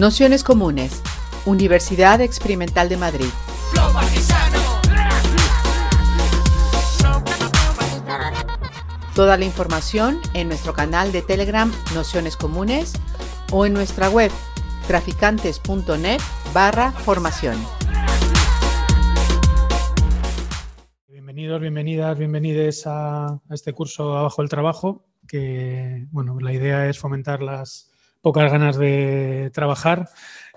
Nociones Comunes, Universidad Experimental de Madrid. Toda la información en nuestro canal de Telegram Nociones Comunes o en nuestra web traficantes.net barra formación. Bienvenidos, bienvenidas, bienvenides a este curso Abajo el Trabajo, que bueno, la idea es fomentar las pocas ganas de trabajar,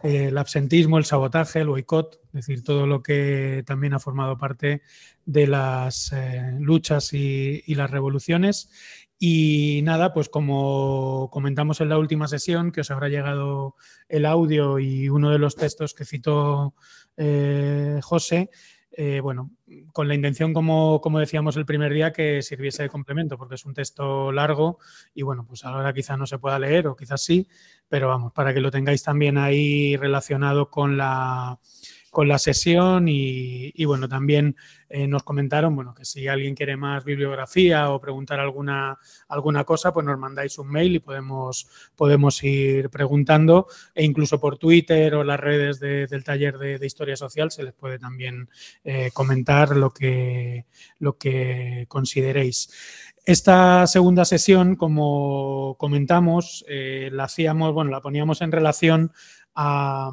eh, el absentismo, el sabotaje, el boicot, es decir, todo lo que también ha formado parte de las eh, luchas y, las revoluciones. Y nada, pues como comentamos en la última sesión, que os habrá llegado el audio y uno de los textos que citó eh, José, eh, bueno, con la intención, como, decíamos el primer día, que sirviese de complemento, porque es un texto largo y bueno, pues ahora quizás no se pueda leer o quizás sí, pero vamos, para que lo tengáis también ahí relacionado con la, con la sesión y, bueno, también eh, nos comentaron, bueno, que si alguien quiere más bibliografía o preguntar alguna, alguna cosa, pues nos mandáis un mail y podemos, podemos ir preguntando e incluso por Twitter o las redes del taller de, Historia Social se les puede también eh, comentar lo que, lo que consideréis. Esta segunda sesión, como comentamos, eh, la hacíamos, bueno, la poníamos en relación a,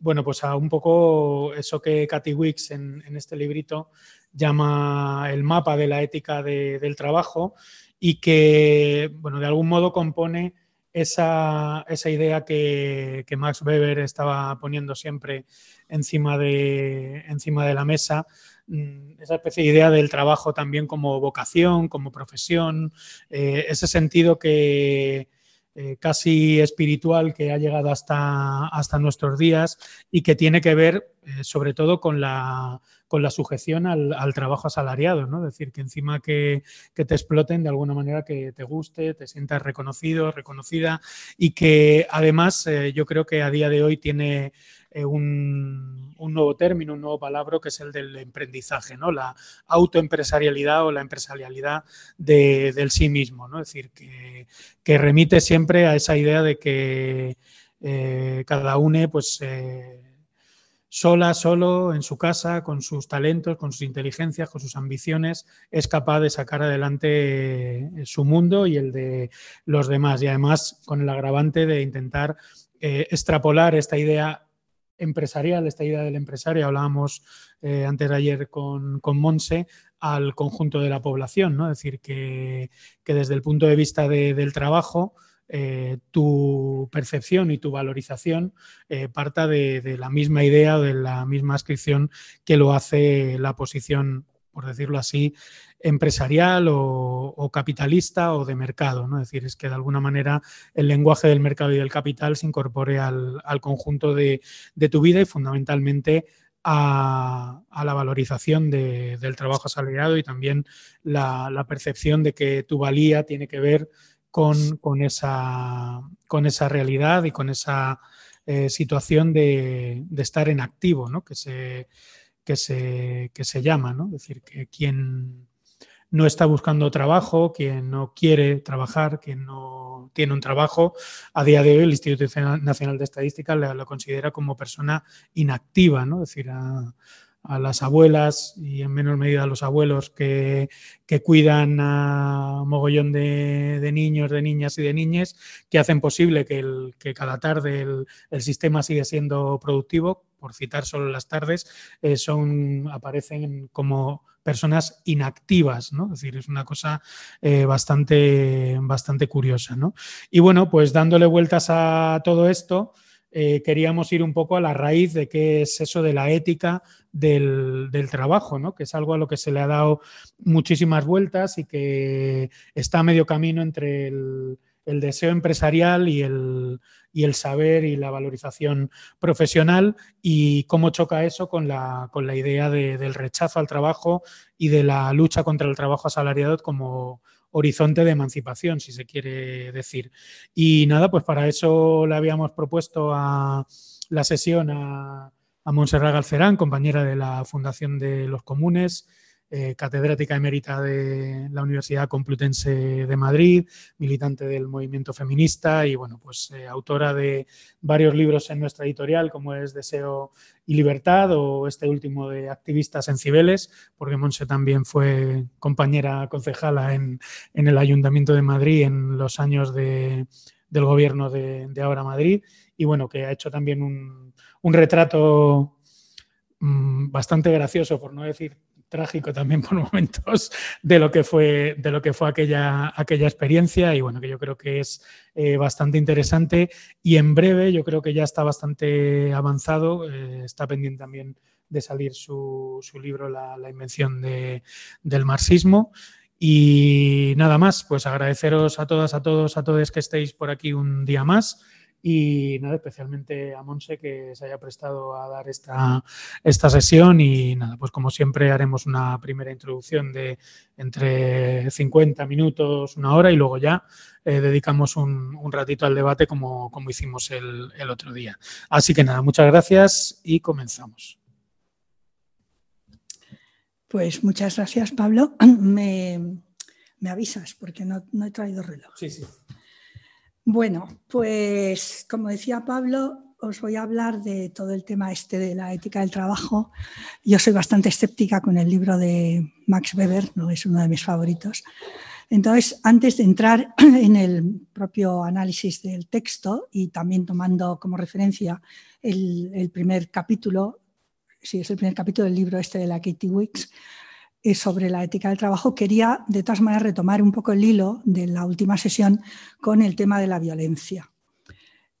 bueno, pues a un poco eso que Cathy Wicks en, este librito llama el mapa de la ética del trabajo y que, bueno, de algún modo compone esa, idea que, Max Weber estaba poniendo siempre encima de, encima de la mesa, mm, esa especie de idea del trabajo también como vocación, como profesión, eh, ese sentido que, eh, casi espiritual que ha llegado hasta, hasta nuestros días y que tiene que ver eh, sobre todo con la, con la sujeción al, trabajo asalariado, ¿no? Es decir, que encima que, te exploten de alguna manera que te guste, te sientas reconocido, reconocida y que además eh, yo creo que a día de hoy tiene un, nuevo término, un nuevo palabra que es el del emprendizaje, ¿no? La autoempresarialidad o la empresarialidad del sí mismo, ¿no? Es decir, que, remite siempre a esa idea de que eh, cada uno, pues eh, sola, solo, en su casa, con sus talentos, con sus inteligencias, con sus ambiciones, es capaz de sacar adelante eh, su mundo y el de los demás. Y además con el agravante de intentar extrapolar esta idea empresarial, esta idea del empresario, hablábamos eh, antes de ayer con, con, Monse, al conjunto de la población, ¿no? Es decir, que, desde el punto de vista del trabajo, eh, tu percepción y tu valorización eh, parta de, la misma idea de la misma ascripción que lo hace la posición por decirlo así, empresarial o, capitalista o de mercado. ¿no? Es decir, es que de alguna manera el lenguaje del mercado y del capital se incorpore al, conjunto de, tu vida y fundamentalmente a, la valorización del trabajo asalariado y también la, percepción de que tu valía tiene que ver con, esa, con esa, realidad y con esa eh, situación de, de, estar en activo, ¿no? que se que se, se llama, ¿no? Es decir, que quien no está buscando trabajo, quien no quiere trabajar, quien no tiene un trabajo, a día de hoy el Instituto Nacional de Estadística lo, considera como persona inactiva, ¿no? Es decir, las abuelas y en menor medida a los abuelos que, cuidan a mogollón de, niños, de niñas y de niñas, que hacen posible que, el, que cada tarde el, el sistema siga siendo productivo, por citar solo las tardes, eh, son, aparecen como personas inactivas, ¿no? Es decir, es una cosa eh, bastante, bastante curiosa, ¿no? Y bueno, pues dándole vueltas a todo esto, eh, queríamos ir un poco a la raíz de qué es eso de la ética del, del, trabajo, ¿no? que es algo a lo que se le ha dado muchísimas vueltas y que está a medio camino entre el, deseo empresarial y el, y el, saber y la valorización profesional y cómo choca eso con la, con la idea del rechazo al trabajo y de la lucha contra el trabajo asalariado como horizonte de emancipación, si se quiere decir. Y nada, pues para eso le habíamos propuesto a la sesión a, a Montserrat Galcerán, compañera de la Fundación de los Comunes, eh, catedrática emérita de la Universidad Complutense de Madrid, militante del movimiento feminista y, bueno, pues eh, autora de varios libros en nuestra editorial, como es Deseo y Libertad o este último de Activistas en Cibeles, porque Monse también fue compañera concejala en, el Ayuntamiento de Madrid en los años del gobierno de, Ahora Madrid y, bueno, que ha hecho también un, retrato mm, bastante gracioso, por no decir trágico también por momentos de lo que fue, de lo que fue aquella, aquella experiencia y bueno, que yo creo que es eh, bastante interesante y en breve yo creo que ya está bastante avanzado, eh, está pendiente también de salir su, libro La, invención del marxismo. Y nada más, pues agradeceros a todas, a todos, a todos que estéis por aquí un día más. Y nada, especialmente a Monse que se haya prestado a dar esta, esta sesión. Y nada, pues como siempre haremos una primera introducción de entre 50 minutos, una hora y luego ya eh, dedicamos un, ratito al debate como, como hicimos el, el otro día. Así que nada, muchas gracias y comenzamos. Pues muchas gracias, Pablo. Me, me avisas porque no, no, he traído reloj. Sí, sí. Bueno, pues como decía Pablo, os voy a hablar de todo el tema este de la ética del trabajo. Yo soy bastante escéptica con el libro de Max Weber, no es uno de mis favoritos. Entonces, antes de entrar en el propio análisis del texto y también tomando como referencia el, primer capítulo, sí, es el primer capítulo del libro este de la Katie Wicks, eh, sobre la ética del trabajo, quería de todas maneras retomar un poco el hilo de la última sesión con el tema de la violencia,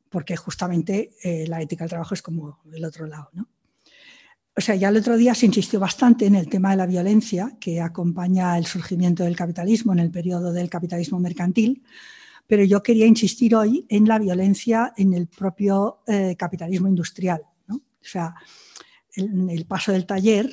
porque justamente eh, la ética del trabajo es como el otro lado. ¿no? O sea, ya el otro día se insistió bastante en el tema de la violencia que acompaña el surgimiento del capitalismo en el periodo del capitalismo mercantil, pero yo quería insistir hoy en la violencia en el propio eh, capitalismo industrial. ¿no? O sea, el paso del taller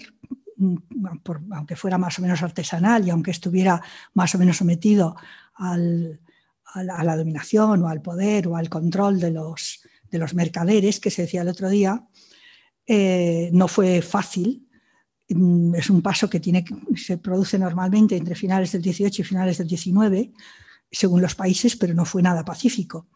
aunque fuera más o menos artesanal y aunque estuviera más o menos sometido a, la, dominación o al poder o al control de los, de los mercaderes, que se decía el otro día, eh, no fue fácil. Mm, es un paso que se produce normalmente entre finales del 18 y finales del 19, según los países, pero no fue nada pacífico,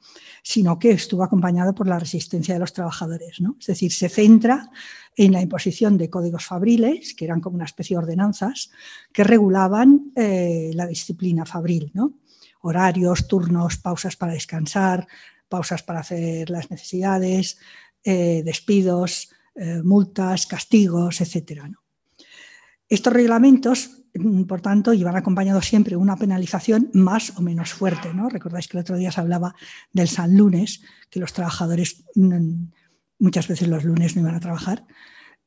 sino que estuvo acompañado por la resistencia de los trabajadores. ¿no? Es decir, se centra en la imposición de códigos fabriles, que eran como una especie de ordenanzas, que regulaban eh, la disciplina fabril, ¿no? horarios, turnos, pausas para descansar, pausas para hacer las necesidades, eh, despidos, eh, multas, castigos, etc. Estos reglamentos, por tanto, iban acompañados siempre una penalización más o menos fuerte. ¿no? Recordáis que el otro día se hablaba del San Lunes, que los trabajadores mm, muchas veces los lunes no iban a trabajar,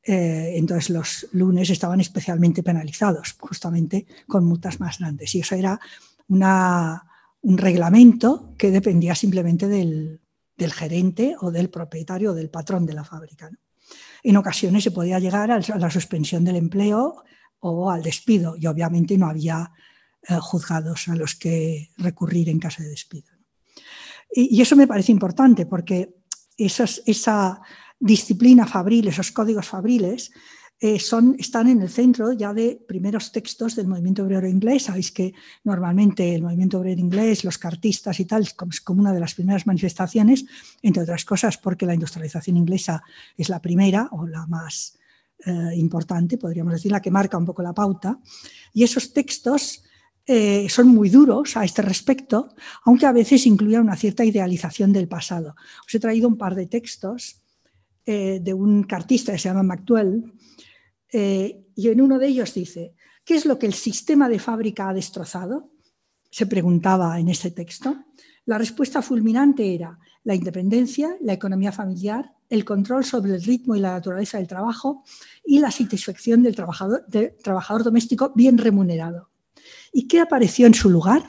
eh, entonces los lunes estaban especialmente penalizados, justamente con multas más grandes. Y eso era un reglamento que dependía simplemente del, gerente o del propietario o del patrón de la fábrica. En ocasiones se podía llegar a la suspensión del empleo o al despido y obviamente no había eh, juzgados a los que recurrir en caso de despido. y eso me parece importante porque esa disciplina fabril, esos códigos fabriles, eh, son, están en el centro ya de primeros textos del movimiento obrero inglés. Sabéis que normalmente el movimiento obrero inglés, los cartistas y tal, es como una de las primeras manifestaciones, entre otras cosas porque la industrialización inglesa es la primera o la más eh, importante, podríamos decir, la que marca un poco la pauta. Y esos textos eh, son muy duros a este respecto, aunque a veces incluyen una cierta idealización del pasado. Os he traído un par de textos eh, de un cartista que se llama MacDwell, eh, y en uno de ellos dice, ¿qué es lo que el sistema de fábrica ha destrozado? Se preguntaba en ese texto. La respuesta fulminante era la independencia, la economía familiar, el control sobre el ritmo y la naturaleza del trabajo y la satisfacción del trabajador, trabajador doméstico bien remunerado. ¿Y qué apareció en su lugar?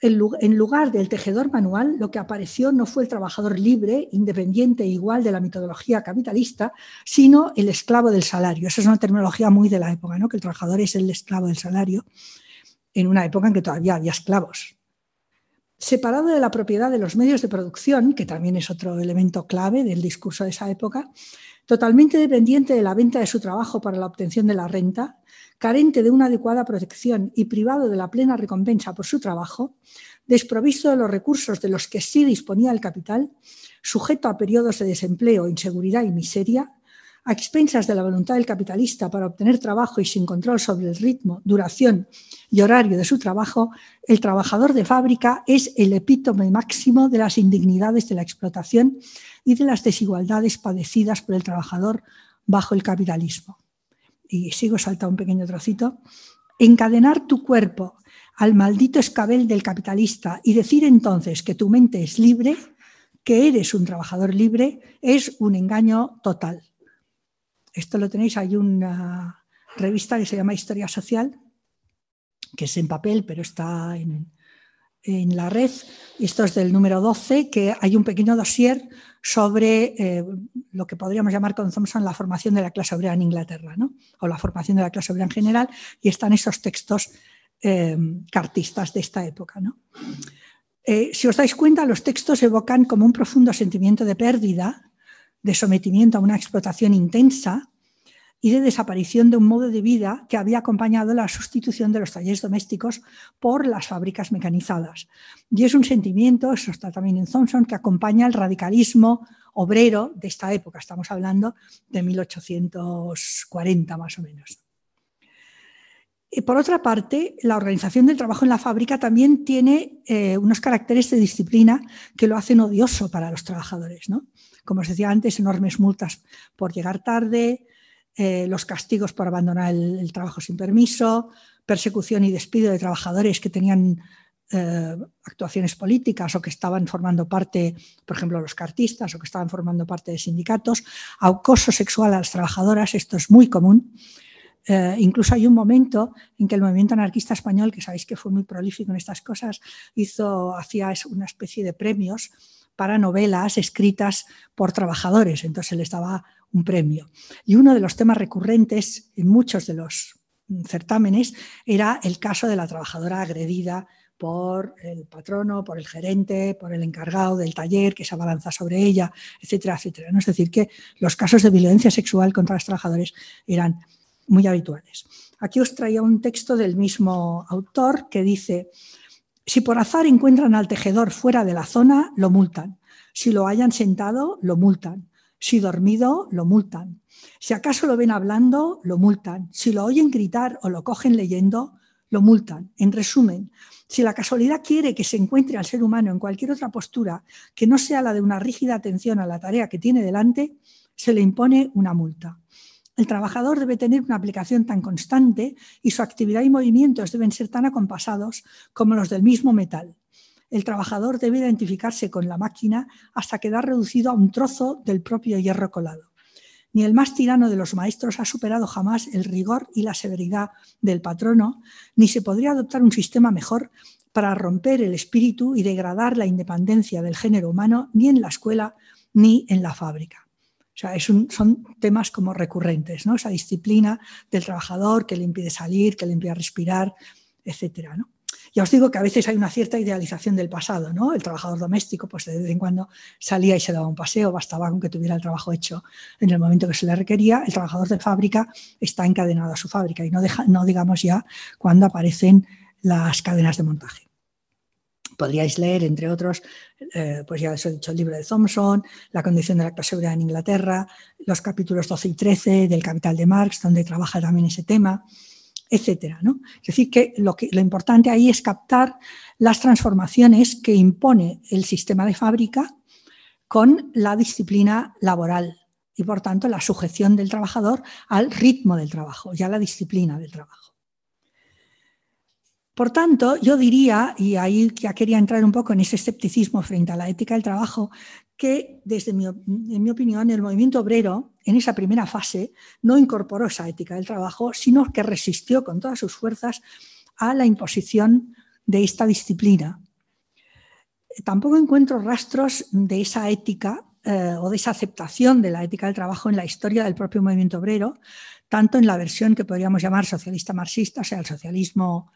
En lugar del tejedor manual, lo que apareció no fue el trabajador libre, independiente e igual de la metodología capitalista, sino el esclavo del salario. Esa es una terminología muy de la época, ¿no? que el trabajador es el esclavo del salario, en una época en que todavía había esclavos. Separado de la propiedad de los medios de producción, que también es otro elemento clave del discurso de esa época, totalmente dependiente de la venta de su trabajo para la obtención de la renta, carente de una adecuada protección y privado de la plena recompensa por su trabajo, desprovisto de los recursos de los que sí disponía el capital, sujeto a periodos de desempleo, inseguridad y miseria, a expensas de la voluntad del capitalista para obtener trabajo y sin control sobre el ritmo, duración y horario de su trabajo, el trabajador de fábrica es el epítome máximo de las indignidades de la explotación y de las desigualdades padecidas por el trabajador bajo el capitalismo. Y sigo saltando un pequeño trocito. Encadenar tu cuerpo al maldito escabel del capitalista y decir entonces que tu mente es libre, que eres un trabajador libre, es un engaño total. Esto lo tenéis, hay una revista que se llama Historia Social, que es en papel, pero está en, la red. Esto es del número 12, que hay un pequeño dossier sobre eh, lo que podríamos llamar con Thompson la formación de la clase obrera en Inglaterra, ¿no? o la formación de la clase obrera en general, y están esos textos eh, cartistas de esta época. ¿no? Eh, si os dais cuenta, los textos evocan como un profundo sentimiento de pérdida de sometimiento a una explotación intensa y de desaparición de un modo de vida que había acompañado la sustitución de los talleres domésticos por las fábricas mecanizadas. Y es un sentimiento, eso está también en Thompson, que acompaña el radicalismo obrero de esta época. Estamos hablando de 1840 más o menos. Y por otra parte, la organización del trabajo en la fábrica también tiene eh, unos caracteres de disciplina que lo hacen odioso para los trabajadores. ¿no? como os decía antes, enormes multas por llegar tarde, eh, los castigos por abandonar el, trabajo sin permiso, persecución y despido de trabajadores que tenían eh, actuaciones políticas o que estaban formando parte, por ejemplo, los cartistas o que estaban formando parte de sindicatos, acoso sexual a las trabajadoras, esto es muy común. Eh, incluso hay un momento en que el movimiento anarquista español, que sabéis que fue muy prolífico en estas cosas, hizo, hacía una especie de premios para novelas escritas por trabajadores, entonces les daba un premio. Y uno de los temas recurrentes en muchos de los certámenes era el caso de la trabajadora agredida por el patrono, por el gerente, por el encargado del taller que se abalanza sobre ella, etcétera, etcétera. Es decir, que los casos de violencia sexual contra los trabajadores eran muy habituales. Aquí os traía un texto del mismo autor que dice, si por azar encuentran al tejedor fuera de la zona, lo multan. Si lo hayan sentado, lo multan. Si dormido, lo multan. Si acaso lo ven hablando, lo multan. Si lo oyen gritar o lo cogen leyendo, lo multan. En resumen, si la casualidad quiere que se encuentre al ser humano en cualquier otra postura que no sea la de una rígida atención a la tarea que tiene delante, se le impone una multa. El trabajador debe tener una aplicación tan constante y su actividad y movimientos deben ser tan acompasados como los del mismo metal. El trabajador debe identificarse con la máquina hasta quedar reducido a un trozo del propio hierro colado. Ni el más tirano de los maestros ha superado jamás el rigor y la severidad del patrono, ni se podría adoptar un sistema mejor para romper el espíritu y degradar la independencia del género humano ni en la escuela ni en la fábrica. O sea, son temas como recurrentes, ¿no? Esa disciplina del trabajador que le impide salir, que le impide respirar, etcétera, ¿no? Ya os digo que a veces hay una cierta idealización del pasado, ¿no? El trabajador doméstico, pues de vez en cuando salía y se daba un paseo, bastaba con que tuviera el trabajo hecho en el momento que se le requería. El trabajador de fábrica está encadenado a su fábrica y no, deja, no digamos ya cuando aparecen las cadenas de montaje. Podríais leer, entre otros, eh, pues ya os he dicho, el libro de Thompson, La condición de la clase obrera en Inglaterra, los capítulos 12 y 13 del Capital de Marx, donde trabaja también ese tema, etcétera. ¿no? Es decir, que lo, que lo importante ahí es captar las transformaciones que impone el sistema de fábrica con la disciplina laboral y, por tanto, la sujeción del trabajador al ritmo del trabajo y a la disciplina del trabajo. Por tanto, yo diría, y ahí ya quería entrar un poco en ese escepticismo frente a la ética del trabajo, que desde mi, en mi opinión el movimiento obrero en esa primera fase no incorporó esa ética del trabajo, sino que resistió con todas sus fuerzas a la imposición de esta disciplina. Tampoco encuentro rastros de esa ética eh, o de esa aceptación de la ética del trabajo en la historia del propio movimiento obrero, tanto en la versión que podríamos llamar socialista marxista, o sea, el socialismo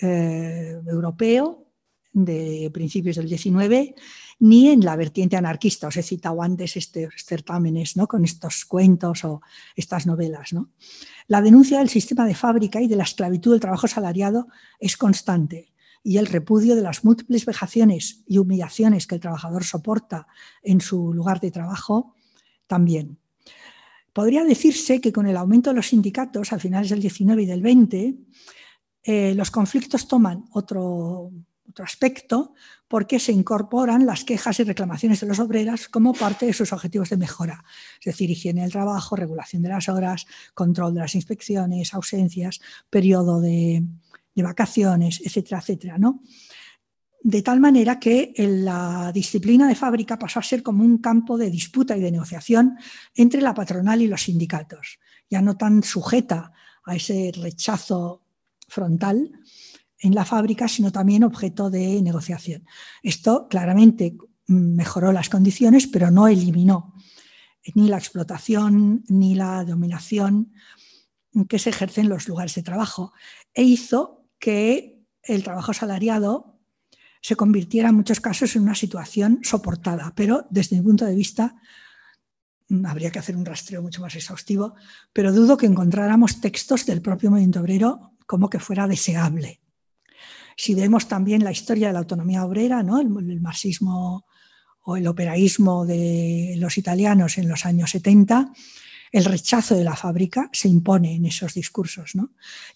eh, europeo, de principios del XIX, ni en la vertiente anarquista. Os he citado antes estos certámenes ¿no? con estos cuentos o estas novelas. ¿no? La denuncia del sistema de fábrica y de la esclavitud del trabajo salariado es constante y el repudio de las múltiples vejaciones y humillaciones que el trabajador soporta en su lugar de trabajo también. Podría decirse que con el aumento de los sindicatos a finales del 19 y del 20, eh, los conflictos toman otro, otro aspecto porque se incorporan las quejas y reclamaciones de los obreras como parte de sus objetivos de mejora, es decir, higiene del trabajo, regulación de las horas, control de las inspecciones, ausencias, periodo de, vacaciones, etcétera, etcétera, ¿no? De tal manera que la disciplina de fábrica pasó a ser como un campo de disputa y de negociación entre la patronal y los sindicatos, ya no tan sujeta a ese rechazo frontal, en la fábrica, sino también objeto de negociación. Esto claramente mejoró las condiciones, pero no eliminó ni la explotación ni la dominación que se ejerce en los lugares de trabajo e hizo que el trabajo asalariado se convirtiera en muchos casos en una situación soportada, pero desde mi punto de vista habría que hacer un rastreo mucho más exhaustivo, pero dudo que encontráramos textos del propio movimiento obrero como que fuera deseable. Si vemos también la historia de la autonomía obrera, ¿no? el, marxismo o el operaísmo de los italianos en los años 70, el rechazo de la fábrica se impone en esos discursos.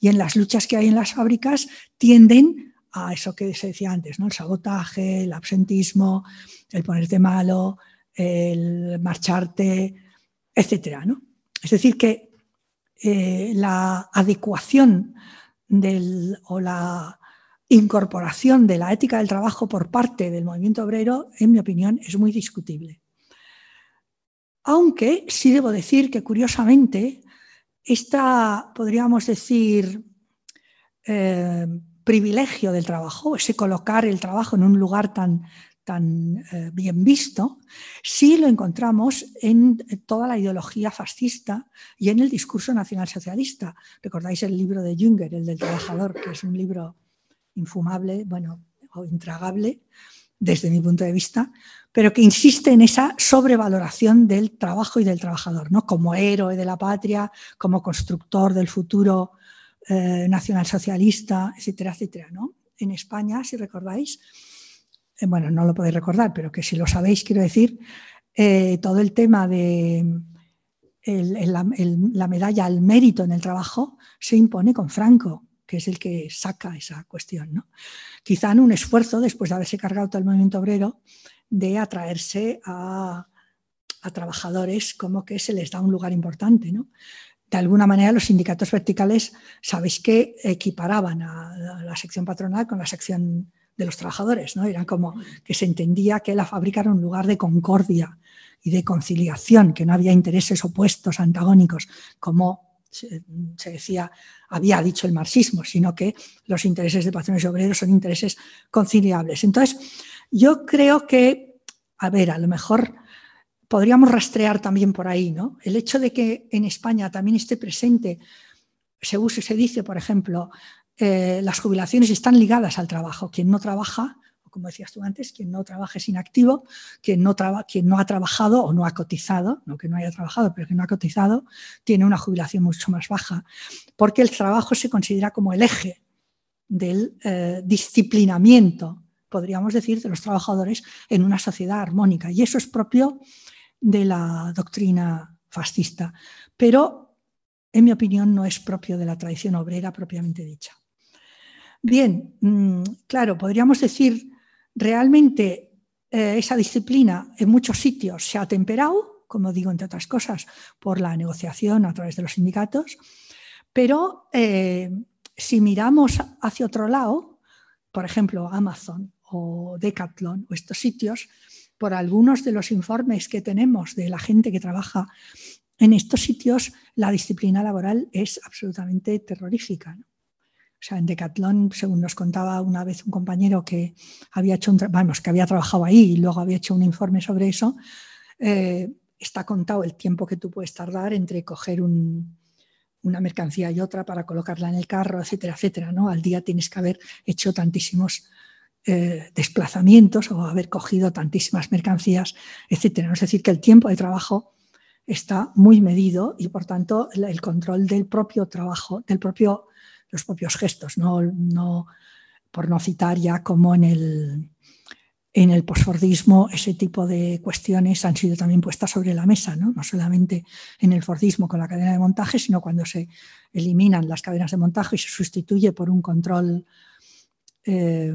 Y en las luchas que hay en las fábricas tienden a eso que se decía antes, ¿no? el sabotaje, el absentismo, el ponerte malo, el marcharte, etc. ¿no? Es decir, que eh, la adecuación o la incorporación de la ética del trabajo por parte del movimiento obrero, en mi opinión, es muy discutible. Aunque sí debo decir que, curiosamente, esta, podríamos decir, eh, privilegio del trabajo, ese colocar el trabajo en un lugar tan, tan eh, bien visto, sí lo encontramos en toda la ideología fascista y en el discurso nacionalsocialista. Recordáis el libro de Jünger, el del trabajador, que es un libro infumable, bueno, o intragable desde mi punto de vista, pero que insiste en esa sobrevaloración del trabajo y del trabajador, ¿no? como héroe de la patria, como constructor del futuro eh, nacionalsocialista, etcétera, etcétera. ¿no? En España, si recordáis, bueno, no lo podéis recordar, pero que si lo sabéis, quiero decir, eh, todo el tema de la medalla al mérito en el trabajo se impone con Franco que es el que saca esa cuestión. ¿no? Quizá en un esfuerzo, después de haberse cargado todo el movimiento obrero, de atraerse a, trabajadores como que se les da un lugar importante. ¿no? De alguna manera los sindicatos verticales, sabéis que equiparaban a la sección patronal con la sección de los trabajadores, ¿no? Eran como que se entendía que la fábrica era un lugar de concordia y de conciliación, que no había intereses opuestos, antagónicos, como se, decía, había dicho el marxismo, sino que los intereses de patrones y obreros son intereses conciliables. Entonces, yo creo que, a ver, a lo mejor podríamos rastrear también por ahí, ¿no? El hecho de que en España también esté presente, se, usa, se dice, por ejemplo, eh, las jubilaciones están ligadas al trabajo. Quien no trabaja como decías tú antes, quien no trabaja es inactivo, quien no, ha trabajado o no ha cotizado, no que no haya trabajado, pero que no ha cotizado, tiene una jubilación mucho más baja, porque el trabajo se considera como el eje del eh, disciplinamiento, podríamos decir, de los trabajadores en una sociedad armónica. Y eso es propio de la doctrina fascista, pero en mi opinión no es propio de la tradición obrera propiamente dicha. Bien, mm, claro, podríamos decir realmente eh, esa disciplina en muchos sitios se ha temperado, como digo, entre otras cosas, por la negociación a través de los sindicatos, pero eh, si miramos hacia otro lado, por ejemplo, Amazon o Decathlon o estos sitios, por algunos de los informes que tenemos de la gente que trabaja en estos sitios, la disciplina laboral es absolutamente terrorífica. O sea, en Decathlon, según nos contaba una vez un compañero que había hecho vamos, que había trabajado ahí y luego había hecho un informe sobre eso, eh, está contado el tiempo que tú puedes tardar entre coger una mercancía y otra para colocarla en el carro, etcétera, etcétera. ¿no? Al día tienes que haber hecho tantísimos eh, desplazamientos o haber cogido tantísimas mercancías, etc. Es decir, que el tiempo de trabajo está muy medido y por tanto el, control del propio trabajo, del propio, los propios gestos, no, no, por no citar ya como en el, en el posfordismo ese tipo de cuestiones han sido también puestas sobre la mesa, ¿no? no solamente en el fordismo con la cadena de montaje, sino cuando se eliminan las cadenas de montaje y se sustituye por un control, eh,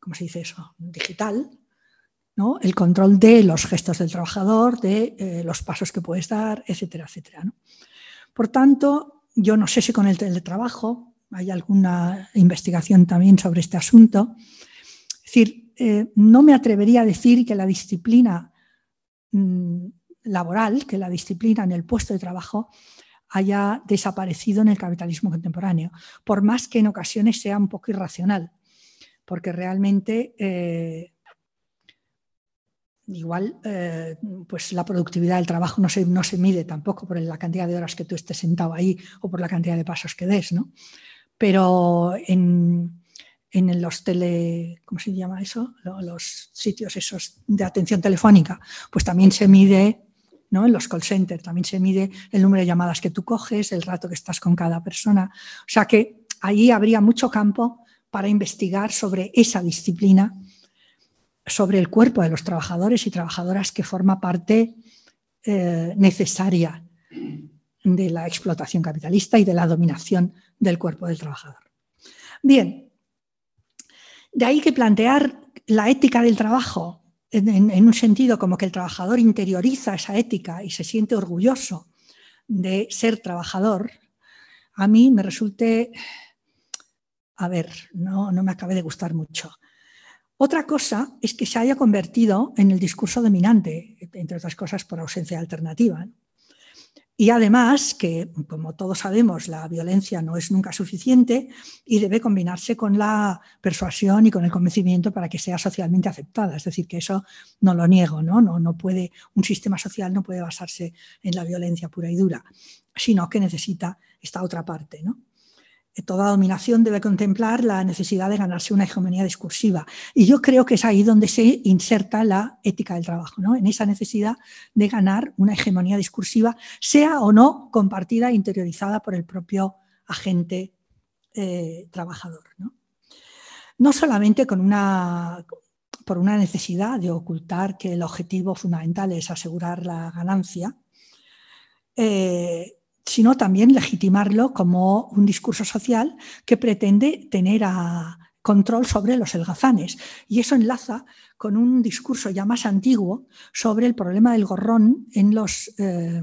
¿cómo se dice eso?, digital, ¿no? el control de los gestos del trabajador, de eh, los pasos que puedes dar, etcétera, etcétera. Por tanto, yo no sé si con el teletrabajo hay alguna investigación también sobre este asunto. Es decir, eh, no me atrevería a decir que la disciplina mm, laboral, que la disciplina en el puesto de trabajo haya desaparecido en el capitalismo contemporáneo, por más que en ocasiones sea un poco irracional, porque realmente eh, igual eh, pues la productividad del trabajo no se, no se mide tampoco por la cantidad de horas que tú estés sentado ahí o por la cantidad de pasos que des, ¿no? Pero en, en los tele, ¿cómo se llama eso? Los sitios esos de atención telefónica, pues también se mide, ¿no? En los call centers también se mide el número de llamadas que tú coges, el rato que estás con cada persona. O sea que ahí habría mucho campo para investigar sobre esa disciplina, sobre el cuerpo de los trabajadores y trabajadoras que forma parte eh, necesaria de la explotación capitalista y de la dominación del cuerpo del trabajador. Bien, de ahí que plantear la ética del trabajo en, un sentido como que el trabajador interioriza esa ética y se siente orgulloso de ser trabajador, a mí me resulte, a ver, no, no me acabe de gustar mucho. Otra cosa es que se haya convertido en el discurso dominante, entre otras cosas por ausencia alternativa. Y además que, como todos sabemos, la violencia no es nunca suficiente y debe combinarse con la persuasión y con el convencimiento para que sea socialmente aceptada. Es decir, que eso no lo niego, ¿no? No, no puede, un sistema social no puede basarse en la violencia pura y dura, sino que necesita esta otra parte, ¿no? Toda dominación debe contemplar la necesidad de ganarse una hegemonía discursiva. Y yo creo que es ahí donde se inserta la ética del trabajo, ¿no? en esa necesidad de ganar una hegemonía discursiva, sea o no compartida e interiorizada por el propio agente eh, trabajador. ¿no? no solamente con una, por una necesidad de ocultar que el objetivo fundamental es asegurar la ganancia, eh, sino también legitimarlo como un discurso social que pretende tener a control sobre los elgazanes. Y eso enlaza con un discurso ya más antiguo sobre el problema del gorrón en los, eh,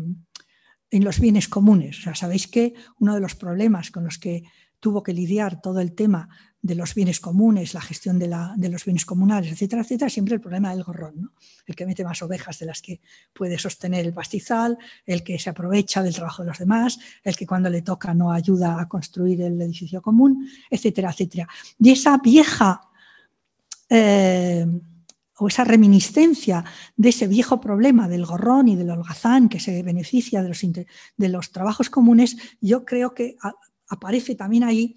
en los bienes comunes. O sabéis que uno de los problemas con los que tuvo que lidiar todo el tema de los bienes comunes, la gestión de, los bienes comunales, etcétera, etcétera, siempre el problema del gorrón, ¿no? el que mete más ovejas de las que puede sostener el pastizal, el que se aprovecha del trabajo de los demás, el que cuando le toca no ayuda a construir el edificio común, etcétera, etcétera. Y esa vieja eh, o esa reminiscencia de ese viejo problema del gorrón y del holgazán que se beneficia de los, de los trabajos comunes, yo creo que aparece también ahí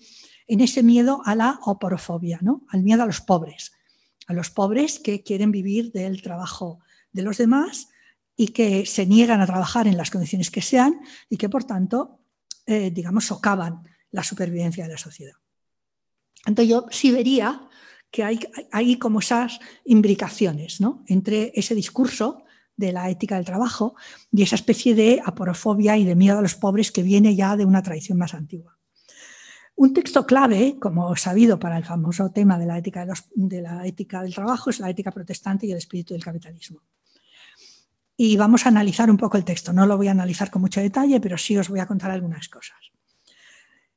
en ese miedo a la oporofobia, ¿no? al miedo a los pobres, a los pobres que quieren vivir del trabajo de los demás y que se niegan a trabajar en las condiciones que sean y que por tanto, eh, digamos, socavan la supervivencia de la sociedad. Entonces yo sí vería que hay, hay como esas imbricaciones ¿no? entre ese discurso de la ética del trabajo y esa especie de aporofobia y de miedo a los pobres que viene ya de una tradición más antigua. Un texto clave, como sabido para el famoso tema de la, ética de, la ética del trabajo, es la ética protestante y el espíritu del capitalismo. Y vamos a analizar un poco el texto. No lo voy a analizar con mucho detalle, pero sí os voy a contar algunas cosas.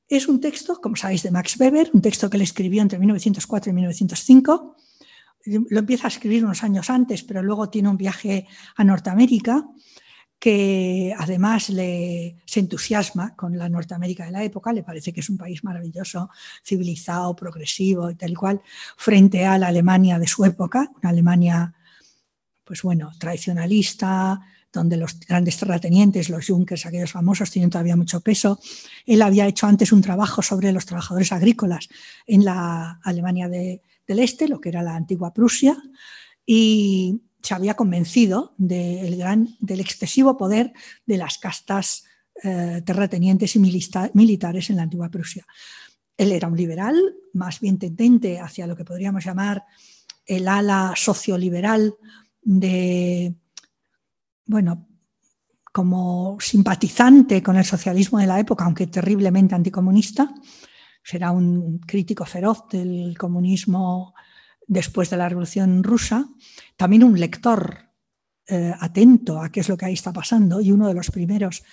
Es un texto, como sabéis, de Max Weber, un texto que él escribió entre 1904 y 1905. Lo empieza a escribir unos años antes, pero luego tiene un viaje a Norteamérica que además le, se entusiasma con la Norteamérica de la época, le parece que es un país maravilloso, civilizado, progresivo y tal cual, frente a la Alemania de su época, una Alemania, pues bueno, tradicionalista, donde los grandes terratenientes, los Junkers, aquellos famosos, tienen todavía mucho peso. Él había hecho antes un trabajo sobre los trabajadores agrícolas en la Alemania de, del Este, lo que era la antigua Prusia, y se había convencido del, gran, del excesivo poder de las castas eh, terratenientes y militares en la antigua Prusia. Él era un liberal, más bien tendente hacia lo que podríamos llamar el ala socioliberal de, bueno, como simpatizante con el socialismo de la época, aunque terriblemente anticomunista. Será un crítico feroz del comunismo después de la Revolución Rusa. También un lector eh, atento a qué es lo que ahí está pasando y uno de los primeros,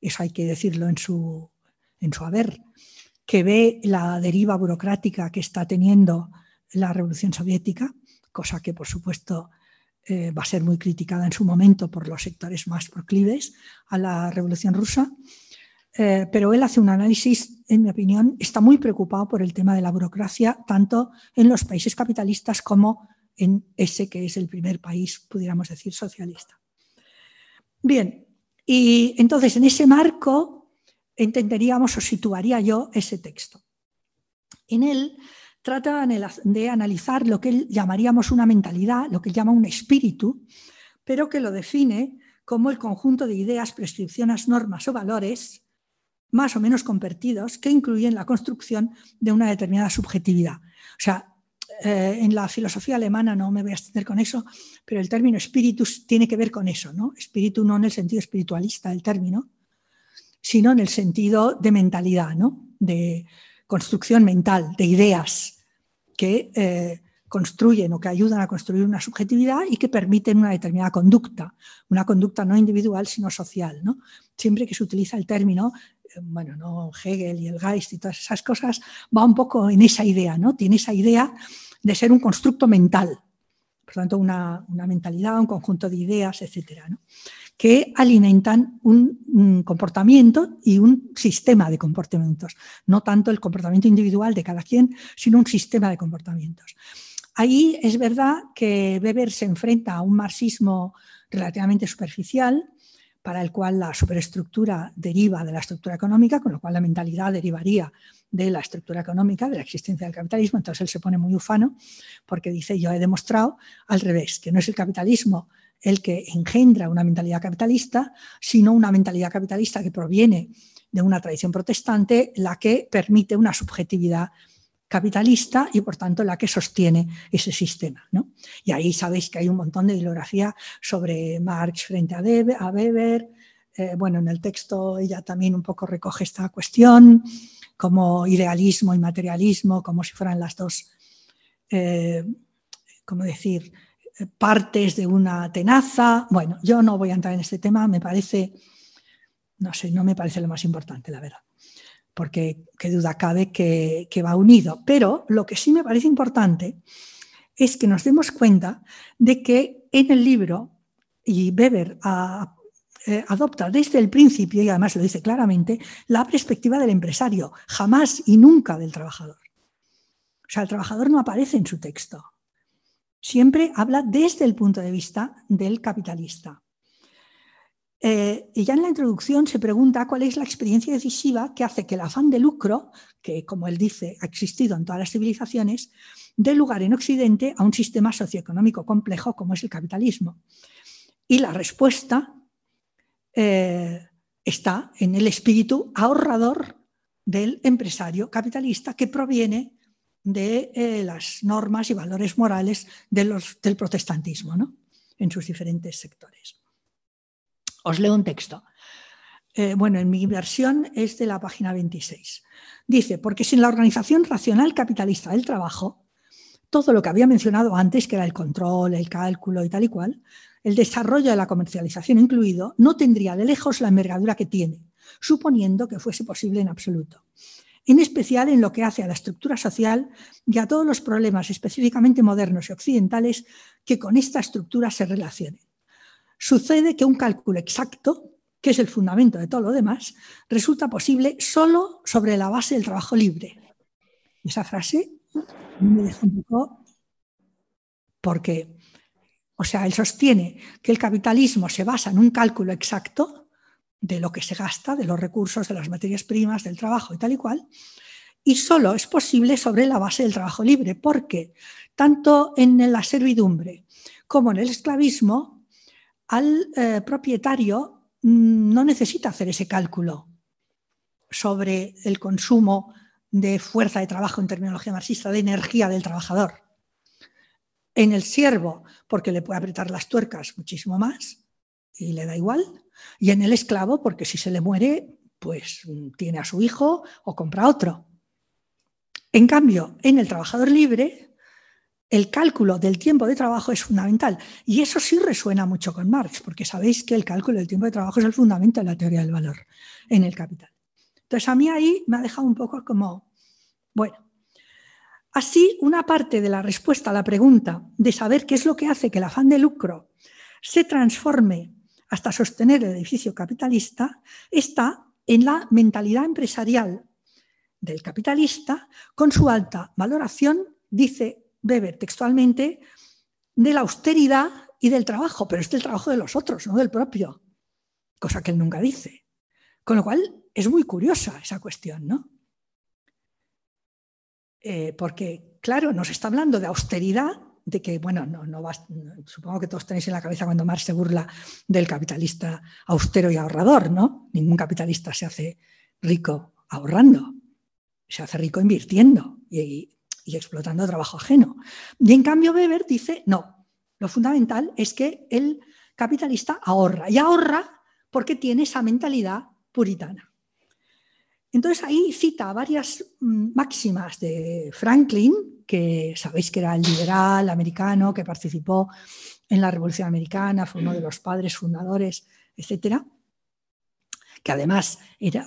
eso hay que decirlo en su, en su haber, que ve la deriva burocrática que está teniendo la Revolución Soviética, cosa que por supuesto eh, va a ser muy criticada en su momento por los sectores más proclives a la Revolución Rusa, eh, pero él hace un análisis, en mi opinión, está muy preocupado por el tema de la burocracia, tanto en los países capitalistas como en ese que es el primer país, pudiéramos decir, socialista. Bien, y entonces en ese marco entenderíamos o situaría yo ese texto. En él trata de analizar lo que llamaríamos una mentalidad, lo que él llama un espíritu, pero que lo define como el conjunto de ideas, prescripciones, normas o valores más o menos convertidos que incluyen la construcción de una determinada subjetividad. O sea, eh, en la filosofía alemana no me voy a extender con eso, pero el término espíritu tiene que ver con eso, ¿no? Espíritu no en el sentido espiritualista del término, sino en el sentido de mentalidad, ¿no? De, construcción mental de ideas que eh, construyen o que ayudan a construir una subjetividad y que permiten una determinada conducta, una conducta no individual sino social. ¿no? Siempre que se utiliza el término, bueno, no Hegel y el Geist y todas esas cosas, va un poco en esa idea, ¿no? Tiene esa idea de ser un constructo mental, por tanto, una, una mentalidad, un conjunto de ideas, etcétera. ¿no? que alimentan un, comportamiento y un sistema de comportamientos, no tanto el comportamiento individual de cada quien, sino un sistema de comportamientos. Ahí es verdad que Weber se enfrenta a un marxismo relativamente superficial, para el cual la superestructura deriva de la estructura económica, con lo cual la mentalidad derivaría de la estructura económica, de la existencia del capitalismo. Entonces él se pone muy ufano porque dice, yo he demostrado al revés, que no es el capitalismo el que engendra una mentalidad capitalista, sino una mentalidad capitalista que proviene de una tradición protestante, la que permite una subjetividad capitalista y por tanto la que sostiene ese sistema. Y ahí sabéis que hay un montón de bibliografía sobre Marx frente a, Weber. Eh, bueno, en el texto ella también un poco recoge esta cuestión, como idealismo y materialismo, como si fueran las dos, eh, ¿cómo decir?, partes de una tenaza. Bueno, yo no voy a entrar en este tema, me parece, no sé, no me parece lo más importante, la verdad, porque qué duda cabe que, va unido. Pero lo que sí me parece importante es que nos demos cuenta de que en el libro, y Weber eh, adopta desde el principio, y además lo dice claramente, la perspectiva del empresario, jamás y nunca del trabajador. O sea, el trabajador no aparece en su texto siempre habla desde el punto de vista del capitalista. Eh, y ya en la introducción se pregunta cuál es la experiencia decisiva que hace que el afán de lucro, que como él dice ha existido en todas las civilizaciones, dé lugar en Occidente a un sistema socioeconómico complejo como es el capitalismo. Y la respuesta eh, está en el espíritu ahorrador del empresario capitalista que proviene de eh, las normas y valores morales del protestantismo en sus diferentes sectores. Os leo un texto. Eh, bueno, en mi versión es de la página 26. Dice, porque sin la organización racional capitalista del trabajo, todo lo que había mencionado antes, que era el control, el cálculo y tal y cual, el desarrollo de la comercialización incluido, no tendría de lejos la envergadura que tiene, suponiendo que fuese posible en absoluto en especial en lo que hace a la estructura social y a todos los problemas específicamente modernos y occidentales que con esta estructura se relacionen. Sucede que un cálculo exacto, que es el fundamento de todo lo demás, resulta posible solo sobre la base del trabajo libre. Esa frase me deja un poco porque, o sea, él sostiene que el capitalismo se basa en un cálculo exacto de lo que se gasta, de los recursos, de las materias primas, del trabajo y tal y cual, y solo es posible sobre la base del trabajo libre, porque tanto en la servidumbre como en el esclavismo, al eh, propietario mm, no necesita hacer ese cálculo sobre el consumo de fuerza de trabajo en terminología marxista, de energía del trabajador. En el siervo, porque le puede apretar las tuercas muchísimo más y le da igual. Y en el esclavo, porque si se le muere, pues tiene a su hijo o compra otro. En cambio, en el trabajador libre, el cálculo del tiempo de trabajo es fundamental. Y eso sí resuena mucho con Marx, porque sabéis que el cálculo del tiempo de trabajo es el fundamento de la teoría del valor en el capital. Entonces, a mí ahí me ha dejado un poco como, bueno, así una parte de la respuesta a la pregunta de saber qué es lo que hace que el afán de lucro se transforme hasta sostener el edificio capitalista está en la mentalidad empresarial del capitalista con su alta valoración, dice Weber textualmente, de la austeridad y del trabajo, pero es del trabajo de los otros, no del propio, cosa que él nunca dice. Con lo cual es muy curiosa esa cuestión, ¿no? Eh, porque, claro, nos está hablando de austeridad, de que, bueno, no, no supongo que todos tenéis en la cabeza cuando Marx se burla del capitalista austero y ahorrador, ¿no? Ningún capitalista se hace rico ahorrando, se hace rico invirtiendo y, y explotando trabajo ajeno. Y en cambio Weber dice, no, lo fundamental es que el capitalista ahorra y ahorra porque tiene esa mentalidad puritana. Entonces ahí cita varias mm, máximas de Franklin, que sabéis que era el liberal americano, que participó en la Revolución Americana, fue uno de los padres fundadores, etcétera, que además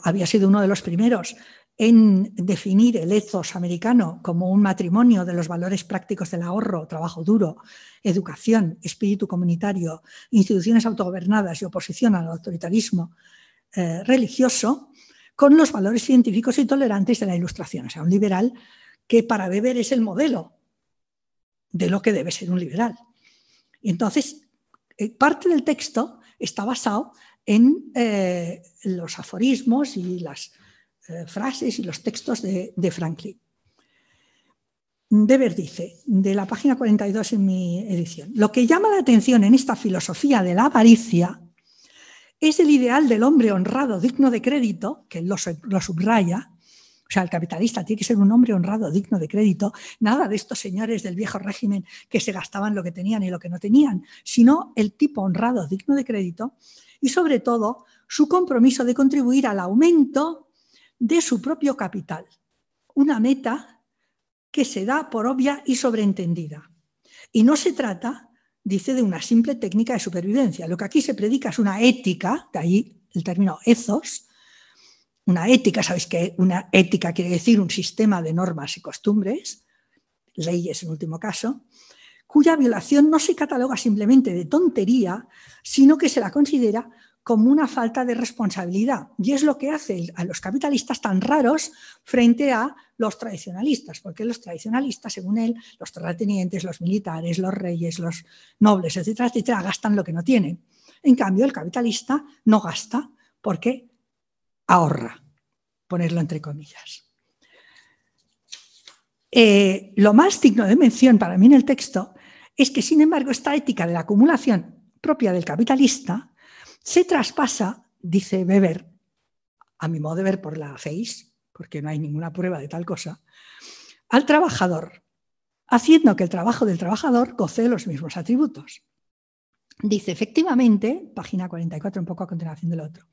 había sido uno de los primeros en definir el ethos americano como un matrimonio de los valores prácticos del ahorro, trabajo duro, educación, espíritu comunitario, instituciones autogobernadas y oposición al autoritarismo eh, religioso, con los valores científicos y tolerantes de la Ilustración. O sea, un liberal que para Weber es el modelo de lo que debe ser un liberal. Entonces, eh, parte del texto está basado en eh, los aforismos y las eh, frases y los textos de, de Franklin. Weber dice, de la página 42 en mi edición, lo que llama la atención en esta filosofía de la avaricia es el ideal del hombre honrado, digno de crédito, que él lo, subraya, o sea, el capitalista tiene que ser un hombre honrado, digno de crédito, nada de estos señores del viejo régimen que se gastaban lo que tenían y lo que no tenían, sino el tipo honrado, digno de crédito, y sobre todo su compromiso de contribuir al aumento de su propio capital, una meta que se da por obvia y sobreentendida. Y no se trata dice de una simple técnica de supervivencia. Lo que aquí se predica es una ética, de ahí el término ethos, una ética, sabéis que una ética quiere decir un sistema de normas y costumbres, leyes en último caso, cuya violación no se cataloga simplemente de tontería, sino que se la considera como una falta de responsabilidad. Y es lo que hace a los capitalistas tan raros frente a los tradicionalistas, porque los tradicionalistas, según él, los terratenientes, los militares, los reyes, los nobles, etcétera, etcétera, gastan lo que no tienen. En cambio, el capitalista no gasta porque ahorra, ponerlo entre comillas. Eh, lo más digno de mención para mí en el texto es que, sin embargo, esta ética de la acumulación propia del capitalista se traspasa, dice Weber, a mi modo de ver por la FACE, porque no hay ninguna prueba de tal cosa, al trabajador, haciendo que el trabajo del trabajador goce de los mismos atributos. Dice, efectivamente, página 44, un poco a continuación del otro,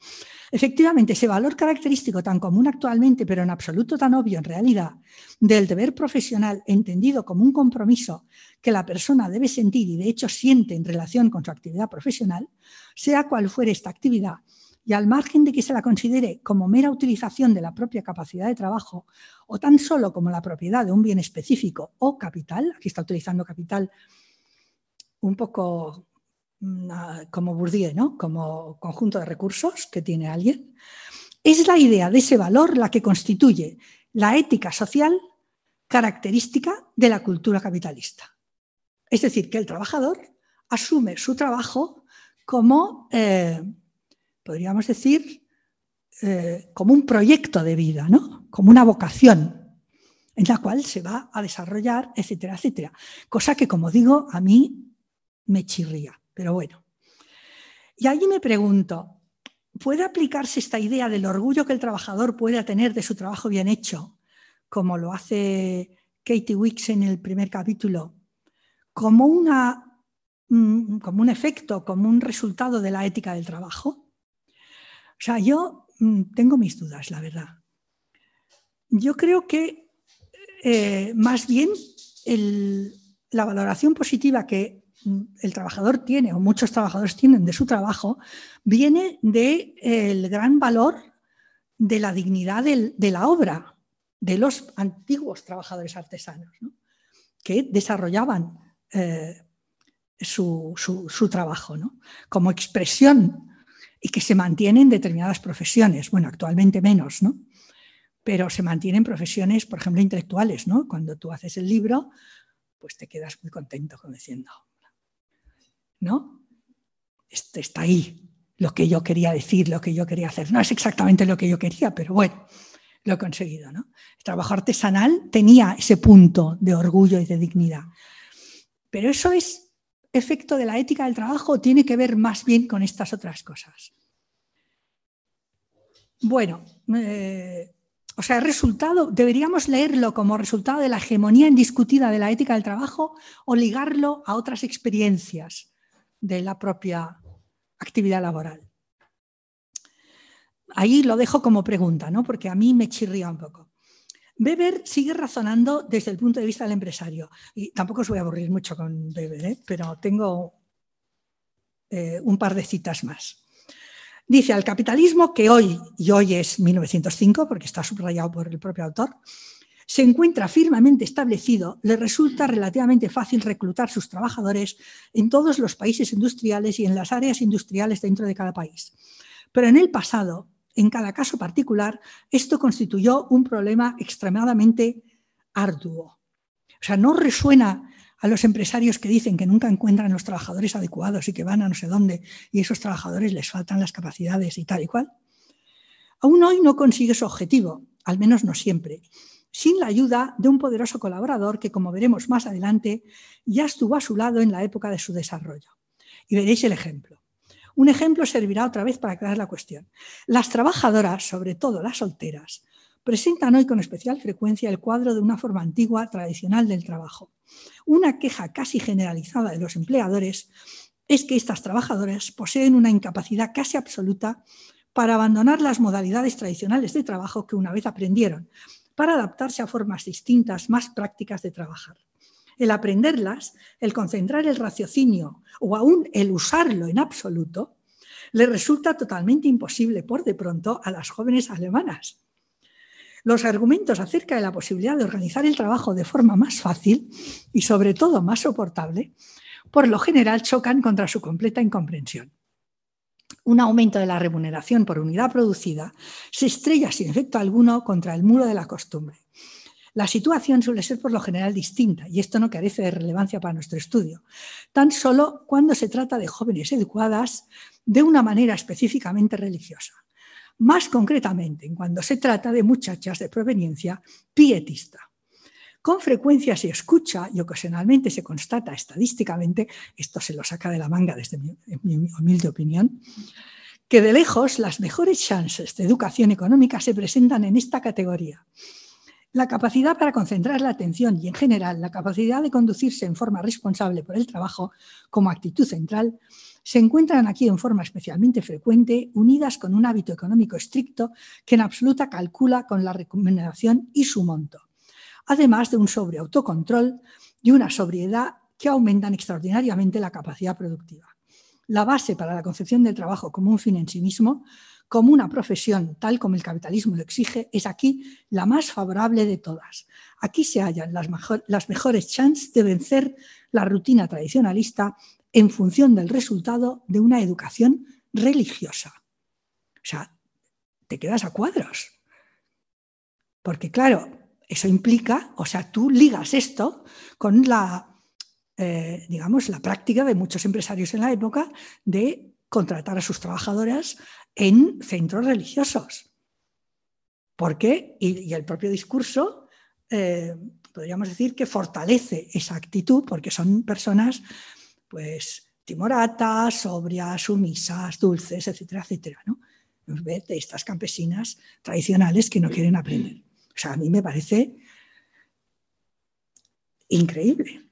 efectivamente, ese valor característico tan común actualmente, pero en absoluto tan obvio en realidad, del deber profesional entendido como un compromiso que la persona debe sentir y de hecho siente en relación con su actividad profesional, sea cual fuere esta actividad, y al margen de que se la considere como mera utilización de la propia capacidad de trabajo o tan solo como la propiedad de un bien específico o capital, aquí está utilizando capital un poco como Bourdieu, ¿no? como conjunto de recursos que tiene alguien, es la idea de ese valor la que constituye la ética social característica de la cultura capitalista. Es decir, que el trabajador asume su trabajo como, eh, podríamos decir, eh, como un proyecto de vida, ¿no? como una vocación. en la cual se va a desarrollar, etcétera, etcétera. Cosa que, como digo, a mí me chirría, pero bueno. Y allí me pregunto, ¿puede aplicarse esta idea del orgullo que el trabajador puede tener de su trabajo bien hecho, como lo hace Katie Wicks en el primer capítulo, como, una, mm, como un efecto, como un resultado de la ética del trabajo? O sea, yo mm, tengo mis dudas, la verdad. Yo creo que eh, más bien la valoración positiva que el trabajador tiene o muchos trabajadores tienen de su trabajo viene del el gran valor de la dignidad de la obra de los antiguos trabajadores artesanos que desarrollaban eh, su, trabajo como expresión y que se mantienen determinadas profesiones. Bueno, actualmente menos, ¿no? Pero se mantienen profesiones, por ejemplo, intelectuales, ¿no? Cuando tú haces el libro, pues te quedas muy contento como diciendo, ¿no? Está ahí, lo que yo quería decir, lo que yo quería hacer. No es exactamente lo que yo quería, pero bueno, lo he conseguido, ¿no? El trabajo artesanal tenía ese punto de orgullo y de dignidad. Pero eso es efecto de la ética del trabajo tiene que ver más bien con estas otras cosas? Bueno, eh, o sea, resultado, deberíamos leerlo como resultado de la hegemonía indiscutida de la ética del trabajo o ligarlo a otras experiencias de la propia actividad laboral. Ahí lo dejo como pregunta, ¿no? porque a mí me chirría un poco. Weber sigue razonando desde el punto de vista del empresario. Y tampoco os voy a aburrir mucho con Weber, ¿eh? pero tengo eh, un par de citas más. Dice, al capitalismo que hoy, y hoy es 1905, porque está subrayado por el propio autor, se encuentra firmemente establecido, le resulta relativamente fácil reclutar sus trabajadores en todos los países industriales y en las áreas industriales dentro de cada país. Pero en el pasado, en cada caso particular, esto constituyó un problema extremadamente arduo. O sea, no resuena a los empresarios que dicen que nunca encuentran los trabajadores adecuados y que van a no sé dónde y esos trabajadores les faltan las capacidades y tal y cual. Aún hoy no consigue su objetivo, al menos no siempre, sin la ayuda de un poderoso colaborador que, como veremos más adelante, ya estuvo a su lado en la época de su desarrollo. Y veréis el ejemplo. Un ejemplo servirá otra vez para aclarar la cuestión. Las trabajadoras, sobre todo las solteras, presentan hoy con especial frecuencia el cuadro de una forma antigua tradicional del trabajo. Una queja casi generalizada de los empleadores es que estas trabajadoras poseen una incapacidad casi absoluta para abandonar las modalidades tradicionales de trabajo que una vez aprendieron, para adaptarse a formas distintas, más prácticas de trabajar el aprenderlas, el concentrar el raciocinio o aún el usarlo en absoluto, le resulta totalmente imposible por de pronto a las jóvenes alemanas. Los argumentos acerca de la posibilidad de organizar el trabajo de forma más fácil y sobre todo más soportable, por lo general chocan contra su completa incomprensión. Un aumento de la remuneración por unidad producida se estrella sin efecto alguno contra el muro de la costumbre la situación suele ser por lo general distinta y esto no carece de relevancia para nuestro estudio, tan solo cuando se trata de jóvenes educadas de una manera específicamente religiosa. Más concretamente, en cuando se trata de muchachas de proveniencia pietista. Con frecuencia se escucha y ocasionalmente se constata estadísticamente, esto se lo saca de la manga desde mi, mi humilde opinión, que de lejos las mejores chances de educación económica se presentan en esta categoría. La capacidad para concentrar la atención y, en general, la capacidad de conducirse en forma responsable por el trabajo como actitud central se encuentran aquí en forma especialmente frecuente, unidas con un hábito económico estricto que en absoluta calcula con la remuneración y su monto, además de un sobreautocontrol y una sobriedad que aumentan extraordinariamente la capacidad productiva. La base para la concepción del trabajo como un fin en sí mismo como una profesión, tal como el capitalismo lo exige, es aquí la más favorable de todas. Aquí se hallan las, las mejores chances de vencer la rutina tradicionalista en función del resultado de una educación religiosa. O sea, te quedas a cuadros. Porque claro, eso implica, o sea, tú ligas esto con la, eh, digamos, la práctica de muchos empresarios en la época de contratar a sus trabajadoras en centros religiosos. ¿Por qué? Y, el propio discurso eh, podríamos decir que fortalece esa actitud porque son personas pues timoratas, sobrias, sumisas, dulces, etcétera, etcétera, ¿no? De estas campesinas tradicionales que no quieren aprender. O sea, a mí me parece increíble.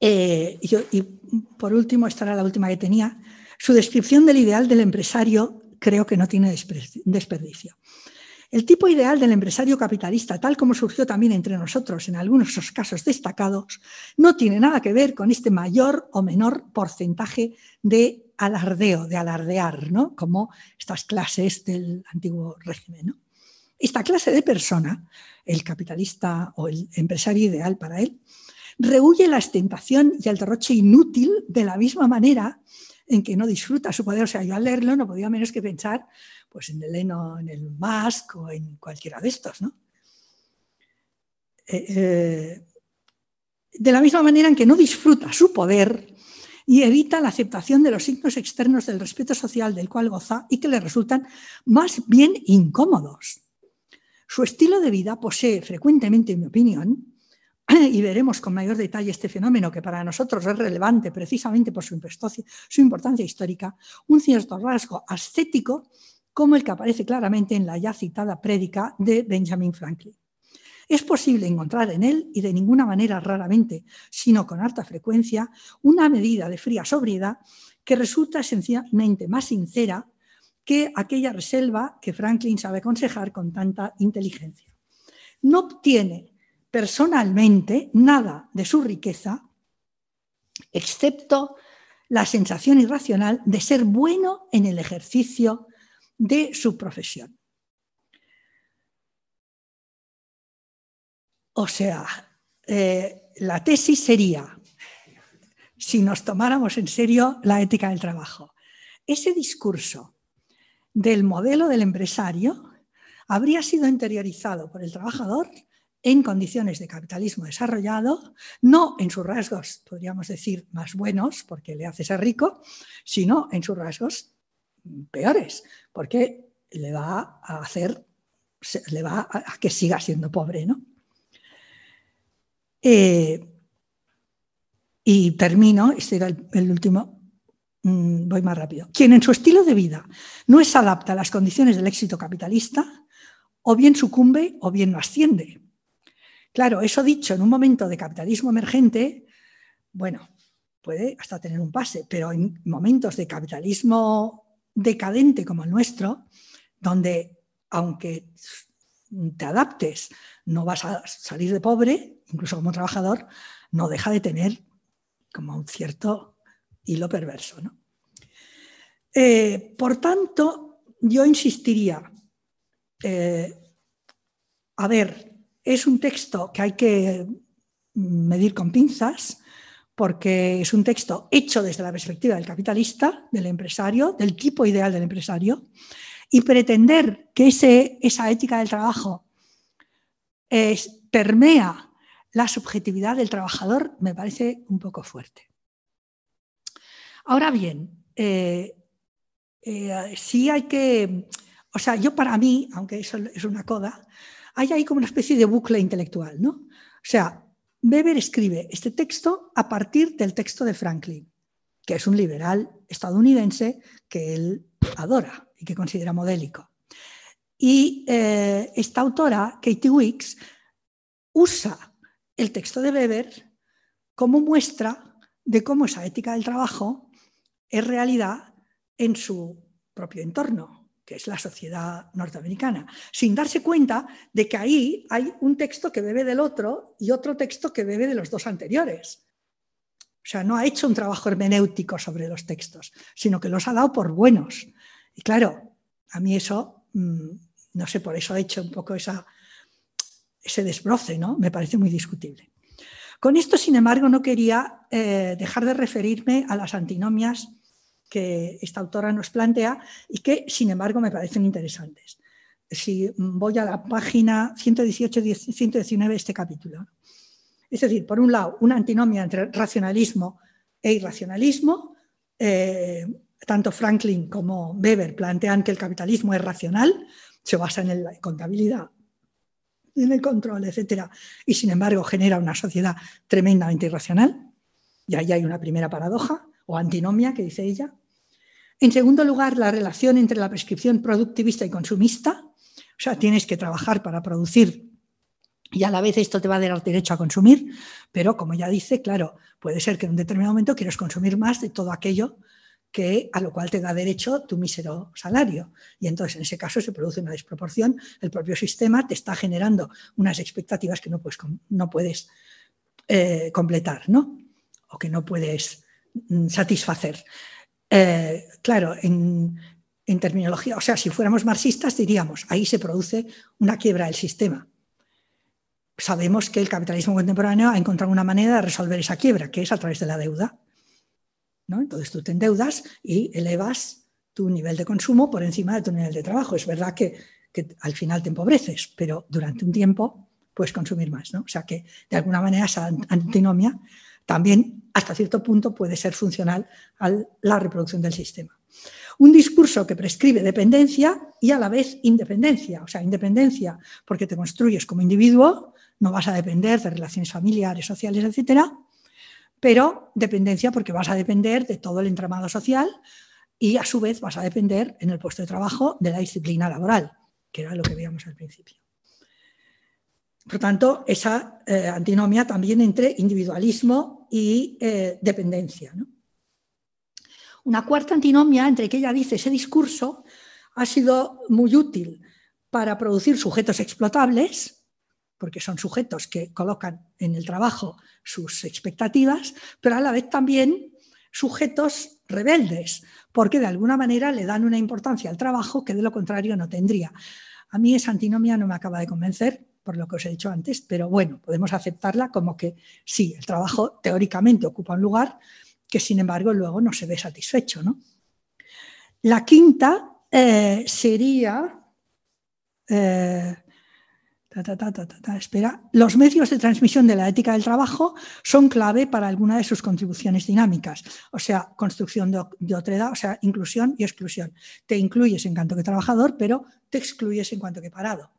Eh, y, por último, esta era la última que tenía, su descripción del ideal del empresario creo que no tiene desperdicio. El tipo ideal del empresario capitalista, tal como surgió también entre nosotros en algunos casos destacados, no tiene nada que ver con este mayor o menor porcentaje de alardeo, de alardear, ¿no? como estas clases del antiguo régimen. Esta clase de persona, el capitalista o el empresario ideal para él, rehuye la ostentación y el derroche inútil de la misma manera en que no disfruta su poder. O sea, yo al leerlo no podía menos que pensar pues, en el Eno, en el Musk o en cualquiera de estos. ¿no? Eh, eh, de la misma manera en que no disfruta su poder y evita la aceptación de los signos externos del respeto social del cual goza y que le resultan más bien incómodos. Su estilo de vida posee frecuentemente, en mi opinión, y veremos con mayor detalle este fenómeno que para nosotros es relevante precisamente por su, importancia histórica, un cierto rasgo ascético como el que aparece claramente en la ya citada prédica de Benjamin Franklin. Es posible encontrar en él, y de ninguna manera raramente, sino con alta frecuencia, una medida de fría sobriedad que resulta esencialmente más sincera que aquella reserva que Franklin sabe aconsejar con tanta inteligencia. No obtiene personalmente nada de su riqueza, excepto la sensación irracional de ser bueno en el ejercicio de su profesión. O sea, eh, la tesis sería, si nos tomáramos en serio la ética del trabajo, ese discurso del modelo del empresario habría sido interiorizado por el trabajador en condiciones de capitalismo desarrollado, no en sus rasgos, podríamos decir, más buenos, porque le hace ser rico, sino en sus rasgos peores, porque le va a hacer, le va a que siga siendo pobre, ¿no? Eh, y termino, este era el, último, mm, voy más rápido. Quien en su estilo de vida no es adapta a las condiciones del éxito capitalista, o bien sucumbe o bien no asciende. Claro, eso dicho en un momento de capitalismo emergente, bueno, puede hasta tener un pase, pero en momentos de capitalismo decadente como el nuestro, donde aunque te adaptes, no vas a salir de pobre, incluso como trabajador, no deja de tener como un cierto hilo perverso. Eh, por tanto, yo insistiría, eh, a ver, es un texto que hay que medir con pinzas porque es un texto hecho desde la perspectiva del capitalista, del empresario, del tipo ideal del empresario, y pretender que ese, esa ética del trabajo permea la subjetividad del trabajador me parece un poco fuerte. Ahora bien, eh, eh, sí hay que, o sea, yo para mí, aunque eso es una coda, hay ahí como una especie de bucle intelectual, ¿no? O sea, Weber escribe este texto a partir del texto de Franklin, que es un liberal estadounidense que él adora y que considera modélico. Y eh, esta autora, Katie Wicks, usa el texto de Weber como muestra de cómo esa ética del trabajo es realidad en su propio entorno que es la sociedad norteamericana, sin darse cuenta de que ahí hay un texto que bebe del otro y otro texto que bebe de los dos anteriores. O sea, no ha hecho un trabajo hermenéutico sobre los textos, sino que los ha dado por buenos. Y claro, a mí eso, mm, no sé, por eso ha hecho un poco esa, ese desbroce, ¿no? Me parece muy discutible. Con esto, sin embargo, no quería eh, dejar de referirme a las antinomias que esta autora nos plantea y que, sin embargo, me parecen interesantes. Si voy a la página 118-119 de este capítulo. Es decir, por un lado, una antinomia entre racionalismo e irracionalismo. Eh, tanto Franklin como Weber plantean que el capitalismo es racional, se basa en la contabilidad en el control, etc. Y sin embargo genera una sociedad tremendamente irracional. Y ahí hay una primera paradoja o antinomia que dice ella. En segundo lugar, la relación entre la prescripción productivista y consumista. O sea, tienes que trabajar para producir y a la vez esto te va a dar derecho a consumir, pero como ya dice, claro, puede ser que en un determinado momento quieras consumir más de todo aquello que a lo cual te da derecho tu mísero salario. Y entonces en ese caso se produce una desproporción, el propio sistema te está generando unas expectativas que no puedes, no puedes eh, completar, ¿no? O que no puedes satisfacer. Eh, claro, en, terminología, o sea, si fuéramos marxistas diríamos, ahí se produce una quiebra del sistema. Sabemos que el capitalismo contemporáneo ha encontrado una manera de resolver esa quiebra, que es a través de la deuda. Entonces tú te endeudas y elevas tu nivel de consumo por encima de tu nivel de trabajo. Es verdad que, al final te empobreces, pero durante un tiempo puedes consumir más. ¿no? O sea que de alguna manera esa antinomia también hasta cierto punto puede ser funcional a la reproducción del sistema. Un discurso que prescribe dependencia y a la vez independencia, o sea, independencia porque te construyes como individuo, no vas a depender de relaciones familiares, sociales, etcétera, pero dependencia porque vas a depender de todo el entramado social y a su vez vas a depender en el puesto de trabajo de la disciplina laboral, que era lo que veíamos al principio. Por tanto, esa eh, antinomia también entre individualismo y eh, dependencia. Una cuarta antinomia entre que ella dice ese discurso ha sido muy útil para producir sujetos explotables, porque son sujetos que colocan en el trabajo sus expectativas, pero a la vez también sujetos rebeldes, porque de alguna manera le dan una importancia al trabajo que de lo contrario no tendría. A mí esa antinomia no me acaba de convencer, por lo que os he dicho antes, pero bueno, podemos aceptarla como que sí, el trabajo teóricamente ocupa un lugar que sin embargo luego no se ve satisfecho. ¿no? La quinta eh, sería... Eh, espera. Los medios de transmisión de la ética del trabajo son clave para alguna de sus contribuciones dinámicas, o sea, construcción de, de otredad, o sea, inclusión y exclusión. Te incluyes en cuanto que trabajador, pero te excluyes en cuanto que parado.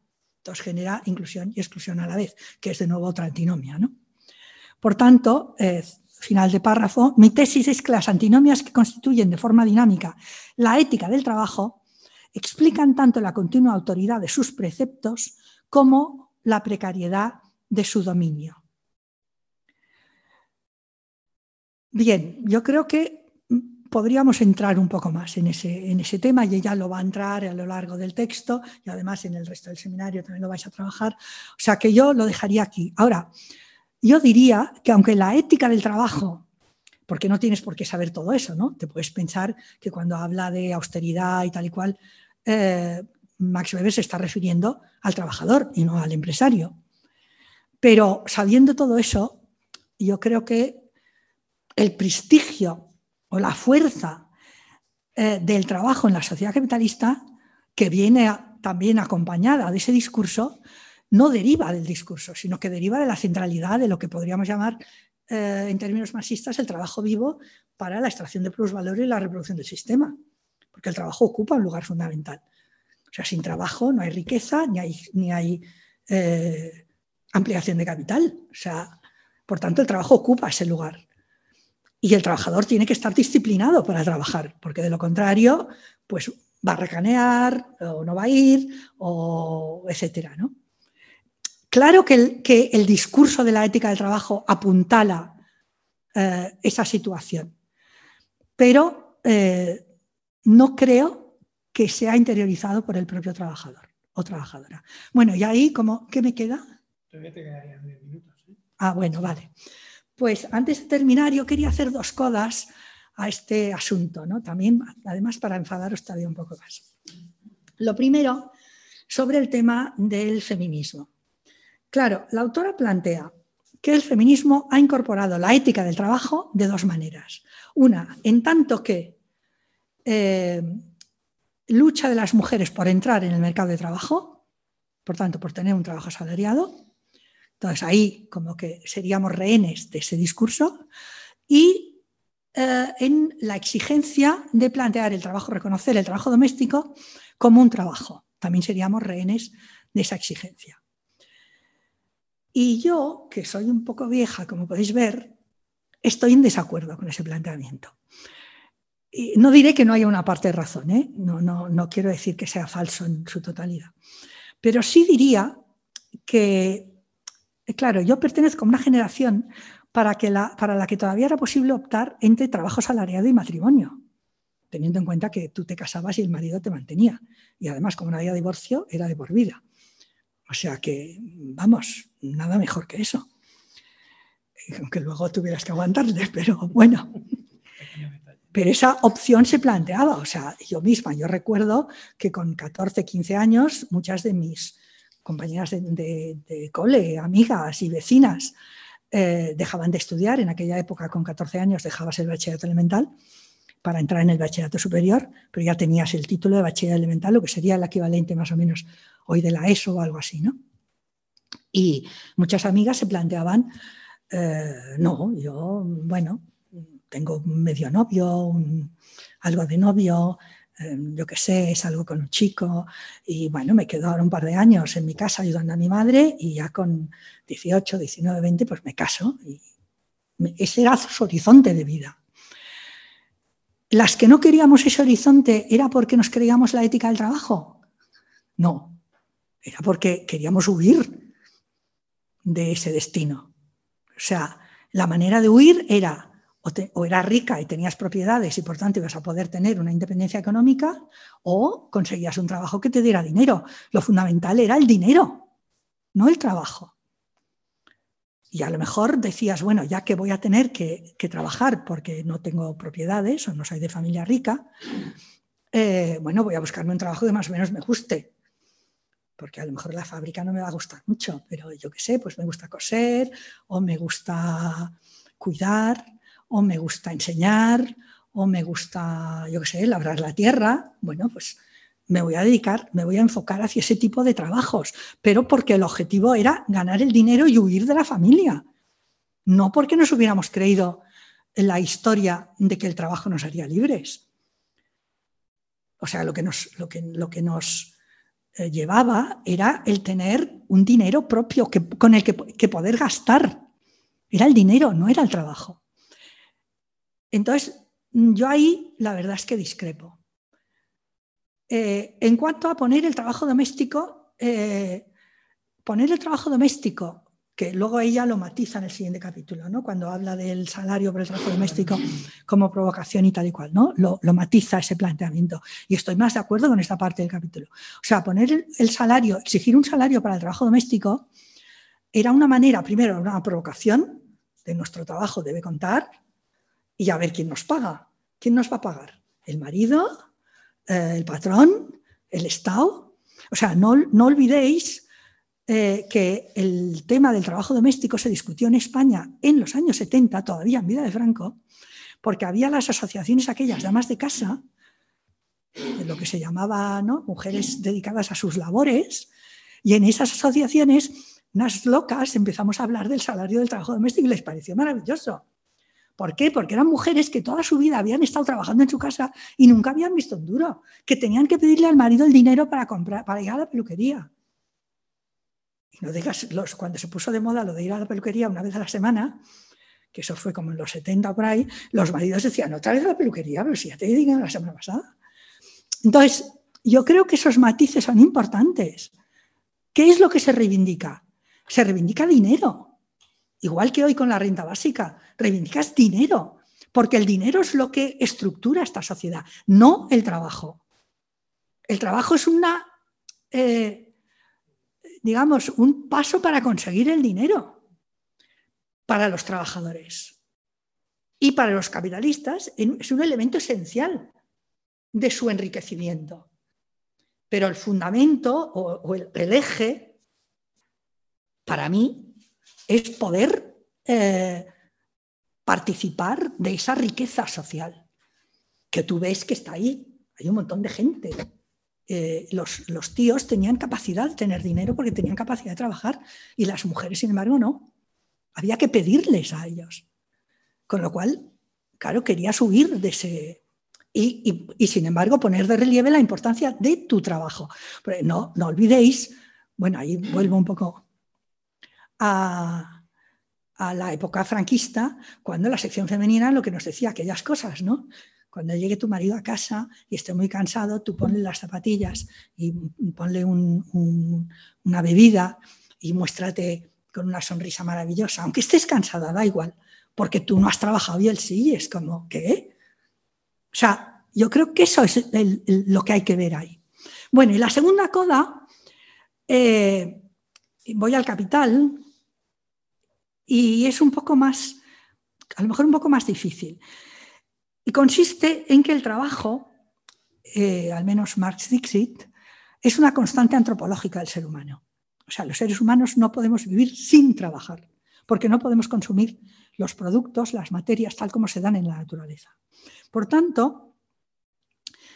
Genera inclusión y exclusión a la vez, que es de nuevo otra antinomia. ¿no? Por tanto, eh, final de párrafo, mi tesis es que las antinomias que constituyen de forma dinámica la ética del trabajo explican tanto la continua autoridad de sus preceptos como la precariedad de su dominio. Bien, yo creo que podríamos entrar un poco más en ese, en ese tema y ella lo va a entrar a lo largo del texto y además en el resto del seminario también lo vais a trabajar. O sea que yo lo dejaría aquí. Ahora, yo diría que aunque la ética del trabajo, porque no tienes por qué saber todo eso, ¿no? Te puedes pensar que cuando habla de austeridad y tal y cual, eh, Max Weber se está refiriendo al trabajador y no al empresario. Pero sabiendo todo eso, yo creo que el prestigio o la fuerza eh, del trabajo en la sociedad capitalista, que viene también acompañada de ese discurso, no deriva del discurso, sino que deriva de la centralidad de lo que podríamos llamar, eh, en términos marxistas, el trabajo vivo para la extracción de plusvalor y la reproducción del sistema, porque el trabajo ocupa un lugar fundamental. O sea, sin trabajo no hay riqueza ni hay, ni hay eh, ampliación de capital. O sea, por tanto, el trabajo ocupa ese lugar. Y el trabajador tiene que estar disciplinado para trabajar, porque de lo contrario, pues va a recanear o no va a ir, o etcétera, Claro que el, que el, discurso de la ética del trabajo apuntala eh, esa situación, pero eh, no creo que se ha interiorizado por el propio trabajador o trabajadora. Bueno, y ahí, como, ¿qué me queda? minutos. ¿eh? Ah, bueno, vale. Pues antes de terminar, yo quería hacer dos codas a este asunto, ¿no? También, además, para enfadaros todavía un poco más. Lo primero, sobre el tema del feminismo. Claro, la autora plantea que el feminismo ha incorporado la ética del trabajo de dos maneras. Una, en tanto que eh, lucha de las mujeres por entrar en el mercado de trabajo, por tanto, por tener un trabajo asalariado. Entonces ahí como que seríamos rehenes de ese discurso y eh, en la exigencia de plantear el trabajo, reconocer el trabajo doméstico como un trabajo. También seríamos rehenes de esa exigencia. Y yo, que soy un poco vieja, como podéis ver, estoy en desacuerdo con ese planteamiento. No diré que no haya una parte de razón, ¿eh? no, no, no quiero decir que sea falso en su totalidad, pero sí diría que, claro, yo pertenezco a una generación para, que la, para la que todavía era posible optar entre trabajo salariado y matrimonio, teniendo en cuenta que tú te casabas y el marido te mantenía. Y además, como no había divorcio, era de por vida. O sea que, vamos, nada mejor que eso. Aunque luego tuvieras que aguantarle, pero bueno. Pero esa opción se planteaba, o sea, yo misma, yo recuerdo que con 14, 15 años, muchas de mis compañeras de, cole, amigas y vecinas, eh, dejaban de estudiar. En aquella época, con 14 años, dejabas el bachillerato elemental para entrar en el bachillerato superior, pero ya tenías el título de bachiller elemental, lo que sería el equivalente más o menos hoy de la ESO o algo así, ¿no? Y muchas amigas se planteaban, eh, no, yo, bueno, tengo medio novio, algo de novio, yo qué sé, salgo con un chico y bueno, me quedo ahora un par de años en mi casa ayudando a mi madre y ya con 18, 19, 20 pues me caso. Y ese era su horizonte de vida. ¿Las que no queríamos ese horizonte era porque nos creíamos la ética del trabajo? No, era porque queríamos huir de ese destino. O sea, la manera de huir era o, eras rica y tenías propiedades y por tanto ibas a poder tener una independencia económica, o conseguías un trabajo que te diera dinero. Lo fundamental era el dinero, no el trabajo. Y a lo mejor decías, bueno, ya que voy a tener que, trabajar porque no tengo propiedades o no soy de familia rica, eh, bueno, voy a buscarme un trabajo que más o menos me guste. Porque a lo mejor la fábrica no me va a gustar mucho, pero yo qué sé, pues me gusta coser o me gusta cuidar o me gusta enseñar, o me gusta, yo qué sé, labrar la tierra, bueno, pues me voy a dedicar, me voy a enfocar hacia ese tipo de trabajos, pero porque el objetivo era ganar el dinero y huir de la familia, no porque nos hubiéramos creído en la historia de que el trabajo nos haría libres. O sea, lo que nos, lo que, lo que nos eh, llevaba era el tener un dinero propio que, con el que, que poder gastar. Era el dinero, no era el trabajo. Entonces, yo ahí la verdad es que discrepo. Eh, en cuanto a poner el trabajo doméstico, eh, poner el trabajo doméstico, que luego ella lo matiza en el siguiente capítulo, ¿no? cuando habla del salario por el trabajo doméstico como provocación y tal y cual, ¿no? lo, matiza ese planteamiento. Y estoy más de acuerdo con esta parte del capítulo. O sea, poner el salario, exigir un salario para el trabajo doméstico, era una manera, primero, una provocación de nuestro trabajo debe contar, y a ver quién nos paga. ¿Quién nos va a pagar? ¿El marido? Eh, ¿El patrón? ¿El Estado? O sea, no, no olvidéis eh, que el tema del trabajo doméstico se discutió en España en los años 70, todavía en vida de Franco, porque había las asociaciones aquellas de amas de casa, lo que se llamaba ¿no? mujeres dedicadas a sus labores, y en esas asociaciones, unas locas, empezamos a hablar del salario del trabajo doméstico y les pareció maravilloso. ¿Por qué? Porque eran mujeres que toda su vida habían estado trabajando en su casa y nunca habían visto un duro, que tenían que pedirle al marido el dinero para, comprar, para ir a la peluquería. Y no digas, los, cuando se puso de moda lo de ir a la peluquería una vez a la semana, que eso fue como en los 70 por ahí, los maridos decían, otra vez a la peluquería, pero si ya te digan la semana pasada. Entonces, yo creo que esos matices son importantes. ¿Qué es lo que se reivindica? Se reivindica dinero. Igual que hoy con la renta básica, reivindicas dinero, porque el dinero es lo que estructura esta sociedad, no el trabajo. El trabajo es una, eh, digamos, un paso para conseguir el dinero para los trabajadores. Y para los capitalistas es un elemento esencial de su enriquecimiento. Pero el fundamento o, el eje, para mí, es poder eh, participar de esa riqueza social que tú ves que está ahí. Hay un montón de gente. Eh, los, los, tíos tenían capacidad de tener dinero porque tenían capacidad de trabajar y las mujeres, sin embargo, no. Había que pedirles a ellos. Con lo cual, claro, querías huir de ese... Y, y, sin embargo, poner de relieve la importancia de tu trabajo. no, no olvidéis, bueno, ahí vuelvo un poco a, la época franquista, cuando la sección femenina lo que nos decía aquellas cosas, ¿no? Cuando llegue tu marido a casa y esté muy cansado, tú ponle las zapatillas y ponle una bebida y muéstrate con una sonrisa maravillosa, aunque estés cansada, da igual, porque tú no has trabajado y él sí, es como, ¿qué? O sea, yo creo que eso es lo que hay que ver ahí. Bueno, y la segunda coda, eh, voy al capital y es un poco más, a lo mejor un poco más difícil. Y consiste en que el trabajo, eh, al menos Marx Dixit, es una constante antropológica del ser humano. O sea, los seres humanos no podemos vivir sin trabajar, porque no podemos consumir los productos, las materias tal como se dan en la naturaleza. Por tanto,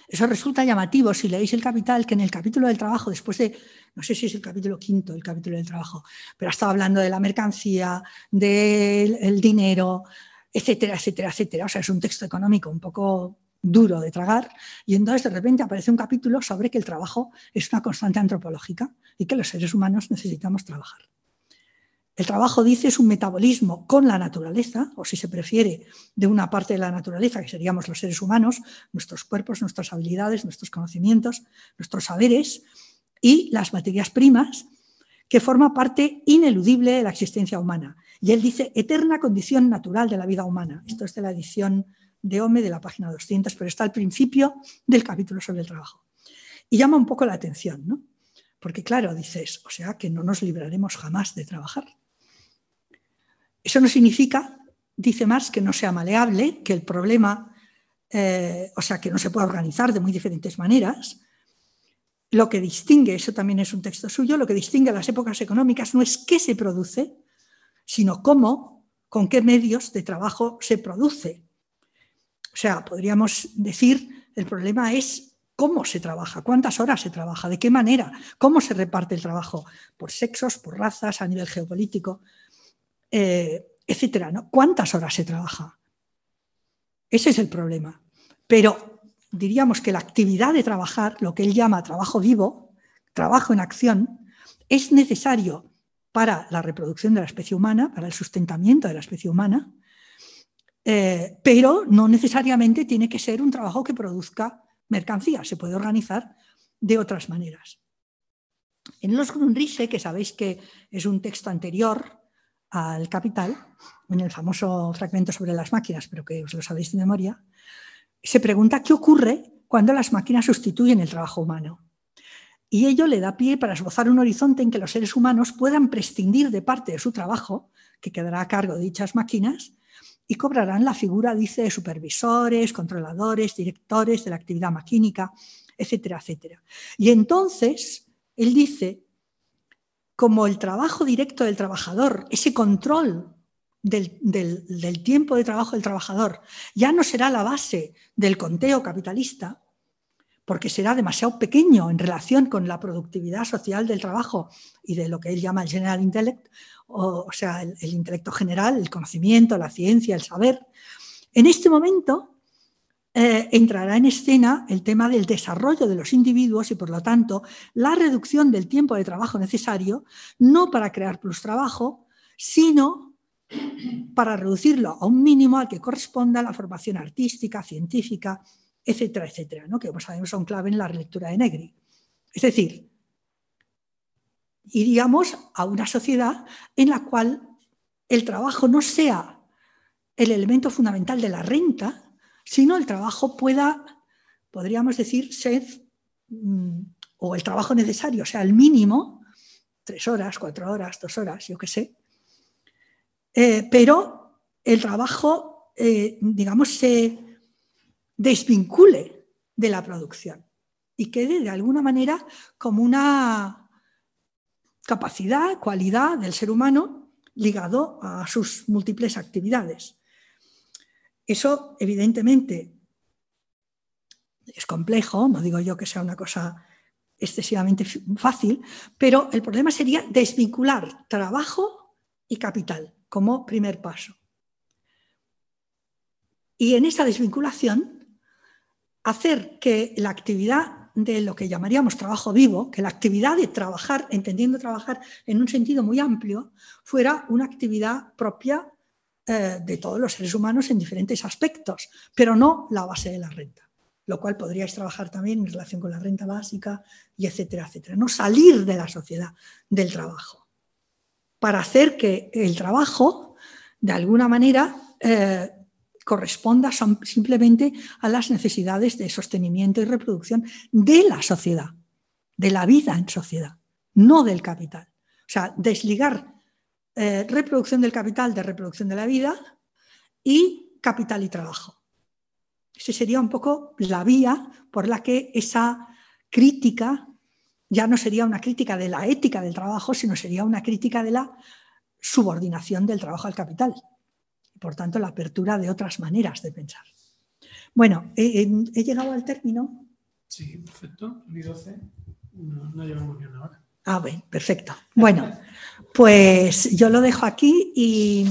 eso resulta llamativo si leéis el Capital, que en el capítulo del trabajo, después de, no sé si es el capítulo quinto, el capítulo del trabajo, pero ha estado hablando de la mercancía, del dinero, etcétera, etcétera, etcétera. O sea, es un texto económico un poco duro de tragar y entonces de repente aparece un capítulo sobre que el trabajo es una constante antropológica y que los seres humanos necesitamos trabajar. El trabajo, dice, es un metabolismo con la naturaleza, o si se prefiere, de una parte de la naturaleza, que seríamos los seres humanos, nuestros cuerpos, nuestras habilidades, nuestros conocimientos, nuestros saberes, y las materias primas, que forma parte ineludible de la existencia humana. Y él dice, eterna condición natural de la vida humana. Esto es de la edición de Home de la página 200, pero está al principio del capítulo sobre el trabajo. Y llama un poco la atención, ¿no? Porque claro, dices, o sea, que no nos libraremos jamás de trabajar. Eso no significa, dice Marx, que no sea maleable, que el problema, eh, o sea, que no se pueda organizar de muy diferentes maneras. Lo que distingue, eso también es un texto suyo, lo que distingue a las épocas económicas no es qué se produce, sino cómo, con qué medios de trabajo se produce. O sea, podríamos decir, el problema es cómo se trabaja, cuántas horas se trabaja, de qué manera, cómo se reparte el trabajo, por sexos, por razas, a nivel geopolítico. Eh, etcétera. ¿no? ¿Cuántas horas se trabaja? Ese es el problema. Pero diríamos que la actividad de trabajar, lo que él llama trabajo vivo, trabajo en acción, es necesario para la reproducción de la especie humana, para el sustentamiento de la especie humana, eh, pero no necesariamente tiene que ser un trabajo que produzca mercancía, se puede organizar de otras maneras. En los Grundrisse, que sabéis que es un texto anterior al Capital, en el famoso fragmento sobre las máquinas, pero que os lo sabéis de memoria, se pregunta qué ocurre cuando las máquinas sustituyen el trabajo humano. Y ello le da pie para esbozar un horizonte en que los seres humanos puedan prescindir de parte de su trabajo, que quedará a cargo de dichas máquinas, y cobrarán la figura, dice, de supervisores, controladores, directores de la actividad maquínica, etcétera, etcétera. Y entonces, él dice como el trabajo directo del trabajador, ese control del, tiempo de trabajo del trabajador, ya no será la base del conteo capitalista, porque será demasiado pequeño en relación con la productividad social del trabajo y de lo que él llama el general intellect, o, sea, el intelecto general, el conocimiento, la ciencia, el saber. En este momento, eh, entrará en escena el tema del desarrollo de los individuos y, por lo tanto, la reducción del tiempo de trabajo necesario, no para crear plus trabajo, sino para reducirlo a un mínimo al que corresponda la formación artística, científica, etcétera, etcétera, que como sabemos son clave en la relectura de Negri. Es decir, iríamos a una sociedad en la cual el trabajo no sea el elemento fundamental de la renta, sino el trabajo pueda, podríamos decir, ser, mm, o el trabajo necesario, o sea, el mínimo, tres horas, cuatro horas, dos horas, yo qué sé, eh, pero el trabajo, eh, digamos, se desvincule de la producción y quede de alguna manera como una capacidad, cualidad del ser humano ligado a sus múltiples actividades. Eso, evidentemente, es complejo, no digo yo que sea una cosa excesivamente fácil, pero el problema sería desvincular trabajo y capital como primer paso. Y en esa desvinculación, hacer que la actividad de lo que llamaríamos trabajo vivo, que la actividad de trabajar, entendiendo trabajar en un sentido muy amplio, fuera una actividad propia eh, de todos los seres humanos en diferentes aspectos, pero no la base de la renta, lo cual podríais trabajar también en relación con la renta básica y etcétera, etcétera. No salir de la sociedad del trabajo para hacer que el trabajo, de alguna manera, eh, corresponda simplemente a las necesidades de sostenimiento y reproducción de la sociedad, de la vida en sociedad, no del capital. O sea, desligar eh, reproducción del capital de reproducción de la vida y capital y trabajo. Esa sería un poco la vía por la que esa crítica ya no sería una crítica de la ética del trabajo, sino sería una crítica de la subordinación del trabajo al capital. Y por tanto, la apertura de otras maneras de pensar. Bueno, he, llegado al término. Sí, perfecto. No, no llevamos ni una hora. Ah, bien, perfecto. Bueno, pues yo lo dejo aquí y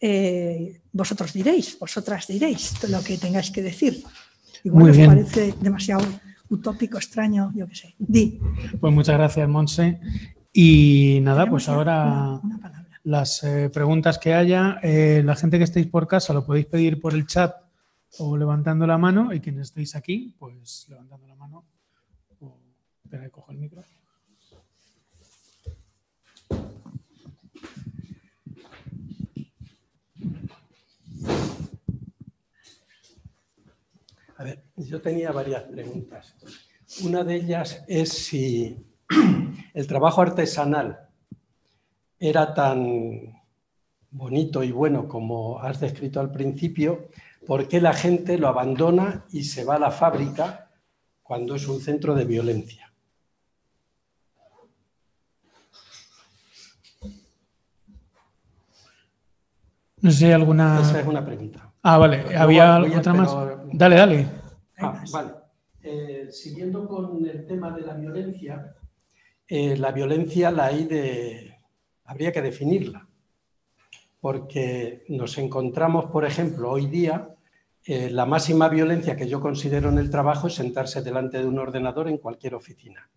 eh, vosotros diréis, vosotras diréis lo que tengáis que decir. Igual os parece demasiado utópico, extraño, yo qué sé. Di. Pues muchas gracias, Monse. Y nada, pues ahora las eh, preguntas que haya, eh, la gente que estéis por casa lo podéis pedir por el chat o levantando la mano y quienes estéis aquí, pues levantando la mano. espera, que cojo el micro. A ver, yo tenía varias preguntas. Una de ellas es si el trabajo artesanal era tan bonito y bueno como has descrito al principio, ¿por qué la gente lo abandona y se va a la fábrica cuando es un centro de violencia? No sé, alguna... Esa es una pregunta. Ah, vale. ¿Había otra más? Dale, dale. Ah, vale. Eh, siguiendo con el tema de la violencia, eh, la violencia la hay de... habría que definirla, porque nos encontramos, por ejemplo, hoy día, eh, la máxima violencia que yo considero en el trabajo es sentarse delante de un ordenador en cualquier oficina.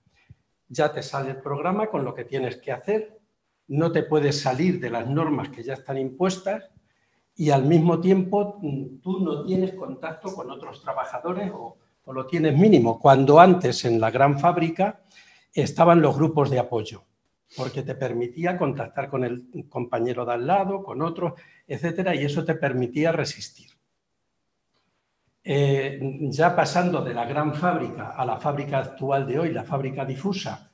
Ya te sale el programa con lo que tienes que hacer, no te puedes salir de las normas que ya están impuestas y al mismo tiempo mm, tú no tienes contacto con otros trabajadores o, lo tienes mínimo, cuando antes en la gran fábrica estaban los grupos de apoyo, porque te permitía contactar con el compañero de al lado, con otros, etcétera, y eso te permitía resistir. Eh, ya pasando de la gran fábrica a la fábrica actual de hoy, la fábrica difusa,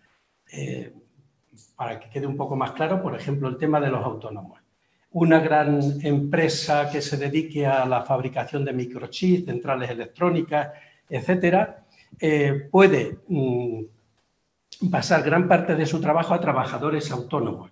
eh, para que quede un poco más claro, por ejemplo, el tema de los autónomos una gran empresa que se dedique a la fabricación de microchips, centrales electrónicas, etcétera, eh, puede mm, pasar gran parte de su trabajo a trabajadores autónomos,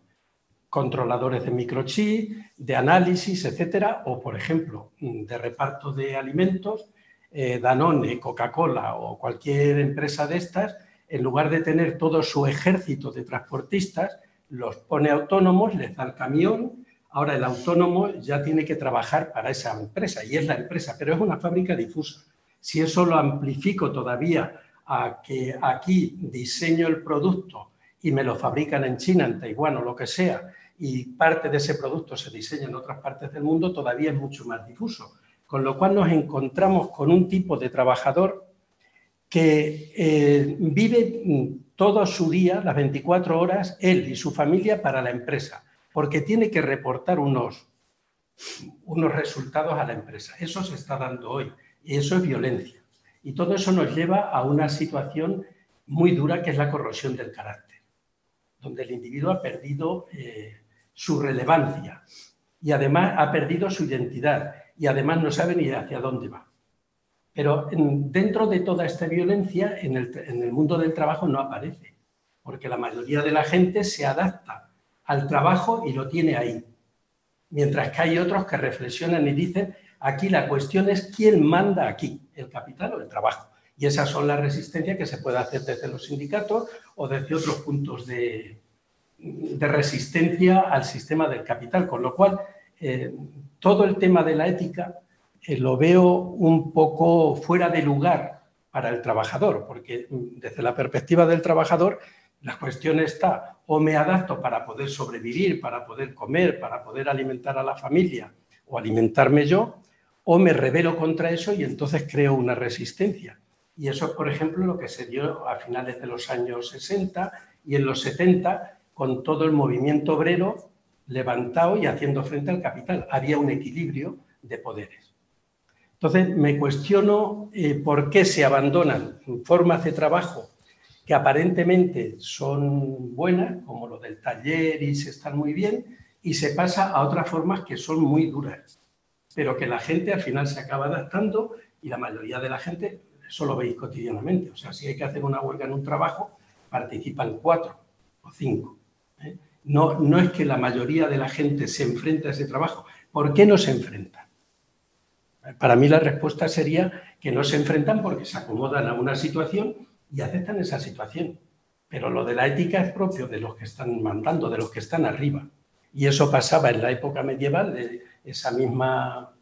controladores de microchip, de análisis, etcétera, o por ejemplo, mm, de reparto de alimentos, eh, Danone, Coca-Cola o cualquier empresa de estas, en lugar de tener todo su ejército de transportistas, los pone autónomos, les da el camión, Ahora el autónomo ya tiene que trabajar para esa empresa y es la empresa, pero es una fábrica difusa. Si eso lo amplifico todavía a que aquí diseño el producto y me lo fabrican en China, en Taiwán o lo que sea, y parte de ese producto se diseña en otras partes del mundo, todavía es mucho más difuso. Con lo cual nos encontramos con un tipo de trabajador que eh, vive todo su día, las 24 horas, él y su familia para la empresa porque tiene que reportar unos, unos resultados a la empresa. Eso se está dando hoy y eso es violencia. Y todo eso nos lleva a una situación muy dura que es la corrosión del carácter, donde el individuo ha perdido eh, su relevancia y además ha perdido su identidad y además no sabe ni hacia dónde va. Pero dentro de toda esta violencia, en el, en el mundo del trabajo no aparece, porque la mayoría de la gente se adapta al trabajo y lo tiene ahí. Mientras que hay otros que reflexionan y dicen, aquí la cuestión es quién manda aquí, el capital o el trabajo. Y esas son las resistencias que se puede hacer desde los sindicatos o desde otros puntos de, resistencia al sistema del capital. Con lo cual, eh, todo el tema de la ética eh, lo veo un poco fuera de lugar para el trabajador, porque mm, desde la perspectiva del trabajador la cuestión está o me adapto para poder sobrevivir, para poder comer, para poder alimentar a la familia o alimentarme yo, o me rebelo contra eso y entonces creo una resistencia. Y eso, por ejemplo, lo que se dio a finales de los años 60 y en los 70 con todo el movimiento obrero levantado y haciendo frente al capital. Había un equilibrio de poderes. Entonces, me cuestiono eh, por qué se abandonan formas de trabajo que aparentemente son buenas, como lo del taller y se están muy bien, y se pasa a otras formas que son muy duras, pero que la gente al final se acaba adaptando y la mayoría de la gente, eso lo veis cotidianamente, o sea, si hay que hacer una huelga en un trabajo, participan cuatro o cinco. ¿eh? No, no es que la mayoría de la gente se enfrente a ese trabajo. ¿Por qué no se enfrenta? Para mí la respuesta sería que no se enfrentan porque se acomodan a una situación y aceptan esa situación. Pero lo de la ética es propio de los que están mandando, de los que están arriba. Y eso pasaba en la época medieval, de esa misma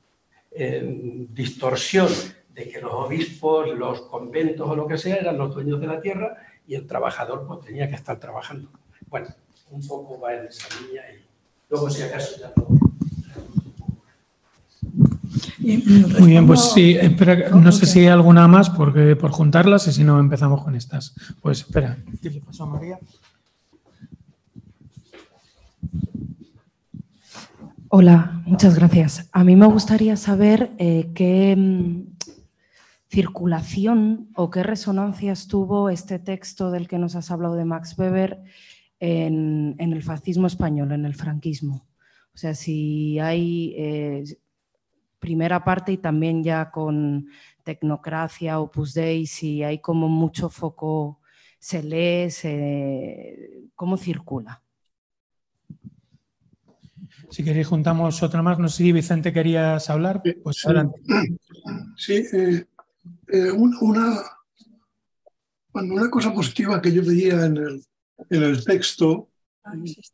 eh, distorsión de que los obispos, los conventos o lo que sea eran los dueños de la tierra y el trabajador pues, tenía que estar trabajando. Bueno, un poco va en esa línea y luego si acaso ya no. Muy bien, pues sí, espera, no sé si hay alguna más porque, por juntarlas y si no empezamos con estas. Pues espera, ¿qué le pasó a María? Hola, muchas gracias. A mí me gustaría saber eh, qué mm, circulación o qué resonancias tuvo este texto del que nos has hablado de Max Weber en, el fascismo español, en el franquismo. O sea, si hay, eh, primera parte y también ya con Tecnocracia, Opus Dei, si hay como mucho foco, se lee, se, cómo circula. Si queréis juntamos otra más, no sé si Vicente querías hablar, pues sí. adelante. Sí, eh, eh, una, una cosa positiva que yo veía en el, en el texto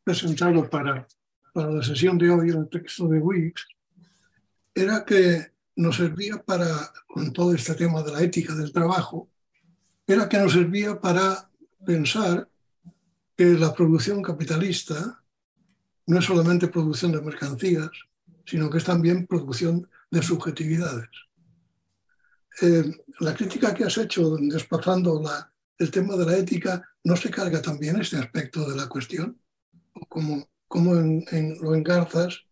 presentado para, para la sesión de hoy, el texto de Wicks, era que nos servía para, con todo este tema de la ética del trabajo, era que nos servía para pensar que la producción capitalista no es solamente producción de mercancías, sino que es también producción de subjetividades. Eh, la crítica que has hecho desplazando la, el tema de la ética, ¿no se carga también este aspecto de la cuestión? ¿Cómo, cómo lo engarzas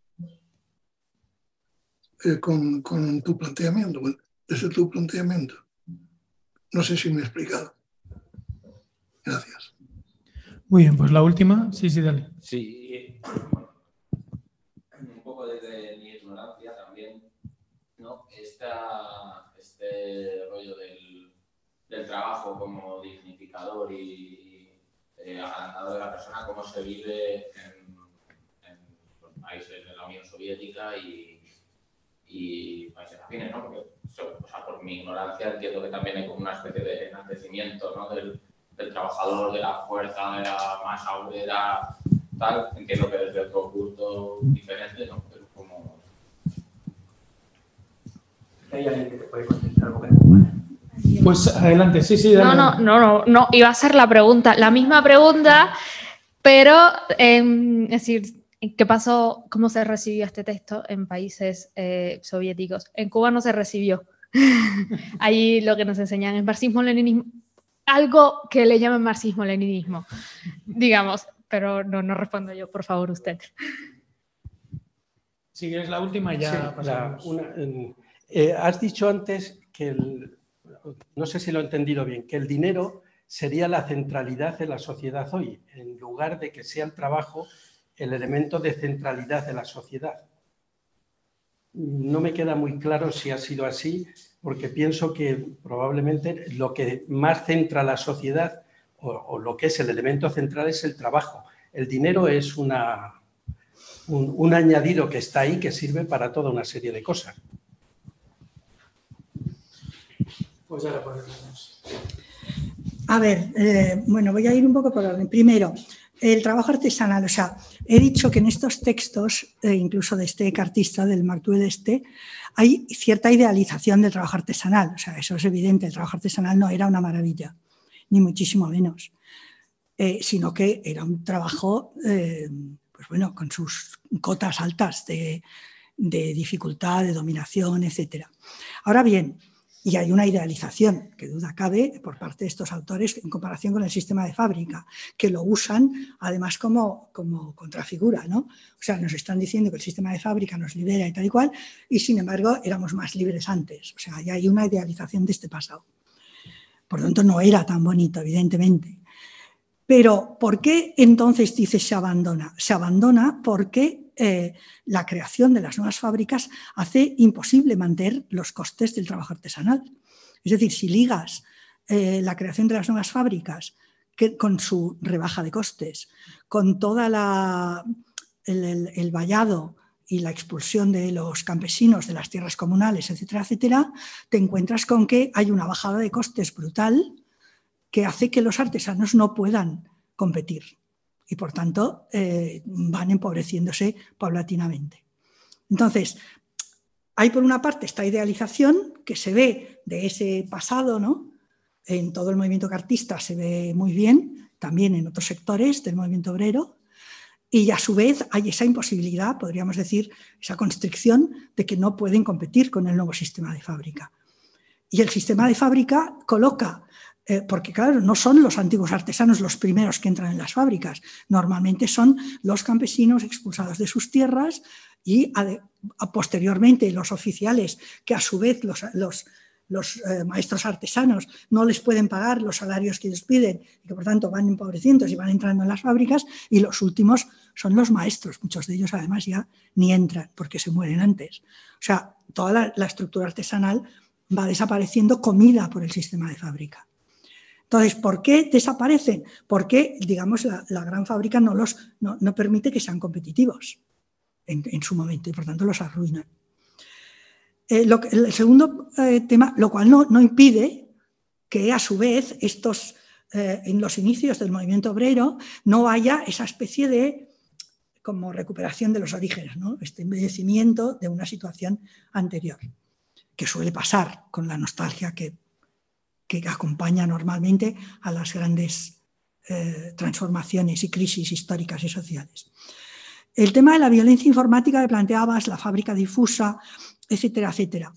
eh, con, con, tu planteamiento, desde tu planteamiento. No sé si me he explicado. Gracias. Muy bien, pues la última, sí, sí, dale. Sí, un poco desde mi ignorancia también, ¿no? Esta, este rollo del, del trabajo como dignificador y, eh, agrandador de la persona, cómo se vive en, en los países de la Unión Soviética y y países afines, ¿no? Porque, o sea, por mi ignorancia entiendo que también hay como una especie de enaltecimiento, ¿no? Del, del trabajador, de la fuerza, de la masa obrera, tal. Entiendo que desde otro punto diferente, ¿no? Pero como... ¿Hay alguien que te puede contestar algo Pues adelante, sí, sí. Dale. No, no, no, no, no, iba a ser la pregunta, la misma pregunta, pero, eh, es decir, ¿Qué pasó? ¿Cómo se recibió este texto en países eh, soviéticos? En Cuba no se recibió. Ahí lo que nos enseñan es marxismo-leninismo, algo que le llaman marxismo-leninismo, digamos, pero no, no respondo yo, por favor, usted. Si quieres la última, ya eh, has dicho antes que, no sé si lo he entendido bien, que el dinero sería la centralidad de la sociedad hoy, en lugar de que sea el trabajo el elemento de centralidad de la sociedad. No me queda muy claro si ha sido así, porque pienso que probablemente lo que más centra la sociedad o, lo que es el elemento central es el trabajo. El dinero es una, un, añadido que está ahí que sirve para toda una serie de cosas. Pues ahora podemos. A ver, eh, bueno, voy a ir un poco por orden. Primero, el trabajo artesanal, o sea, he dicho que en estos textos, eh, incluso de este cartista, del Martuel este, hay cierta idealización del trabajo artesanal. O sea, eso es evidente, el trabajo artesanal no era una maravilla, ni muchísimo menos, eh, sino que era un trabajo, eh, pues bueno, con sus cotas altas de, de dificultad, de dominación, etc. Ahora bien, y hay una idealización, que duda cabe, por parte de estos autores en comparación con el sistema de fábrica, que lo usan además como, como contrafigura. ¿no? O sea, nos están diciendo que el sistema de fábrica nos libera y tal y cual, y sin embargo éramos más libres antes. O sea, hay una idealización de este pasado. Por tanto, no era tan bonito, evidentemente. Pero, ¿por qué entonces dice se abandona? Se abandona porque eh, la creación de las nuevas fábricas hace imposible mantener los costes del trabajo artesanal. Es decir, si ligas eh, la creación de las nuevas fábricas con su rebaja de costes, con toda la, el, vallado y la expulsión de los campesinos de las tierras comunales, etcétera, etcétera, te encuentras con que hay una bajada de costes brutal que hace que los artesanos no puedan competir y por tanto eh, van empobreciéndose paulatinamente. Entonces, hay por una parte esta idealización que se ve de ese pasado, ¿no? En todo el movimiento cartista se ve muy bien, también en otros sectores del movimiento obrero, y a su vez hay esa imposibilidad, podríamos decir, esa constricción de que no pueden competir con el nuevo sistema de fábrica. Y el sistema de fábrica coloca eh, porque claro, no son los antiguos artesanos los primeros que entran en las fábricas, normalmente son los campesinos expulsados de sus tierras y posteriormente los oficiales que a su vez los, eh, maestros artesanos no les pueden pagar los salarios que les piden y que por tanto van empobreciendo y van entrando en las fábricas y los últimos son los maestros, muchos de ellos además ya ni entran porque se mueren antes. O sea, toda la estructura artesanal va desapareciendo comida por el sistema de fábrica. Entonces, ¿por qué desaparecen? Porque, digamos, la, gran fábrica no, los, no, permite que sean competitivos en, su momento y por tanto los arruinan. Eh, el segundo eh, tema, lo cual no, impide que a su vez estos, eh, en los inicios del movimiento obrero no haya esa especie de como recuperación de los orígenes, ¿no? este embellecimiento de una situación anterior, que suele pasar con la nostalgia que que acompaña normalmente a las grandes eh, transformaciones y crisis históricas y sociales. El tema de la violencia informática que planteabas, la fábrica difusa, etcétera, etcétera.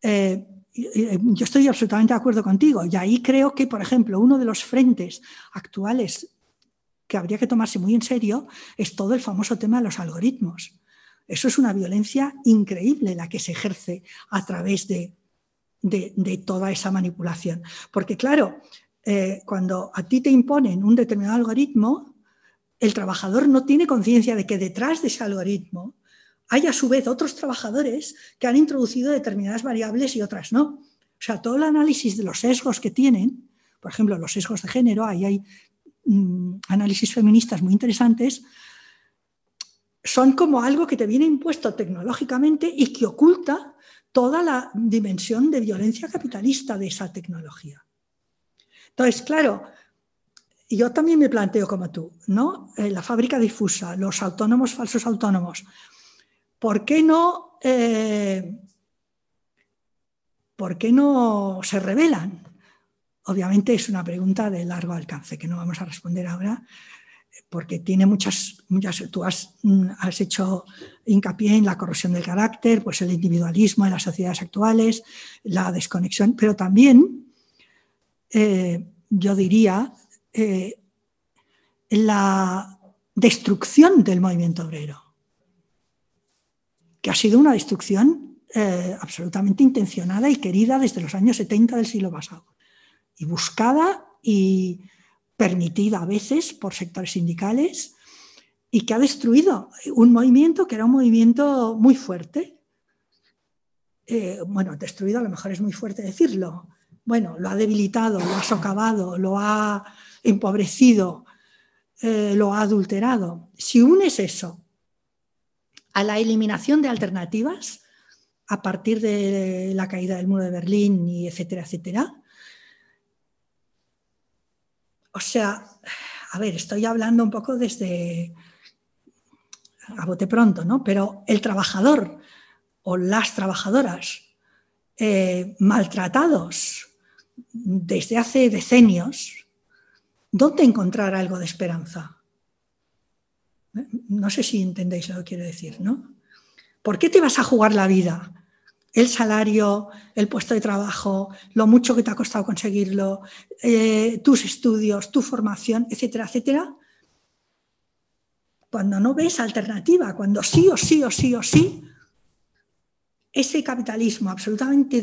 Eh, yo estoy absolutamente de acuerdo contigo y ahí creo que, por ejemplo, uno de los frentes actuales que habría que tomarse muy en serio es todo el famoso tema de los algoritmos. Eso es una violencia increíble la que se ejerce a través de de, toda esa manipulación. Porque claro, eh, cuando a ti te imponen un determinado algoritmo, el trabajador no tiene conciencia de que detrás de ese algoritmo hay a su vez otros trabajadores que han introducido determinadas variables y otras no. O sea, todo el análisis de los sesgos que tienen, por ejemplo, los sesgos de género, ahí hay mm, análisis feministas muy interesantes, son como algo que te viene impuesto tecnológicamente y que oculta toda la dimensión de violencia capitalista de esa tecnología. Entonces, claro, yo también me planteo como tú, ¿no? Eh, la fábrica difusa, los autónomos, falsos autónomos. ¿Por qué no, eh, ¿por qué no se revelan? Obviamente es una pregunta de largo alcance que no vamos a responder ahora, porque tiene muchas, muchas tú mm, has, hecho hincapié en la corrosión del carácter, pues el individualismo en las sociedades actuales, la desconexión, pero también, eh, yo diría, eh, la destrucción del movimiento obrero, que ha sido una destrucción eh, absolutamente intencionada y querida desde los años 70 del siglo pasado, y buscada y permitida a veces por sectores sindicales y que ha destruido un movimiento que era un movimiento muy fuerte. Eh, bueno, destruido a lo mejor es muy fuerte decirlo. Bueno, lo ha debilitado, lo ha socavado, lo ha empobrecido, eh, lo ha adulterado. Si unes eso a la eliminación de alternativas a partir de la caída del muro de Berlín y etcétera, etcétera, O sea, a ver, estoy hablando un poco desde a bote pronto, ¿no? Pero el trabajador o las trabajadoras eh, maltratados desde hace decenios, ¿dónde encontrar algo de esperanza? No sé si entendéis lo que quiero decir, ¿no? ¿Por qué te vas a jugar la vida? El salario, el puesto de trabajo, lo mucho que te ha costado conseguirlo, eh, tus estudios, tu formación, etcétera, etcétera. Cuando no ves alternativa, cuando sí o sí o sí o sí, ese capitalismo absolutamente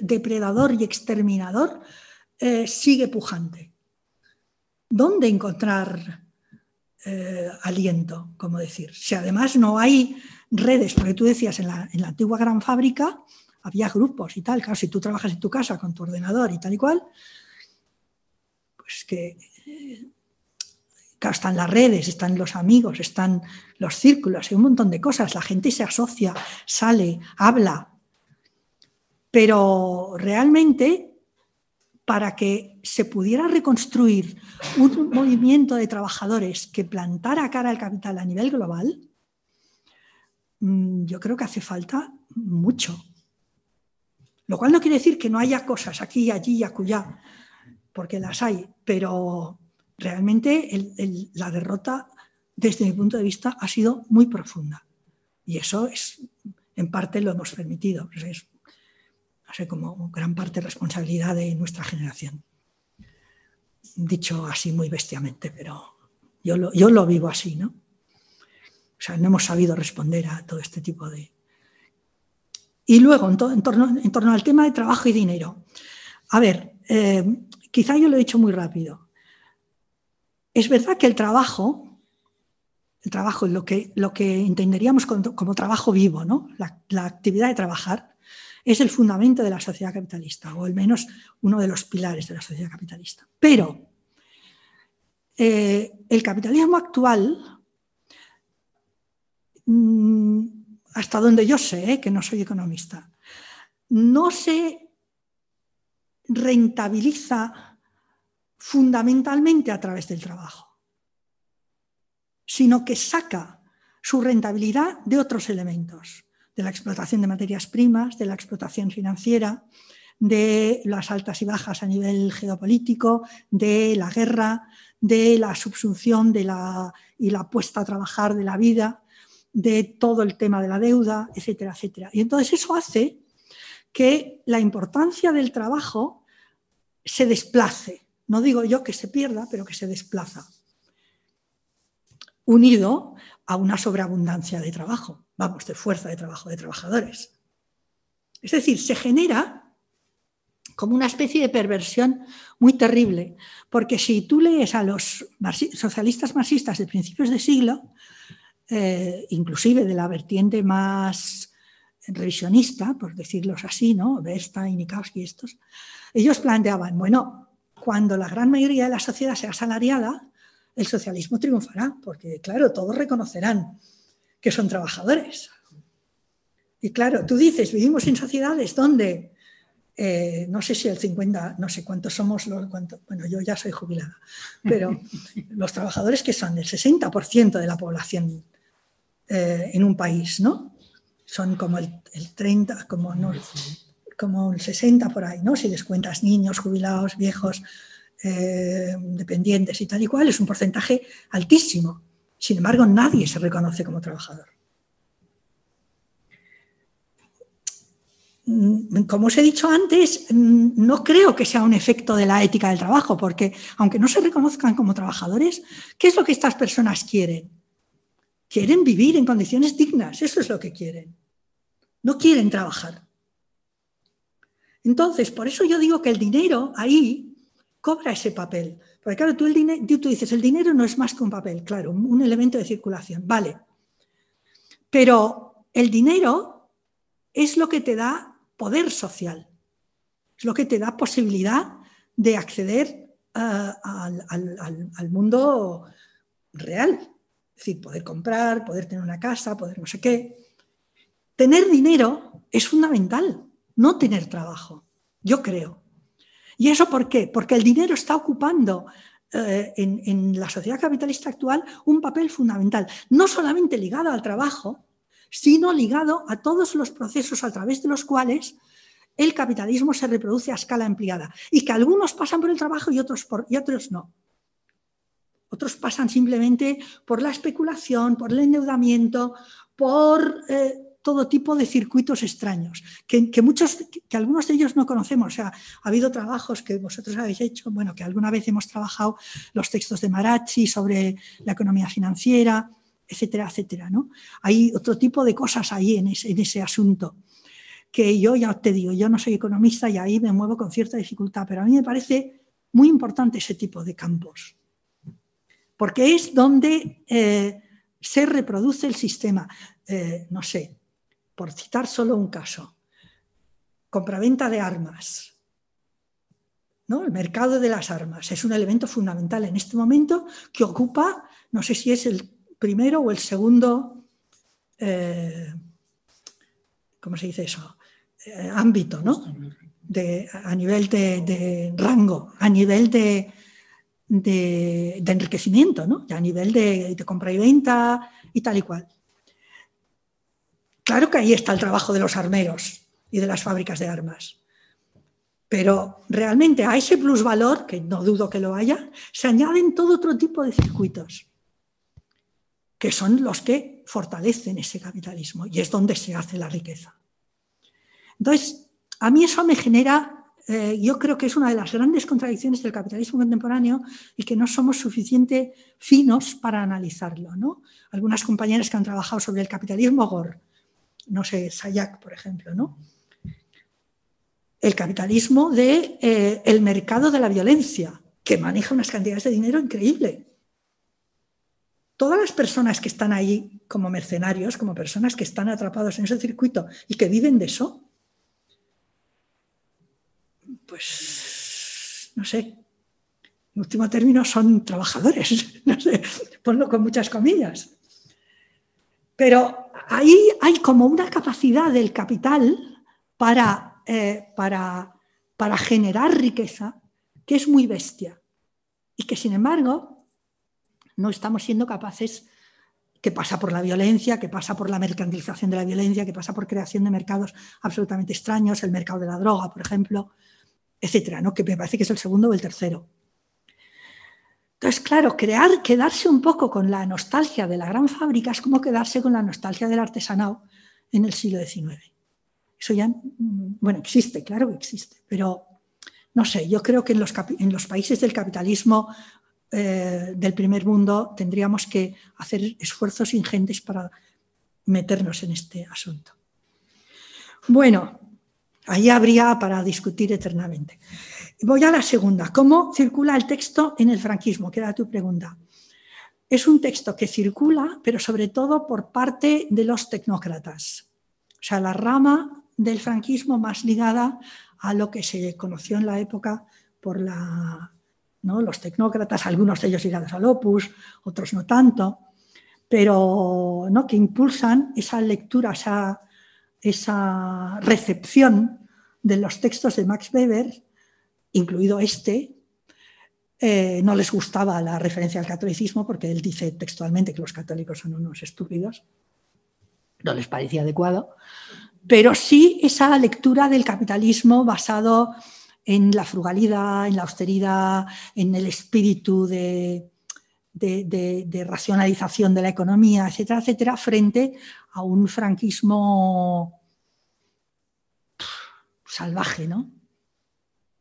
depredador y exterminador eh, sigue pujante. ¿Dónde encontrar eh, aliento, como decir. Si además no hay redes, porque tú decías en la, antigua gran fábrica había grupos y tal, claro, si tú trabajas en tu casa con tu ordenador y tal y cual, pues que eh, están las redes, están los amigos, están los círculos, hay un montón de cosas, la gente se asocia, sale, habla, pero realmente para que se pudiera reconstruir un movimiento de trabajadores que plantara cara al capital a nivel global, yo creo que hace falta mucho. Lo cual no quiere decir que no haya cosas aquí, allí y acullá, porque las hay, pero realmente la derrota, desde mi punto de vista, ha sido muy profunda. Y eso es, en parte, lo hemos permitido como gran parte responsabilidad de nuestra generación. Dicho así muy bestiamente, pero yo lo, yo lo vivo así, ¿no? O sea, no hemos sabido responder a todo este tipo de... Y luego, en, torno, al tema de trabajo y dinero. A ver, eh, quizá yo lo he dicho muy rápido. Es verdad que el trabajo, el trabajo, lo que, lo que entenderíamos como, trabajo vivo, ¿no? la actividad de trabajar, es el fundamento de la sociedad capitalista, o al menos uno de los pilares de la sociedad capitalista. Pero eh, el capitalismo actual, hasta donde yo sé, eh, que no soy economista, no se rentabiliza fundamentalmente a través del trabajo, sino que saca su rentabilidad de otros elementos de la explotación de materias primas, de la explotación financiera, de las altas y bajas a nivel geopolítico, de la guerra, de la subsunción y la puesta a trabajar de la vida, de todo el tema de la deuda, etcétera, etcétera. Y entonces eso hace que la importancia del trabajo se desplace. No digo yo que se pierda, pero que se desplaza. Unido a una sobreabundancia de trabajo vamos, de fuerza de trabajo de trabajadores. Es decir, se genera como una especie de perversión muy terrible, porque si tú lees a los socialistas marxistas de principios de siglo, eh, inclusive de la vertiente más revisionista, por decirlos así, ¿no? Bernstein, Nikowski, estos, ellos planteaban, bueno, cuando la gran mayoría de la sociedad sea asalariada, el socialismo triunfará, porque claro, todos reconocerán que son trabajadores. Y claro, tú dices, vivimos en sociedades donde, eh, no sé si el 50, no sé cuántos somos, bueno, yo ya soy jubilada, pero los trabajadores que son el 60% de la población eh, en un país, ¿no? Son como el, 30, como, no, como el 60 por ahí, ¿no? Si descuentas niños, jubilados, viejos, eh, dependientes y tal y cual, es un porcentaje altísimo. Sin embargo, nadie se reconoce como trabajador. Mm, como os he dicho antes, mm, no creo que sea un efecto de la ética del trabajo, porque aunque no se reconozcan como trabajadores, ¿qué es lo que estas personas quieren? Quieren vivir en condiciones dignas, eso es lo que quieren. No quieren trabajar. Entonces, por eso yo digo que el dinero ahí cobra ese papel. Porque claro, tú, el tú dices, el dinero no es más que un papel, claro, un elemento de circulación, vale. Pero el dinero es lo que te da poder social, es lo que te da posibilidad de acceder eh, al, mundo real. Es decir, poder comprar, poder tener una casa, poder no sé qué. Tener dinero es fundamental, no tener trabajo, yo creo. ¿Y eso por qué? Porque el dinero está ocupando eh, en, la sociedad capitalista actual un papel fundamental, no solamente ligado al trabajo, sino ligado a todos los procesos a través de los cuales el capitalismo se reproduce a escala ampliada y que algunos pasan por el trabajo y otros, por, y otros no. Otros pasan simplemente por la especulación, por el endeudamiento, por eh, todo tipo de circuitos extraños, que, muchos, que algunos de ellos no conocemos. O sea, ha habido trabajos que vosotros habéis hecho, bueno, que alguna vez hemos trabajado los textos de Marachi sobre la economía financiera, etcétera, etcétera. ¿no? Hay otro tipo de cosas ahí en ese, en ese asunto que yo ya te digo, yo no soy economista y ahí me muevo con cierta dificultad, pero a mí me parece muy importante ese tipo de campos, porque es donde eh, se reproduce el sistema. Eh, no sé, por citar solo un caso, compraventa de armas. ¿no? El mercado de las armas es un elemento fundamental en este momento que ocupa, no sé si es el primero o el segundo, eh, ¿cómo se dice eso? Ámbito, ¿no? De, a nivel de, rango, a nivel de, de, enriquecimiento, ¿no? a nivel de, compra y venta y tal y cual. Claro que ahí está el trabajo de los armeros y de las fábricas de armas. Pero realmente a ese plusvalor, que no dudo que lo haya, se añaden todo otro tipo de circuitos, que son los que fortalecen ese capitalismo y es donde se hace la riqueza. Entonces, a mí eso me genera, eh, yo creo que es una de las grandes contradicciones del capitalismo contemporáneo y que no somos suficientemente finos para analizarlo. ¿no? Algunas compañeras que han trabajado sobre el capitalismo Gore, no sé, Sayak, por ejemplo, ¿no? El capitalismo de, eh, mercado de la violencia, que maneja unas cantidades de dinero increíble. Todas las personas que están ahí como mercenarios, como personas que están atrapados en ese circuito y que viven de eso, pues, no sé, en último término son trabajadores, no sé, ponlo con muchas comillas. Pero ahí hay como una capacidad del capital para, eh, para, para generar riqueza que es muy bestia y que sin embargo no estamos siendo capaces que pasa por la violencia, que pasa por la mercantilización de la violencia, que pasa por creación de mercados absolutamente extraños, el mercado de la droga, por ejemplo, etcétera, ¿no? que me parece que es el segundo o el tercero. Entonces, claro, crear, quedarse un poco con la nostalgia de la gran fábrica es como quedarse con la nostalgia del artesanado en el siglo XIX. Eso ya, mm, bueno, existe, claro que existe, pero no sé, yo creo que en los, en los países del capitalismo eh, del primer mundo tendríamos que hacer esfuerzos ingentes para meternos en este asunto. Bueno, ahí habría para discutir eternamente. Voy a la segunda. ¿Cómo circula el texto en el franquismo? Queda tu pregunta. Es un texto que circula, pero sobre todo por parte de los tecnócratas. O sea, la rama del franquismo más ligada a lo que se conoció en la época por la, los tecnócratas, algunos de ellos ligados al opus, otros no tanto, pero ¿no? que impulsan esa lectura, esa, esa recepción de los textos de Max Weber incluido este, eh, no les gustaba la referencia al catolicismo porque él dice textualmente que los católicos son unos estúpidos, no les parecía adecuado, pero sí esa lectura del capitalismo basado en la frugalidad, en la austeridad, en el espíritu de, de, racionalización de la economía, etcétera, etcétera, frente a un franquismo salvaje, ¿no?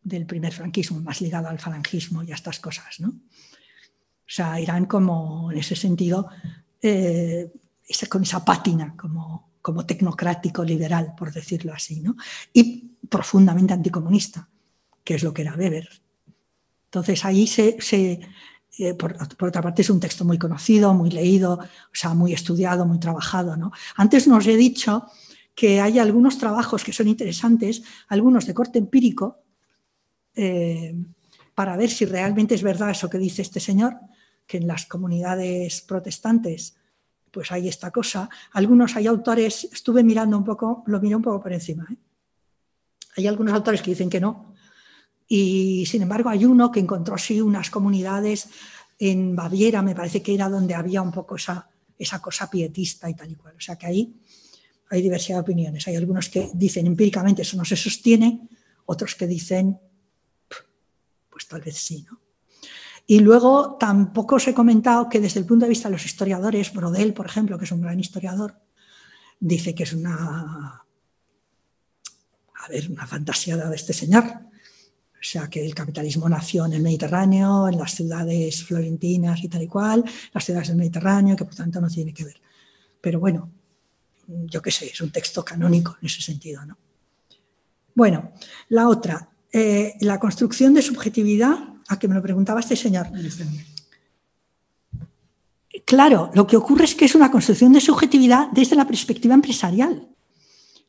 del primer franquismo, más ligado al falangismo y a estas cosas. ¿no? O sea, eran como, en ese sentido, eh, con esa pátina como, como tecnocrático liberal, por decirlo así, ¿no? y profundamente anticomunista, que es lo que era Weber. Entonces ahí se, eh, por, otra parte es un texto muy conocido, muy leído, o sea, muy estudiado, muy trabajado. ¿no? Antes nos he dicho que hay algunos trabajos que son interesantes, algunos de corte empírico, eh, para ver si realmente es verdad eso que dice este señor, que en las comunidades protestantes pues hay esta cosa. Algunos, hay autores, estuve mirando un poco, lo miré un poco por encima. ¿eh? Hay algunos autores que dicen que no Y sin embargo hay uno que encontró sí unas comunidades en Baviera, me parece que era donde había un poco esa, esa cosa pietista y tal y cual. O sea que ahí hay diversidad de opiniones. Hay algunos que dicen empíricamente eso no se sostiene, otros que dicen, pues tal vez sí, ¿no? Y luego tampoco os he comentado que desde el punto de vista de los historiadores, Brodel, por ejemplo, que es un gran historiador, dice que es una, a ver, una fantasiada de este señor. O sea, que el capitalismo nació en el Mediterráneo, en las ciudades florentinas y tal y cual, las ciudades del Mediterráneo, que por tanto no tiene que ver. Pero bueno, yo qué sé, es un texto canónico en ese sentido, ¿no? Bueno, la otra, eh, la construcción de subjetividad, a que me lo preguntaba este señor. Claro, lo que ocurre es que es una construcción de subjetividad desde la perspectiva empresarial,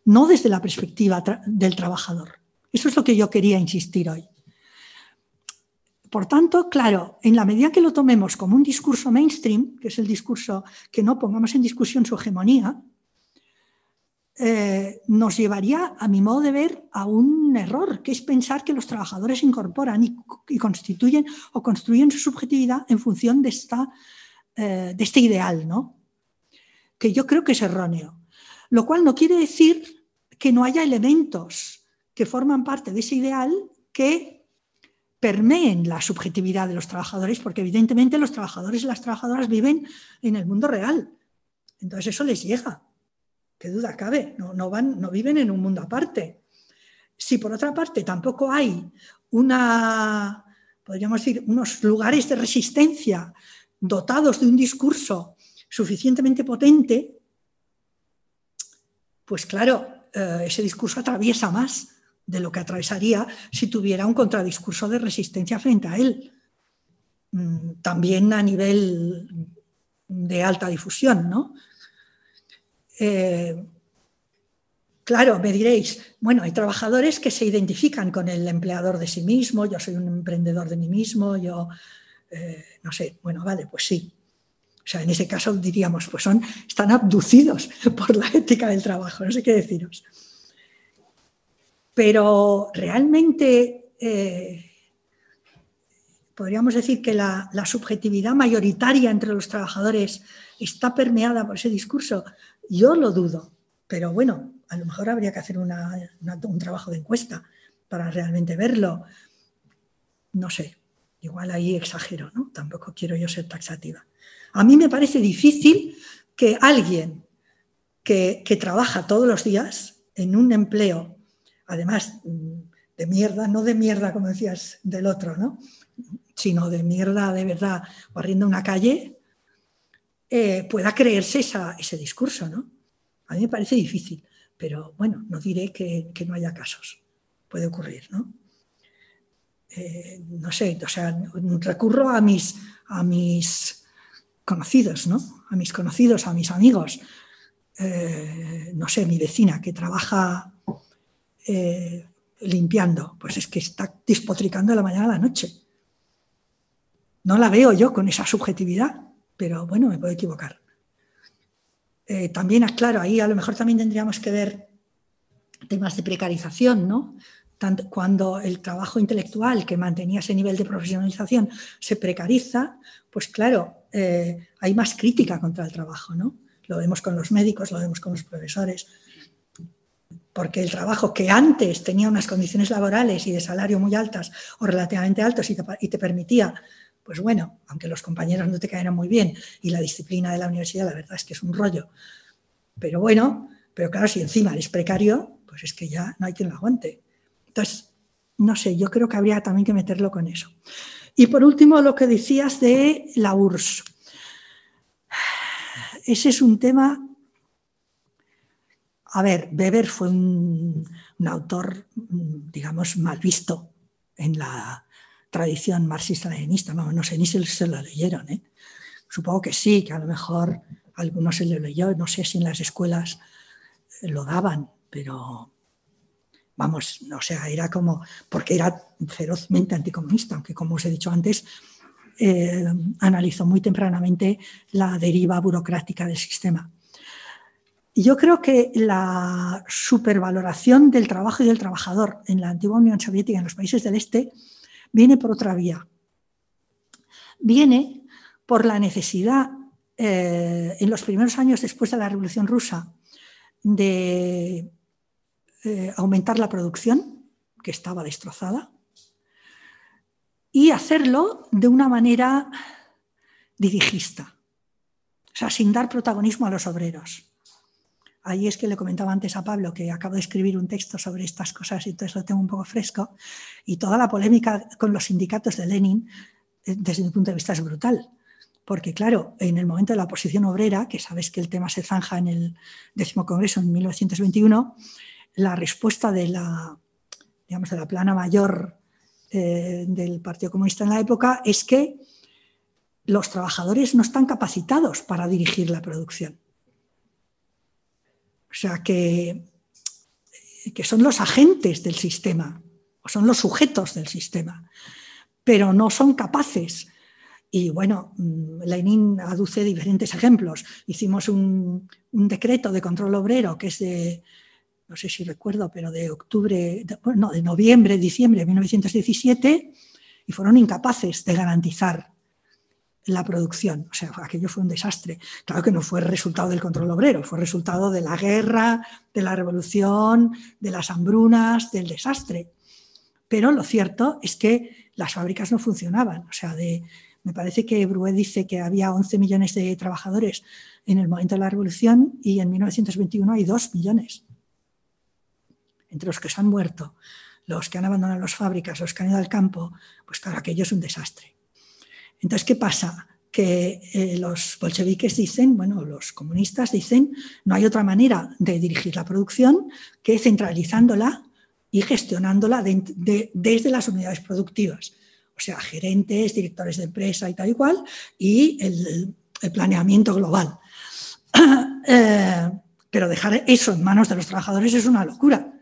no desde la perspectiva del trabajador. Eso es lo que yo quería insistir hoy. Por tanto, claro, en la medida que lo tomemos como un discurso mainstream, que es el discurso que no pongamos en discusión su hegemonía, eh, nos llevaría, a mi modo de ver, a un error, que es pensar que los trabajadores incorporan y, constituyen o construyen su subjetividad en función de, esta, eh, de este ideal, ¿no? que yo creo que es erróneo. Lo cual no quiere decir que no haya elementos que forman parte de ese ideal que permeen la subjetividad de los trabajadores, porque evidentemente los trabajadores y las trabajadoras viven en el mundo real. Entonces eso les llega qué duda cabe, no, van, no viven en un mundo aparte. Si por otra parte tampoco hay una, podríamos decir, unos lugares de resistencia dotados de un discurso suficientemente potente, pues claro, eh, ese discurso atraviesa más de lo que atravesaría si tuviera un contradiscurso de resistencia frente a él. Mm, también a nivel de alta difusión, ¿no? Eh, claro, me diréis, bueno, hay trabajadores que se identifican con el empleador de sí mismo, yo soy un emprendedor de mí mismo, yo, eh, no sé, bueno, vale, pues sí. O sea, en ese caso diríamos, pues son, están abducidos por la ética del trabajo, no sé qué deciros. Pero realmente eh, podríamos decir que la, subjetividad mayoritaria entre los trabajadores está permeada por ese discurso. Yo lo dudo, pero bueno, a lo mejor habría que hacer un trabajo de encuesta para realmente verlo. No sé, igual ahí exagero, ¿no? Tampoco quiero yo ser taxativa. A mí me parece difícil que alguien que, que trabaja todos los días en un empleo, además mm, de mierda, no de mierda como decías del otro, ¿no? sino de mierda de verdad, barriendo una calle, eh, pueda creerse ese discurso, ¿no? A mí me parece difícil, pero bueno, no diré que, no haya casos. Puede ocurrir, ¿no? Eh, no sé, o sea, recurro a mis, a mis conocidos, ¿no? A mis conocidos, a mis amigos. Eh, no sé, mi vecina que trabaja limpiando, pues es que está despotricando de la mañana a la noche. No la veo yo con esa subjetividad pero bueno, me puedo equivocar. Eh, también, claro, ahí a lo mejor también tendríamos que ver temas de precarización, ¿no? Cuando el trabajo intelectual que mantenía ese nivel de profesionalización se precariza, pues claro, eh, hay más crítica contra el trabajo, ¿no? Lo vemos con los médicos, lo vemos con los profesores, porque el trabajo que antes tenía unas condiciones laborales y de salario muy altas o relativamente altos y te permitía pues bueno, aunque los compañeros no te caeran muy bien y la disciplina de la universidad la verdad es que es un rollo, pero bueno, pero claro, si encima eres precario, pues es que ya no hay quien lo aguante. Entonces, no sé, yo creo que habría también que meterlo con eso. Y por último, lo que decías de la URSS. Ese es un tema... A ver, Weber fue un autor, digamos, mal visto en la, tradición marxista-leninista. no sé ni si se lo leyeron. ¿eh? Supongo que sí, que a lo mejor algunos se lo leyó. No sé si en las escuelas lo daban, pero vamos, o sea, era como, porque era ferozmente anticomunista, aunque como os he dicho antes, eh, analizó muy tempranamente la deriva burocrática del sistema. Yo creo que la supervaloración del trabajo y del trabajador en la antigua Unión Soviética, en los países del Este, viene por otra vía. Viene por la necesidad eh, en los primeros años después de la Revolución Rusa de eh, aumentar la producción, que estaba destrozada, y hacerlo de una manera dirigista, o sea, sin dar protagonismo a los obreros. Ahí es que le comentaba antes a Pablo que acabo de escribir un texto sobre estas cosas y entonces lo tengo un poco fresco. Y toda la polémica con los sindicatos de Lenin, eh, desde mi punto de vista, es brutal. Porque, claro, en el momento de la oposición obrera, que sabes que el tema se zanja en el décimo congreso en 1921, la respuesta de la, digamos, de la plana mayor eh, del Partido Comunista en la época es que los trabajadores no están capacitados para dirigir la producción. O sea, que, que son los agentes del sistema, o son los sujetos del sistema, pero no son capaces. Y bueno, mm, Lenin aduce diferentes ejemplos. Hicimos un, decreto de control obrero que es de, no sé si recuerdo, pero de octubre, no, de noviembre, diciembre de 1917, y fueron incapaces de garantizar la producción. O sea, aquello fue un desastre. Claro que no fue resultado del control obrero, fue resultado de la guerra, de la revolución, de las hambrunas, del desastre. Pero lo cierto es que las fábricas no funcionaban. O sea, me parece que Bruet dice que había 11 millones de trabajadores en el momento de la revolución y en 1921 hay 2 millones. Entre los que se han muerto, los que han abandonado las fábricas, los que han ido al campo, pues claro, aquello es un desastre. Entonces, ¿qué pasa? Que eh, los bolcheviques dicen, bueno, los comunistas dicen, no hay otra manera de dirigir la producción que centralizándola y gestionándola desde las unidades productivas. O sea, gerentes, directores de empresa y tal y cual, y el, planeamiento global. Eh, pero dejar eso en manos de los trabajadores es una locura,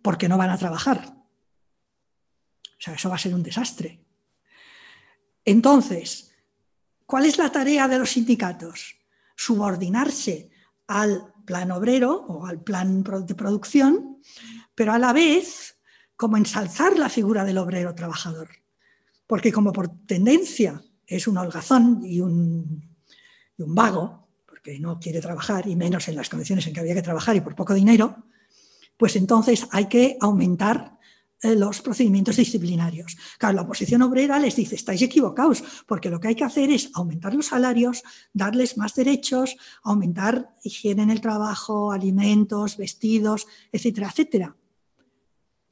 porque no van a trabajar. O sea, eso va a ser un desastre. Entonces, ¿cuál es la tarea de los sindicatos? Subordinarse al plan obrero o al plan de producción, pero a la vez como ensalzar la figura del obrero trabajador. Porque como por tendencia es un holgazón y un, y un vago, porque no quiere trabajar y menos en las condiciones en que había que trabajar y por poco dinero, pues entonces hay que aumentar los procedimientos disciplinarios. Claro, la oposición obrera les dice, estáis equivocados, porque lo que hay que hacer es aumentar los salarios, darles más derechos, aumentar higiene en el trabajo, alimentos, vestidos, etcétera, etcétera.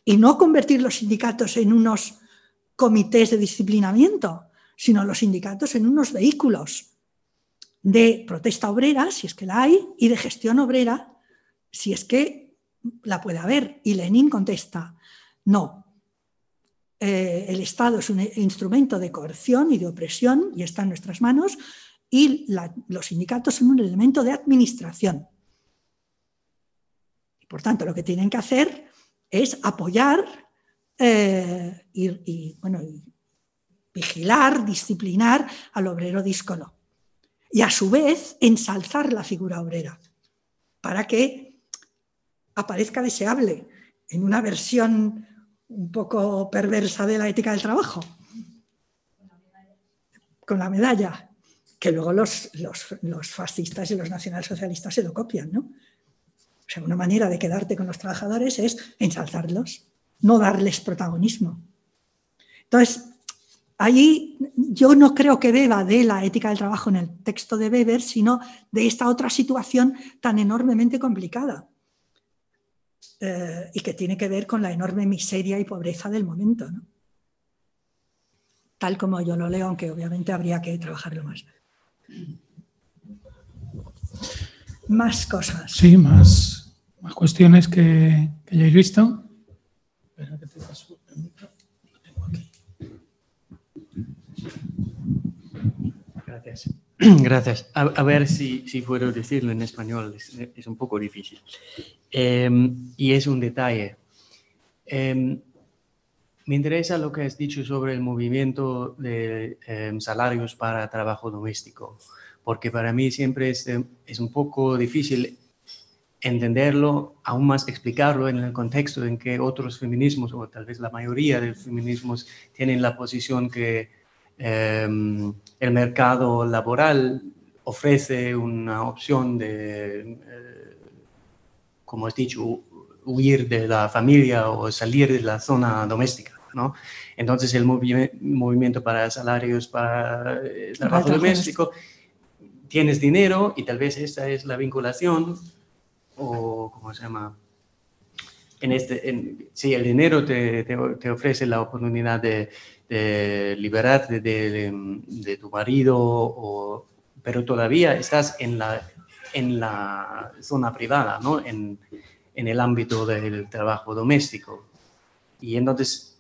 Y no convertir los sindicatos en unos comités de disciplinamiento, sino los sindicatos en unos vehículos de protesta obrera, si es que la hay, y de gestión obrera, si es que la puede haber. Y Lenin contesta, no. Eh, el Estado es un instrumento de coerción y de opresión y está en nuestras manos y los sindicatos son un elemento de administración. por tanto, lo que tienen que hacer es apoyar eh, y, bueno, vigilar, disciplinar al obrero díscolo y a su vez ensalzar la figura obrera para que aparezca deseable en una versión un poco perversa de la ética del trabajo. Con la medalla, que luego los, los, fascistas y los nacionalsocialistas se lo copian, ¿no? O sea, una manera de quedarte con los trabajadores es ensalzarlos, no darles protagonismo. Entonces, allí yo no creo que beba de la ética del trabajo en el texto de Weber, sino de esta otra situación tan enormemente complicada eh, y que tiene que ver con la enorme miseria y pobreza del momento. Tal como yo lo leo, aunque obviamente habría que trabajarlo más. Más cosas. Sí, más, más cuestiones que, que hayáis visto. Gracias. Gracias. A, ver si, si, puedo decirlo en español, es, un poco difícil. Em, y es un detalle. Em, me interesa lo que has dicho sobre el movimiento de em, salarios para trabajo doméstico, porque para mí siempre es, eh, es un poco difícil entenderlo, aún más explicarlo en el contexto en que otros feminismos, o tal vez la mayoría de feminismos, tienen la posición que el mercado laboral ofrece una opción de, eh, como has dicho, huir de la familia o salir de la zona doméstica. ¿no? Entonces el movimiento para salarios para el trabajo doméstico, tienes dinero y tal vez esa es la vinculación o ¿cómo se llama? En este, en, sí, el dinero te, te, ofrece la oportunidad de, de liberarte de, de, tu marido, o, pero todavía estás en la, en la zona privada, ¿no? En, en el ámbito del trabajo doméstico. Y entonces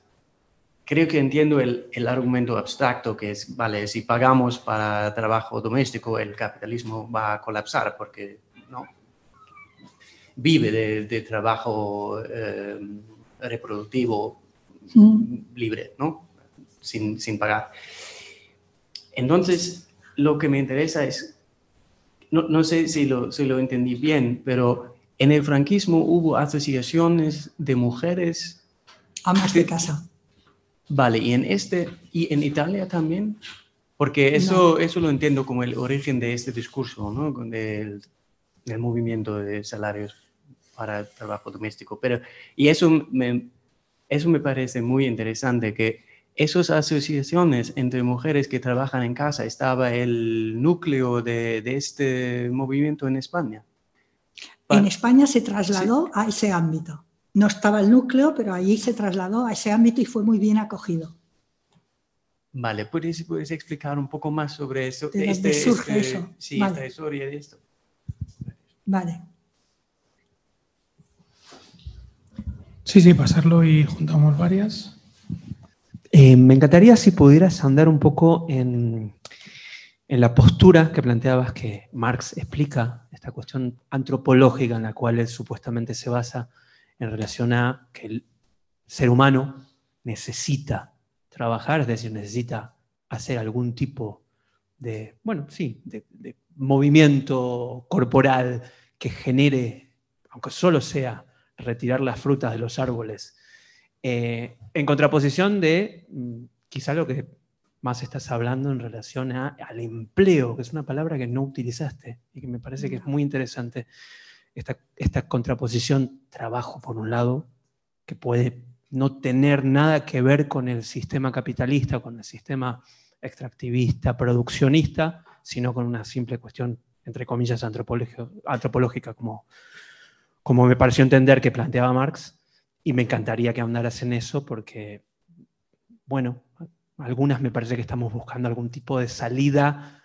creo que entiendo el, el, argumento abstracto que es, vale, si pagamos para trabajo doméstico, el capitalismo va a colapsar porque no vive de, trabajo eh, reproductivo libre, ¿no? Sin, sin, pagar. Entonces, lo que me interesa es, no, no sé si lo, si lo entendí bien, pero en el franquismo hubo asociaciones de mujeres. Amas de casa. Vale, y en este, y en Italia también, porque eso, eso lo entiendo como el origen de este discurso, ¿no? Del, del movimiento de salarios para el trabajo doméstico. Pero, y eso me, eso me parece muy interesante, que esas asociaciones entre mujeres que trabajan en casa estaba el núcleo de, de este movimiento en España. En España se trasladó a ese ámbito. No estaba el núcleo, pero allí se trasladó a ese ámbito y fue muy bien acogido. Vale, ¿puedes, puedes explicar un poco más sobre eso? ¿De este, surge este, eso? Sí, esta historia de esto. Vale. Sí, sí, pasarlo y juntamos varias. Eh, me encantaría si pudieras andar un poco en, la postura que planteabas que Marx explica, esta cuestión antropológica en la cual él supuestamente se basa en relación a que el ser humano necesita trabajar, es decir, necesita hacer algún tipo de, bueno, sí, de, de movimiento corporal que genere, aunque solo sea retirar las frutas de los árboles, eh, en contraposición de mm, quizá lo que más estás hablando en relación al empleo, que es una palabra que no utilizaste y que me parece que es muy interesante, esta, esta contraposición trabajo por un lado, que puede no tener nada que ver con el sistema capitalista, con el sistema extractivista, produccionista, sino con una simple cuestión, entre comillas, antropológica, como, como me pareció entender que planteaba Marx, y me encantaría que ahondaras en eso porque, bueno, algunas me parece que estamos buscando algún tipo de salida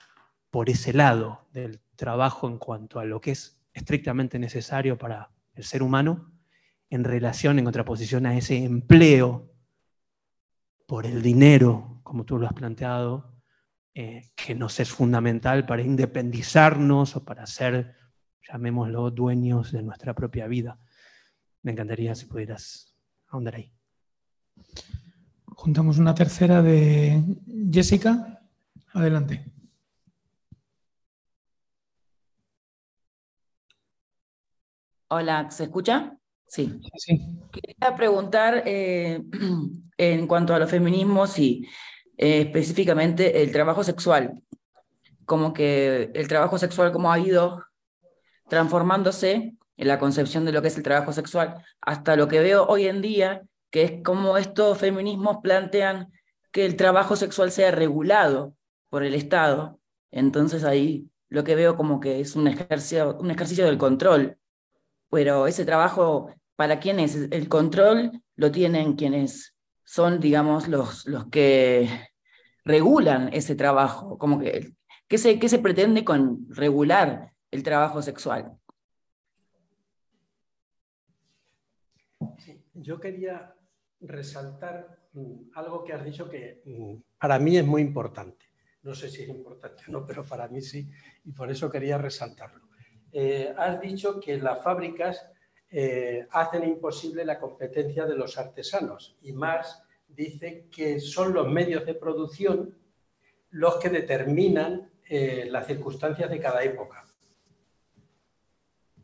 por ese lado del trabajo en cuanto a lo que es estrictamente necesario para el ser humano en relación, en contraposición a ese empleo por el dinero, como tú lo has planteado, eh, que nos es fundamental para independizarnos o para ser llamémoslo, dueños de nuestra propia vida. Me encantaría si pudieras ahondar ahí. Juntamos una tercera de Jessica. Adelante. Hola, ¿se escucha? Sí. sí. Quería preguntar eh, en cuanto a los feminismos y eh, específicamente el trabajo sexual. Como que el trabajo sexual, como ha ido transformándose en la concepción de lo que es el trabajo sexual, hasta lo que veo hoy en día, que es como estos feminismos plantean que el trabajo sexual sea regulado por el Estado. Entonces ahí lo que veo como que es un ejercicio, un del control. Pero ese trabajo, ¿para quién es? El control lo tienen quienes son, digamos, los, los que regulan ese trabajo. Como que, ¿qué se, qué se pretende con regular el trabajo sexual. Yo quería resaltar mm, algo que has dicho que mm, para mí es muy importante. No sé si es importante o no, pero para mí sí, y por eso quería resaltarlo. Eh, has dicho que las fábricas eh, hacen imposible la competencia de los artesanos y Marx dice que son los medios de producción los que determinan eh, las circunstancias de cada época.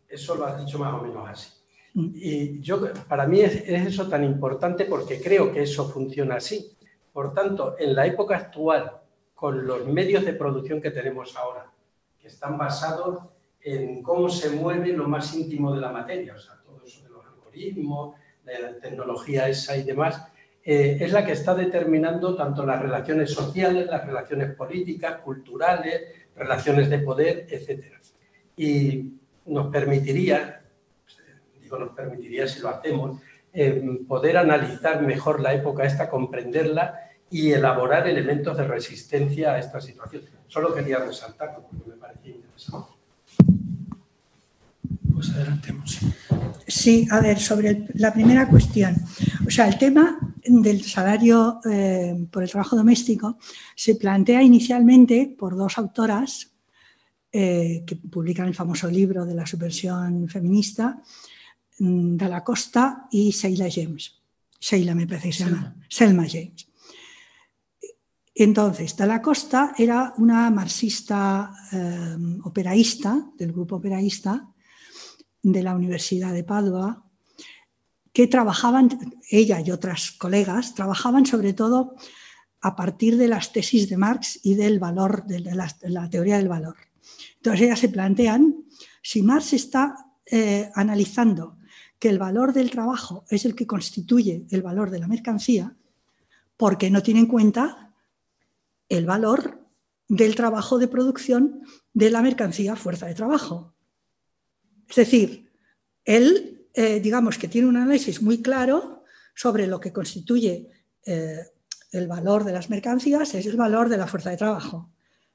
Eso lo has dicho más o menos así. Y yo, para mí es, eso tan importante porque creo que eso funciona así. Por tanto, en la época actual, con los medios de producción que tenemos ahora, que están basados en cómo se mueve lo más íntimo de la materia, o sea, todo eso de los algoritmos, la tecnología esa y demás, eh, es la que está determinando tanto las relaciones sociales, las relaciones políticas, culturales, relaciones de poder, etc. Y nos permitiría, digo nos permitiría si lo hacemos, eh, poder analizar mejor la época esta, comprenderla y elaborar elementos de resistencia a esta situación. Solo quería resaltarlo porque me parecía interesante. Pues adelantemos. Sí, a ver, sobre la primera cuestión. O sea, el tema del salario eh, por el trabajo doméstico se plantea inicialmente por dos autoras eh, que publican el famoso libro de la subversión feminista, de la Costa y Sheila James. Sheila me parece que se llama. Selma James. Entonces, la Costa era una marxista eh, operaísta, del grupo operaísta de la Universidad de Padua, que trabajaban, ella y otras colegas, trabajaban sobre todo a partir de las tesis de Marx y del valor, de la, teoría del valor. Entonces ellas se plantean, si Marx está eh, analizando que el valor del trabajo es el que constituye el valor de la mercancía, porque no tiene en cuenta el valor del trabajo de producción de la mercancía fuerza de trabajo. Es decir, él eh, digamos que tiene un análisis muy claro sobre lo que constituye eh, el valor de las mercancías, es el valor de la fuerza de trabajo.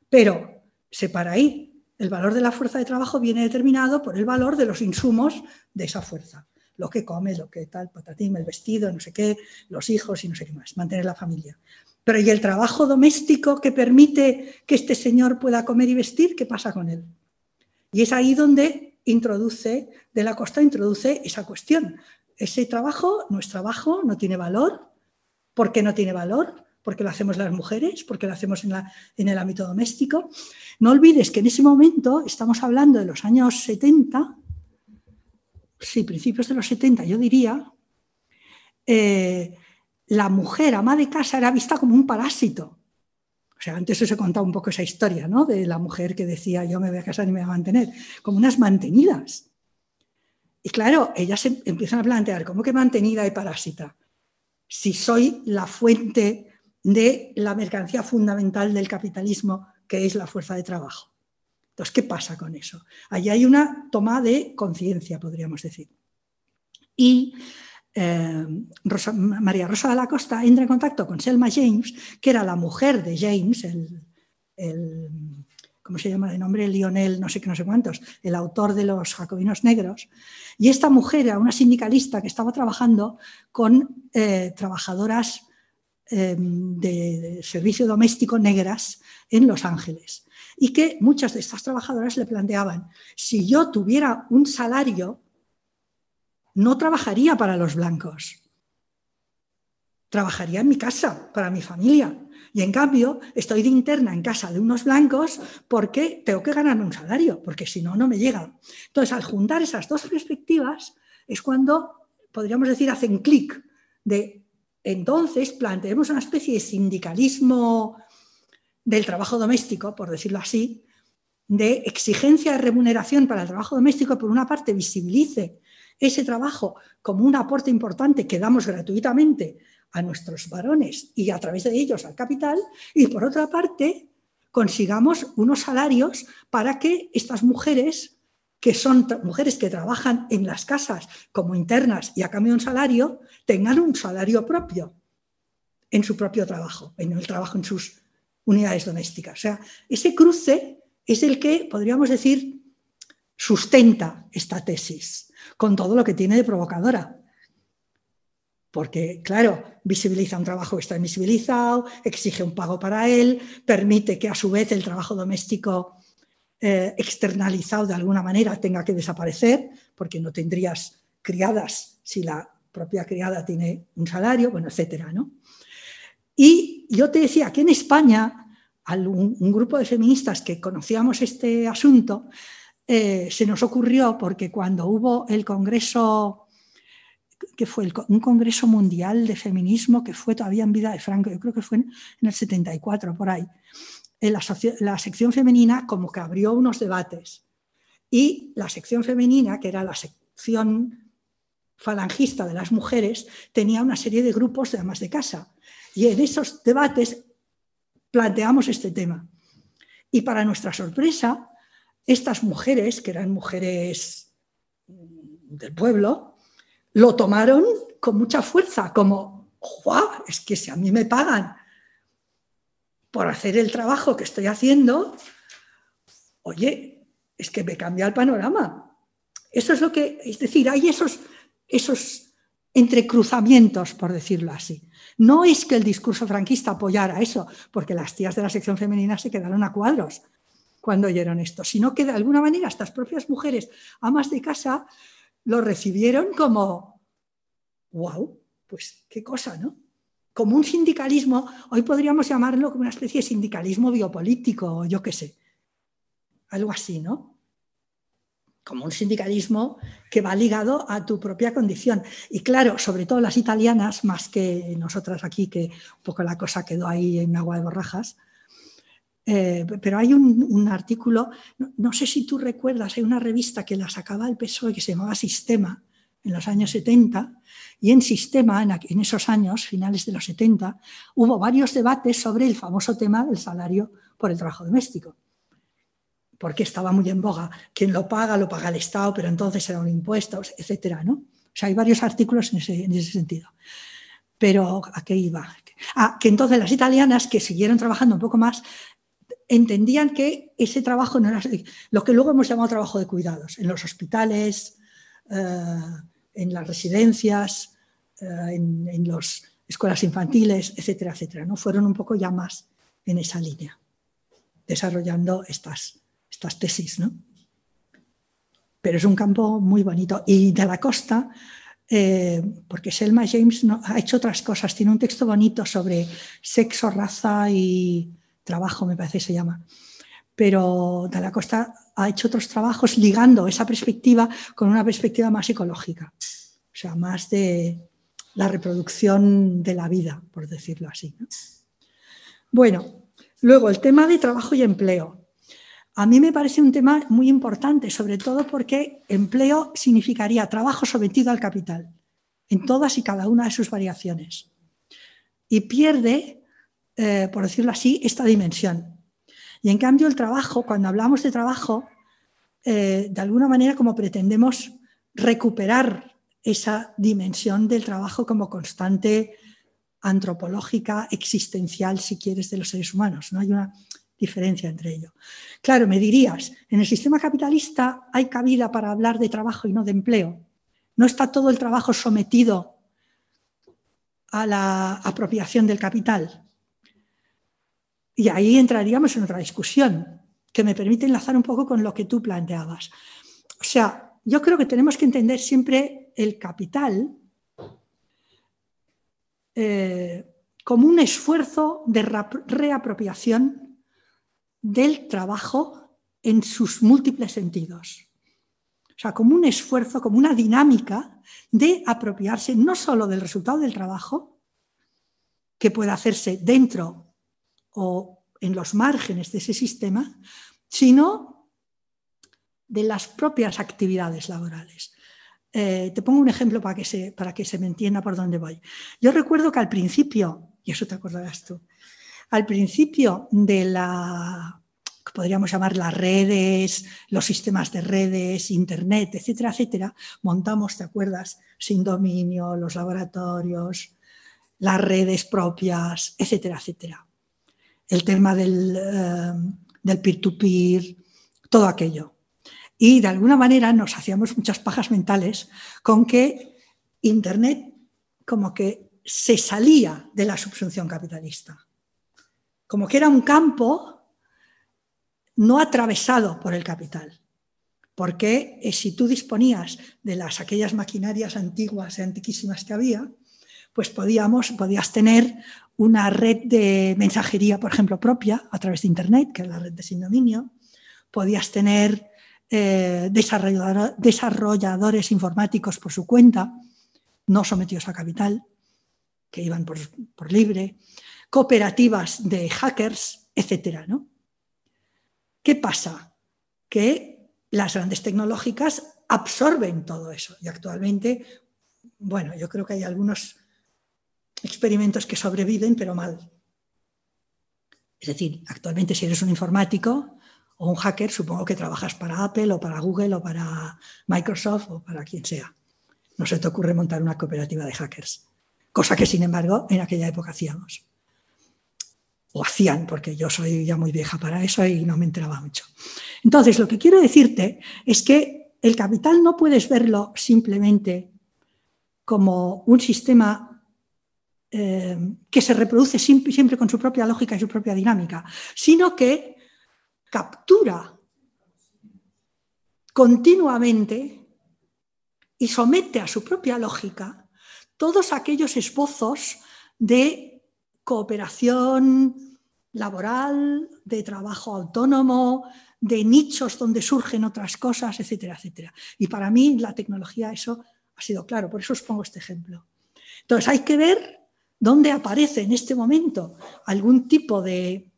Pero se para ahí. El valor de la fuerza de trabajo viene determinado por el valor de los insumos de esa fuerza. Lo que come, lo que tal, patatín, el vestido, no sé qué, los hijos y no sé qué más, mantener la familia. Pero ¿y el trabajo doméstico que permite que este señor pueda comer y vestir? ¿Qué pasa con él? Y es ahí donde introduce, de la costa introduce esa cuestión. Ese trabajo no es trabajo, no tiene valor. ¿Por qué no tiene valor? Porque lo hacemos las mujeres, porque lo hacemos en, el ámbito doméstico. No olvides que en ese momento, estamos hablando de los años 70, sí, principios de los 70, yo diría, eh, la mujer ama de casa era vista como un parásito. O sea, antes os he contado un poco esa historia, ¿no? De la mujer que decía, yo me voy a casar y me voy a mantener, como unas mantenidas. Y claro, ellas em, empiezan a plantear, ¿cómo que mantenida y parásita? Si soy la fuente de la mercancía fundamental del capitalismo, que es la fuerza de trabajo. ¿Qué pasa con eso? Allí hay una toma de conciencia, podríamos decir. Y eh, María Rosa de la Costa entra en contacto con Selma James, que era la mujer de James, el, ¿cómo se llama de nombre? Lionel, no sé qué, no sé cuántos, el autor de los Jacobinos Negros. Y esta mujer era una sindicalista que estaba trabajando con eh, trabajadoras eh, de servicio doméstico negras en Los Ángeles. Y que muchas de estas trabajadoras le planteaban, si yo tuviera un salario no trabajaría para los blancos. Trabajaría en mi casa, para mi familia. Y en cambio, estoy de interna en casa de unos blancos porque tengo que ganar un salario, porque si no, no me llega. Entonces, al juntar esas dos perspectivas, es cuando, podríamos decir, hacen clic de entonces planteemos una especie de sindicalismo del trabajo doméstico, por decirlo así, de exigencia de remuneración para el trabajo doméstico, por una parte visibilice ese trabajo como un aporte importante que damos gratuitamente a nuestros varones y a través de ellos al capital, y por otra parte consigamos unos salarios para que estas mujeres, que son mujeres que trabajan en las casas como internas y a cambio de un salario, tengan un salario propio en su propio trabajo, en el trabajo en sus unidades domésticas. O sea, ese cruce es el que, podríamos decir, sustenta esta tesis con todo lo que tiene de provocadora. Porque, claro, visibiliza un trabajo que está invisibilizado, exige un pago para él, permite que a su vez el trabajo doméstico eh, externalizado de alguna manera tenga que desaparecer, porque no tendrías criadas si la propia criada tiene un salario, bueno, etcétera, ¿no? Y yo te decía que en España un, grupo de feministas que conocíamos este asunto, eh, se nos ocurrió porque cuando hubo el Congreso, que fue un Congreso Mundial de Feminismo, que fue todavía en vida de Franco, yo creo que fue en, el 74, por ahí, la sección femenina como que abrió unos debates y la sección femenina, que era la sección falangista de las mujeres, tenía una serie de grupos de amas de casa. Y en esos debates planteamos este tema. Y para nuestra sorpresa, estas mujeres, que eran mujeres del pueblo, lo tomaron con mucha fuerza, como, ¡guau! Es que si a mí me pagan por hacer el trabajo que estoy haciendo, oye, es que me cambia el panorama. Eso es lo que, es decir, hay esos, esos entrecruzamientos, por decirlo así. No es que el discurso franquista apoyara eso, porque las tías de la sección femenina se quedaron a cuadros cuando oyeron esto, sino que de alguna manera estas propias mujeres, amas de casa, lo recibieron como, wow, pues qué cosa, ¿no? Como un sindicalismo, hoy podríamos llamarlo como una especie de sindicalismo biopolítico, yo qué sé, algo así, ¿no? Como un sindicalismo que va ligado a tu propia condición. Y claro, sobre todo las italianas, más que nosotras aquí, que un poco la cosa quedó ahí en agua de borrajas. Eh, pero hay un, artículo, no, sé si tú recuerdas, hay una revista que la sacaba el PSOE que se llamaba Sistema en los años 70, y en Sistema, en, en esos años, finales de los 70, hubo varios debates sobre el famoso tema del salario por el trabajo doméstico porque estaba muy en boga. Quien lo paga, lo paga el Estado, pero entonces era un impuesto, etcétera, ¿no? O sea, hay varios artículos en ese, sentido. Pero ¿a qué iba? Ah, que entonces las italianas que siguieron trabajando un poco más entendían que ese trabajo no era lo que luego hemos llamado trabajo de cuidados, en los hospitales, eh, en las residencias, eh, en, en las escuelas infantiles, etcétera, etcétera. ¿no? Fueron un poco ya más en esa línea, desarrollando estas, estas tesis, ¿no? Pero es un campo muy bonito. Y de la costa, eh, porque Selma James no, ha hecho otras cosas, tiene un texto bonito sobre sexo, raza y trabajo, me parece que se llama. Pero de la costa ha hecho otros trabajos ligando esa perspectiva con una perspectiva más ecológica, o sea, más de la reproducción de la vida, por decirlo así. Bueno, luego el tema de trabajo y empleo. A mí me parece un tema muy importante, sobre todo porque empleo significaría trabajo sometido al capital, en todas y cada una de sus variaciones. Y pierde, eh, por decirlo así, esta dimensión. Y en cambio el trabajo, cuando hablamos de trabajo, eh, de alguna manera como pretendemos recuperar esa dimensión del trabajo como constante antropológica, existencial, si quieres, de los seres humanos. ¿no? Hay una diferencia entre ellos. Claro, me dirías, en el sistema capitalista hay cabida para hablar de trabajo y no de empleo. No está todo el trabajo sometido a la apropiación del capital. Y ahí entraríamos en otra discusión que me permite enlazar un poco con lo que tú planteabas. O sea, yo creo que tenemos que entender siempre el capital eh, como un esfuerzo de reapropiación del trabajo en sus múltiples sentidos. O sea, como un esfuerzo, como una dinámica de apropiarse no solo del resultado del trabajo, que puede hacerse dentro o en los márgenes de ese sistema, sino de las propias actividades laborales. Eh, te pongo un ejemplo para que, se, para que se me entienda por dónde voy. Yo recuerdo que al principio, y eso te acordarás tú, al principio de la, podríamos llamar las redes, los sistemas de redes, Internet, etcétera, etcétera, montamos, ¿te acuerdas? Sin dominio, los laboratorios, las redes propias, etcétera, etcétera. El tema del, eh, peer-to-peer, todo aquello. Y de alguna manera nos hacíamos muchas pajas mentales con que Internet como que se salía de la subsunción capitalista como que era un campo no atravesado por el capital. Porque eh, si tú disponías de las, aquellas maquinarias antiguas y antiquísimas que había, pues podíamos, podías tener una red de mensajería, por ejemplo, propia a través de Internet, que es la red de sin dominio. Podías tener eh, desarrolladores informáticos por su cuenta, no sometidos a capital, que iban por, libre, cooperativas de hackers, etc. ¿no? ¿Qué pasa? Que las grandes tecnológicas absorben todo eso y actualmente, bueno, yo creo que hay algunos experimentos que sobreviven, pero mal. Es decir, actualmente si eres un informático o un hacker, supongo que trabajas para Apple o para Google o para Microsoft o para quien sea. No se te ocurre montar una cooperativa de hackers, cosa que sin embargo en aquella época hacíamos. O hacían, porque yo soy ya muy vieja para eso y no me enteraba mucho. Entonces, lo que quiero decirte es que el capital no puedes verlo simplemente como un sistema eh, que se reproduce siempre, con su propia lógica y su propia dinámica, sino que captura continuamente y somete a su propia lógica todos aquellos esbozos de cooperación laboral, de trabajo autónomo, de nichos donde surgen otras cosas, etcétera, etcétera. Y para mí la tecnología eso ha sido claro, por eso os pongo este ejemplo. Entonces hay que ver ¿Dónde aparece en este momento algún tipo de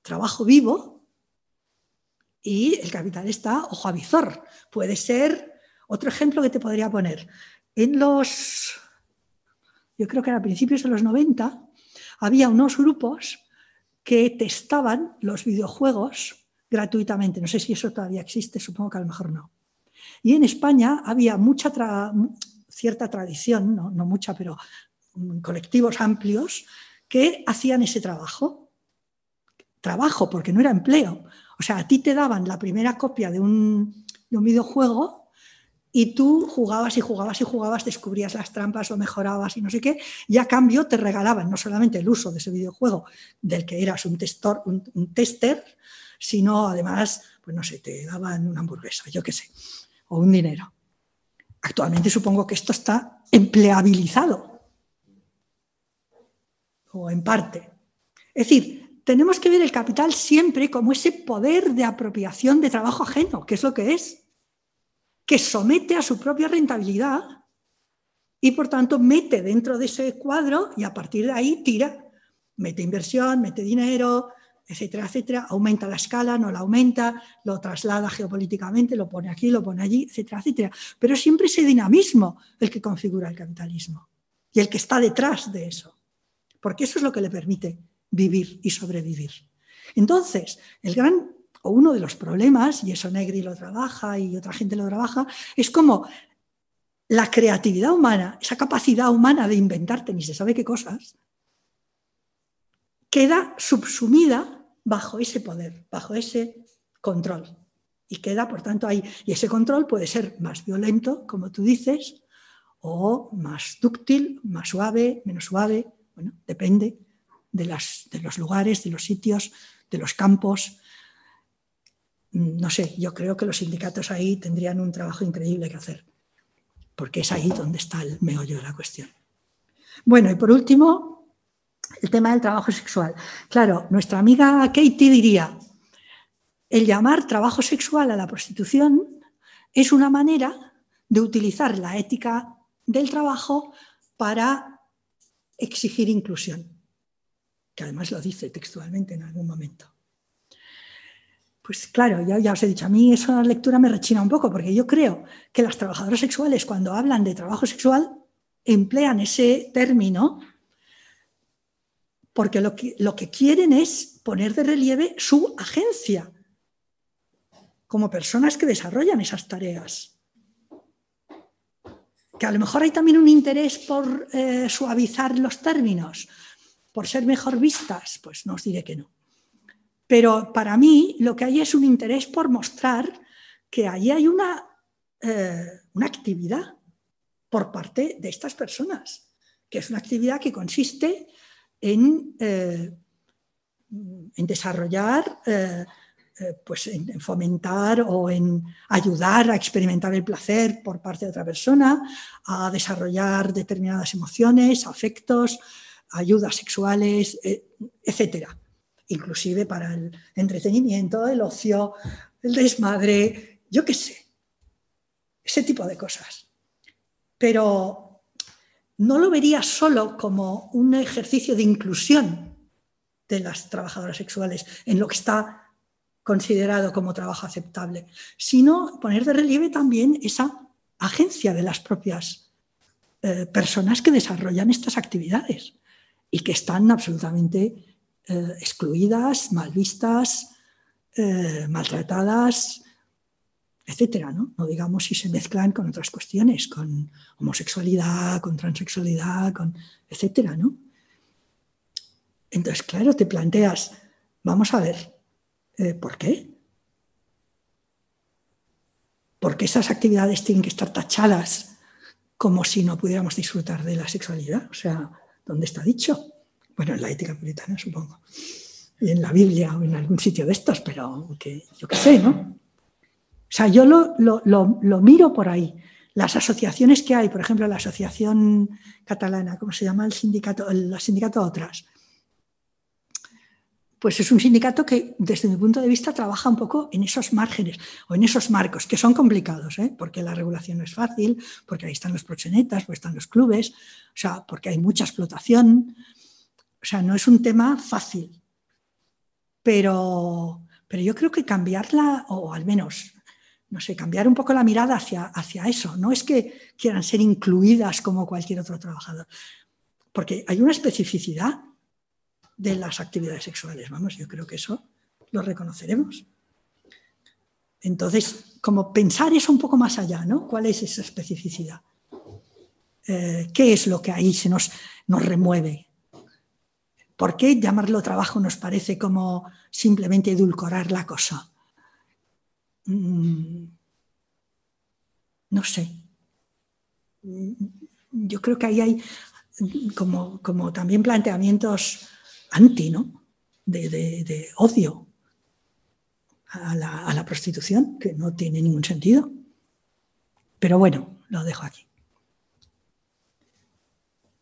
trabajo vivo y el capital está ojo a visor. Puede ser otro ejemplo que te podría poner. En los, yo creo que a principios de los 90, había unos grupos que testaban los videojuegos gratuitamente. No sé si eso todavía existe, supongo que a lo mejor no. Y en España había mucha cierta tradición, no, no, mucha, pero colectivos amplios que hacían ese trabajo. Trabajo, porque no era empleo. O sea, a ti te daban la primera copia de un, videojuego y tú jugabas y jugabas y jugabas, descubrías las trampas, o mejorabas y no sé qué, y a cambio te regalaban no solamente el uso de ese videojuego del que eras un, testor, un, un tester, sino además, pues no sé, te daban una hamburguesa, yo qué sé, o un dinero. Actualmente supongo que esto está empleabilizado o en parte. Es decir, tenemos que ver el capital siempre como ese poder de apropiación de trabajo ajeno, que es lo que es, que somete a su propia rentabilidad y por tanto mete dentro de ese cuadro y a partir de ahí tira, mete inversión, mete dinero, etcétera, etcétera, aumenta la escala, no la aumenta, lo traslada geopolíticamente, lo pone aquí, lo pone allí, etcétera, etcétera. Pero siempre ese dinamismo el que configura el capitalismo y el que está detrás de eso porque eso es lo que le permite vivir y sobrevivir. Entonces, el gran uno de los problemas, y eso Negri lo trabaja y otra gente lo trabaja, es como la creatividad humana, esa capacidad humana de inventarte ni se sabe qué cosas, queda subsumida bajo ese poder, bajo ese control. Y queda, por tanto, ahí. Y ese control puede ser más violento, como tú dices, o más dúctil, más suave, menos suave, bueno, depende de, los lugares, de los sitios, de los campos. No sé, yo creo que los sindicatos ahí tendrían un trabajo increíble que hacer, porque es ahí donde está el meollo de la cuestión. Bueno, y por último, el tema del trabajo sexual. Claro, nuestra amiga Katie diría, el llamar trabajo sexual a la prostitución es una manera de utilizar la ética del trabajo para exigir inclusión, que además lo dice textualmente en algún momento. Pues claro, ya, ya os he dicho, a mí esa lectura me rechina un poco, porque yo creo que las trabajadoras sexuales cuando hablan de trabajo sexual emplean ese término porque lo que, lo que quieren es poner de relieve su agencia como personas que desarrollan esas tareas que a lo mejor hay también un interés por eh, suavizar los términos, por ser mejor vistas, pues no os diré que no. Pero para mí lo que hay es un interés por mostrar que ahí hay una, eh, una actividad por parte de estas personas, que es una actividad que consiste en, eh, en desarrollar eh, pues en, fomentar o en ayudar a experimentar el placer por parte de otra persona, a desarrollar determinadas emociones, afectos, ayudas sexuales, etcétera. Inclusive para el entretenimiento, el ocio, el desmadre, yo qué sé. Ese tipo de cosas. Pero no lo vería solo como un ejercicio de inclusión de las trabajadoras sexuales en lo que está considerado como trabajo aceptable, sino poner de relieve también esa agencia de las propias eh, personas que desarrollan estas actividades y que están absolutamente eh, excluidas, mal vistas, eh, maltratadas, etcétera, ¿no? ¿no? digamos si se mezclan con otras cuestiones, con homosexualidad, con transexualidad, con etcétera, ¿no? Entonces, claro, te planteas, vamos a ver, eh, ¿por qué? Porque esas actividades tienen que estar tachadas como si no pudiéramos disfrutar de la sexualidad. O sea, ¿dónde está dicho? Bueno, en la ética puritana, supongo. Y en la Biblia o en algún sitio de estos, pero que, yo qué sé, ¿no? O sea, yo lo, lo, miro por ahí. Las asociaciones que hay, por ejemplo, la Asociación Catalana, ¿cómo se llama? El sindicato, el sindicato Otras pues es un sindicato que desde mi punto de vista trabaja un poco en esos márgenes o en esos marcos, que son complicados, ¿eh? porque la regulación no es fácil, porque ahí están los proxenetas, porque están los clubes, o sea, porque hay mucha explotación. O sea, no es un tema fácil. Pero, pero yo creo que cambiarla, o al menos, no sé, cambiar un poco la mirada hacia, hacia eso. No es que quieran ser incluidas como cualquier otro trabajador, porque hay una especificidad de las actividades sexuales. Vamos, yo creo que eso lo reconoceremos. Entonces, como pensar eso un poco más allá, ¿no? ¿Cuál es esa especificidad? Eh, ¿Qué es lo que ahí se nos, nos remueve? ¿Por qué llamarlo trabajo nos parece como simplemente edulcorar la cosa? Mm, no sé. Mm, yo creo que ahí hay como, como también planteamientos anti, ¿no? De, odio a la, prostitución, que no tiene ningún sentido. Pero bueno, lo dejo aquí.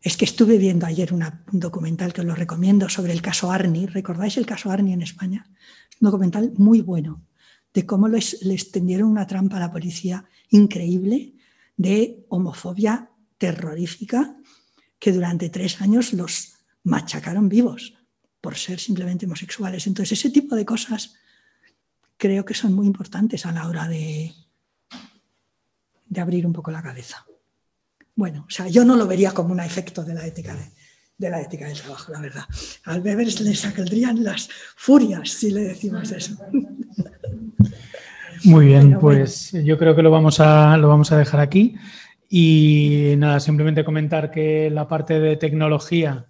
Es que estuve viendo ayer un documental que os lo recomiendo sobre el caso Arni. ¿Recordáis el caso Arni en España? Es un documental muy bueno de cómo les, tendieron una trampa a la policía increíble de homofobia terrorífica que durante tres años los machacaron vivos por ser simplemente homosexuales. Entonces, ese tipo de cosas creo que son muy importantes a la hora de abrir un poco la cabeza. Bueno, o sea, yo no lo vería como un efecto de la ética de, la ética del trabajo, la verdad. Al Weber le saldrían las furias si le decimos eso. Muy bien, pues yo creo que lo vamos, a, lo vamos a dejar aquí. Y nada, simplemente comentar que la parte de tecnología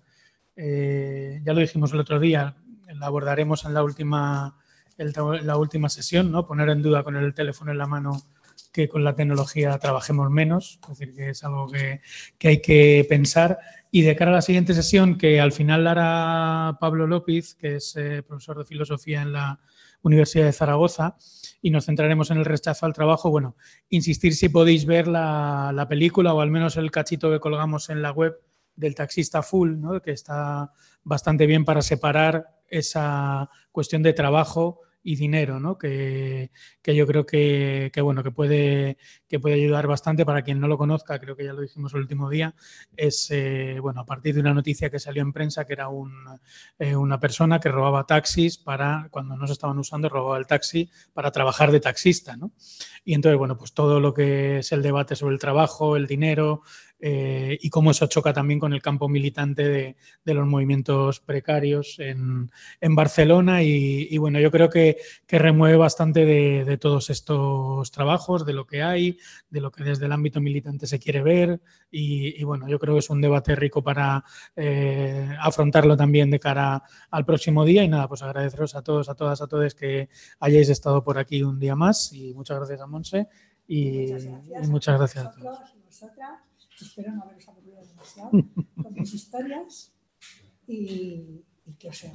eh, ya lo dijimos el otro día, la abordaremos en la última, la última sesión, ¿no? poner en duda con el teléfono en la mano que con la tecnología trabajemos menos, es decir, que es algo que, hay que pensar. Y de cara a la siguiente sesión, que al final hará Pablo López, que es eh, profesor de filosofía en la Universidad de Zaragoza, y nos centraremos en el rechazo al trabajo, bueno, insistir si podéis ver la, la película o al menos el cachito que colgamos en la web del taxista full, ¿no? que está bastante bien para separar esa cuestión de trabajo y dinero, ¿no? que, yo creo que, bueno, que, puede, que puede ayudar bastante para quien no lo conozca, creo que ya lo dijimos el último día, es eh, bueno, a partir de una noticia que salió en prensa que era eh, una persona que robaba taxis para, cuando no se estaban usando, robaba el taxi para trabajar de taxista. ¿no? Y entonces, bueno, pues todo lo que es el debate sobre el trabajo, el dinero, eh, y cómo eso choca también con el campo militante de, los movimientos precarios en, Barcelona. Y, bueno, yo creo que, remueve bastante de, todos estos trabajos, de lo que hay, de lo que desde el ámbito militante se quiere ver. Y, bueno, yo creo que es un debate rico para eh, afrontarlo también de cara al próximo día. Y nada, pues agradeceros a todos, a todas, a todos que hayáis estado por aquí un día más. Y muchas gracias a Monse. Y muchas gracias, a todos. Espero no haberos aburrido demasiado con mis historias y, y que os sea.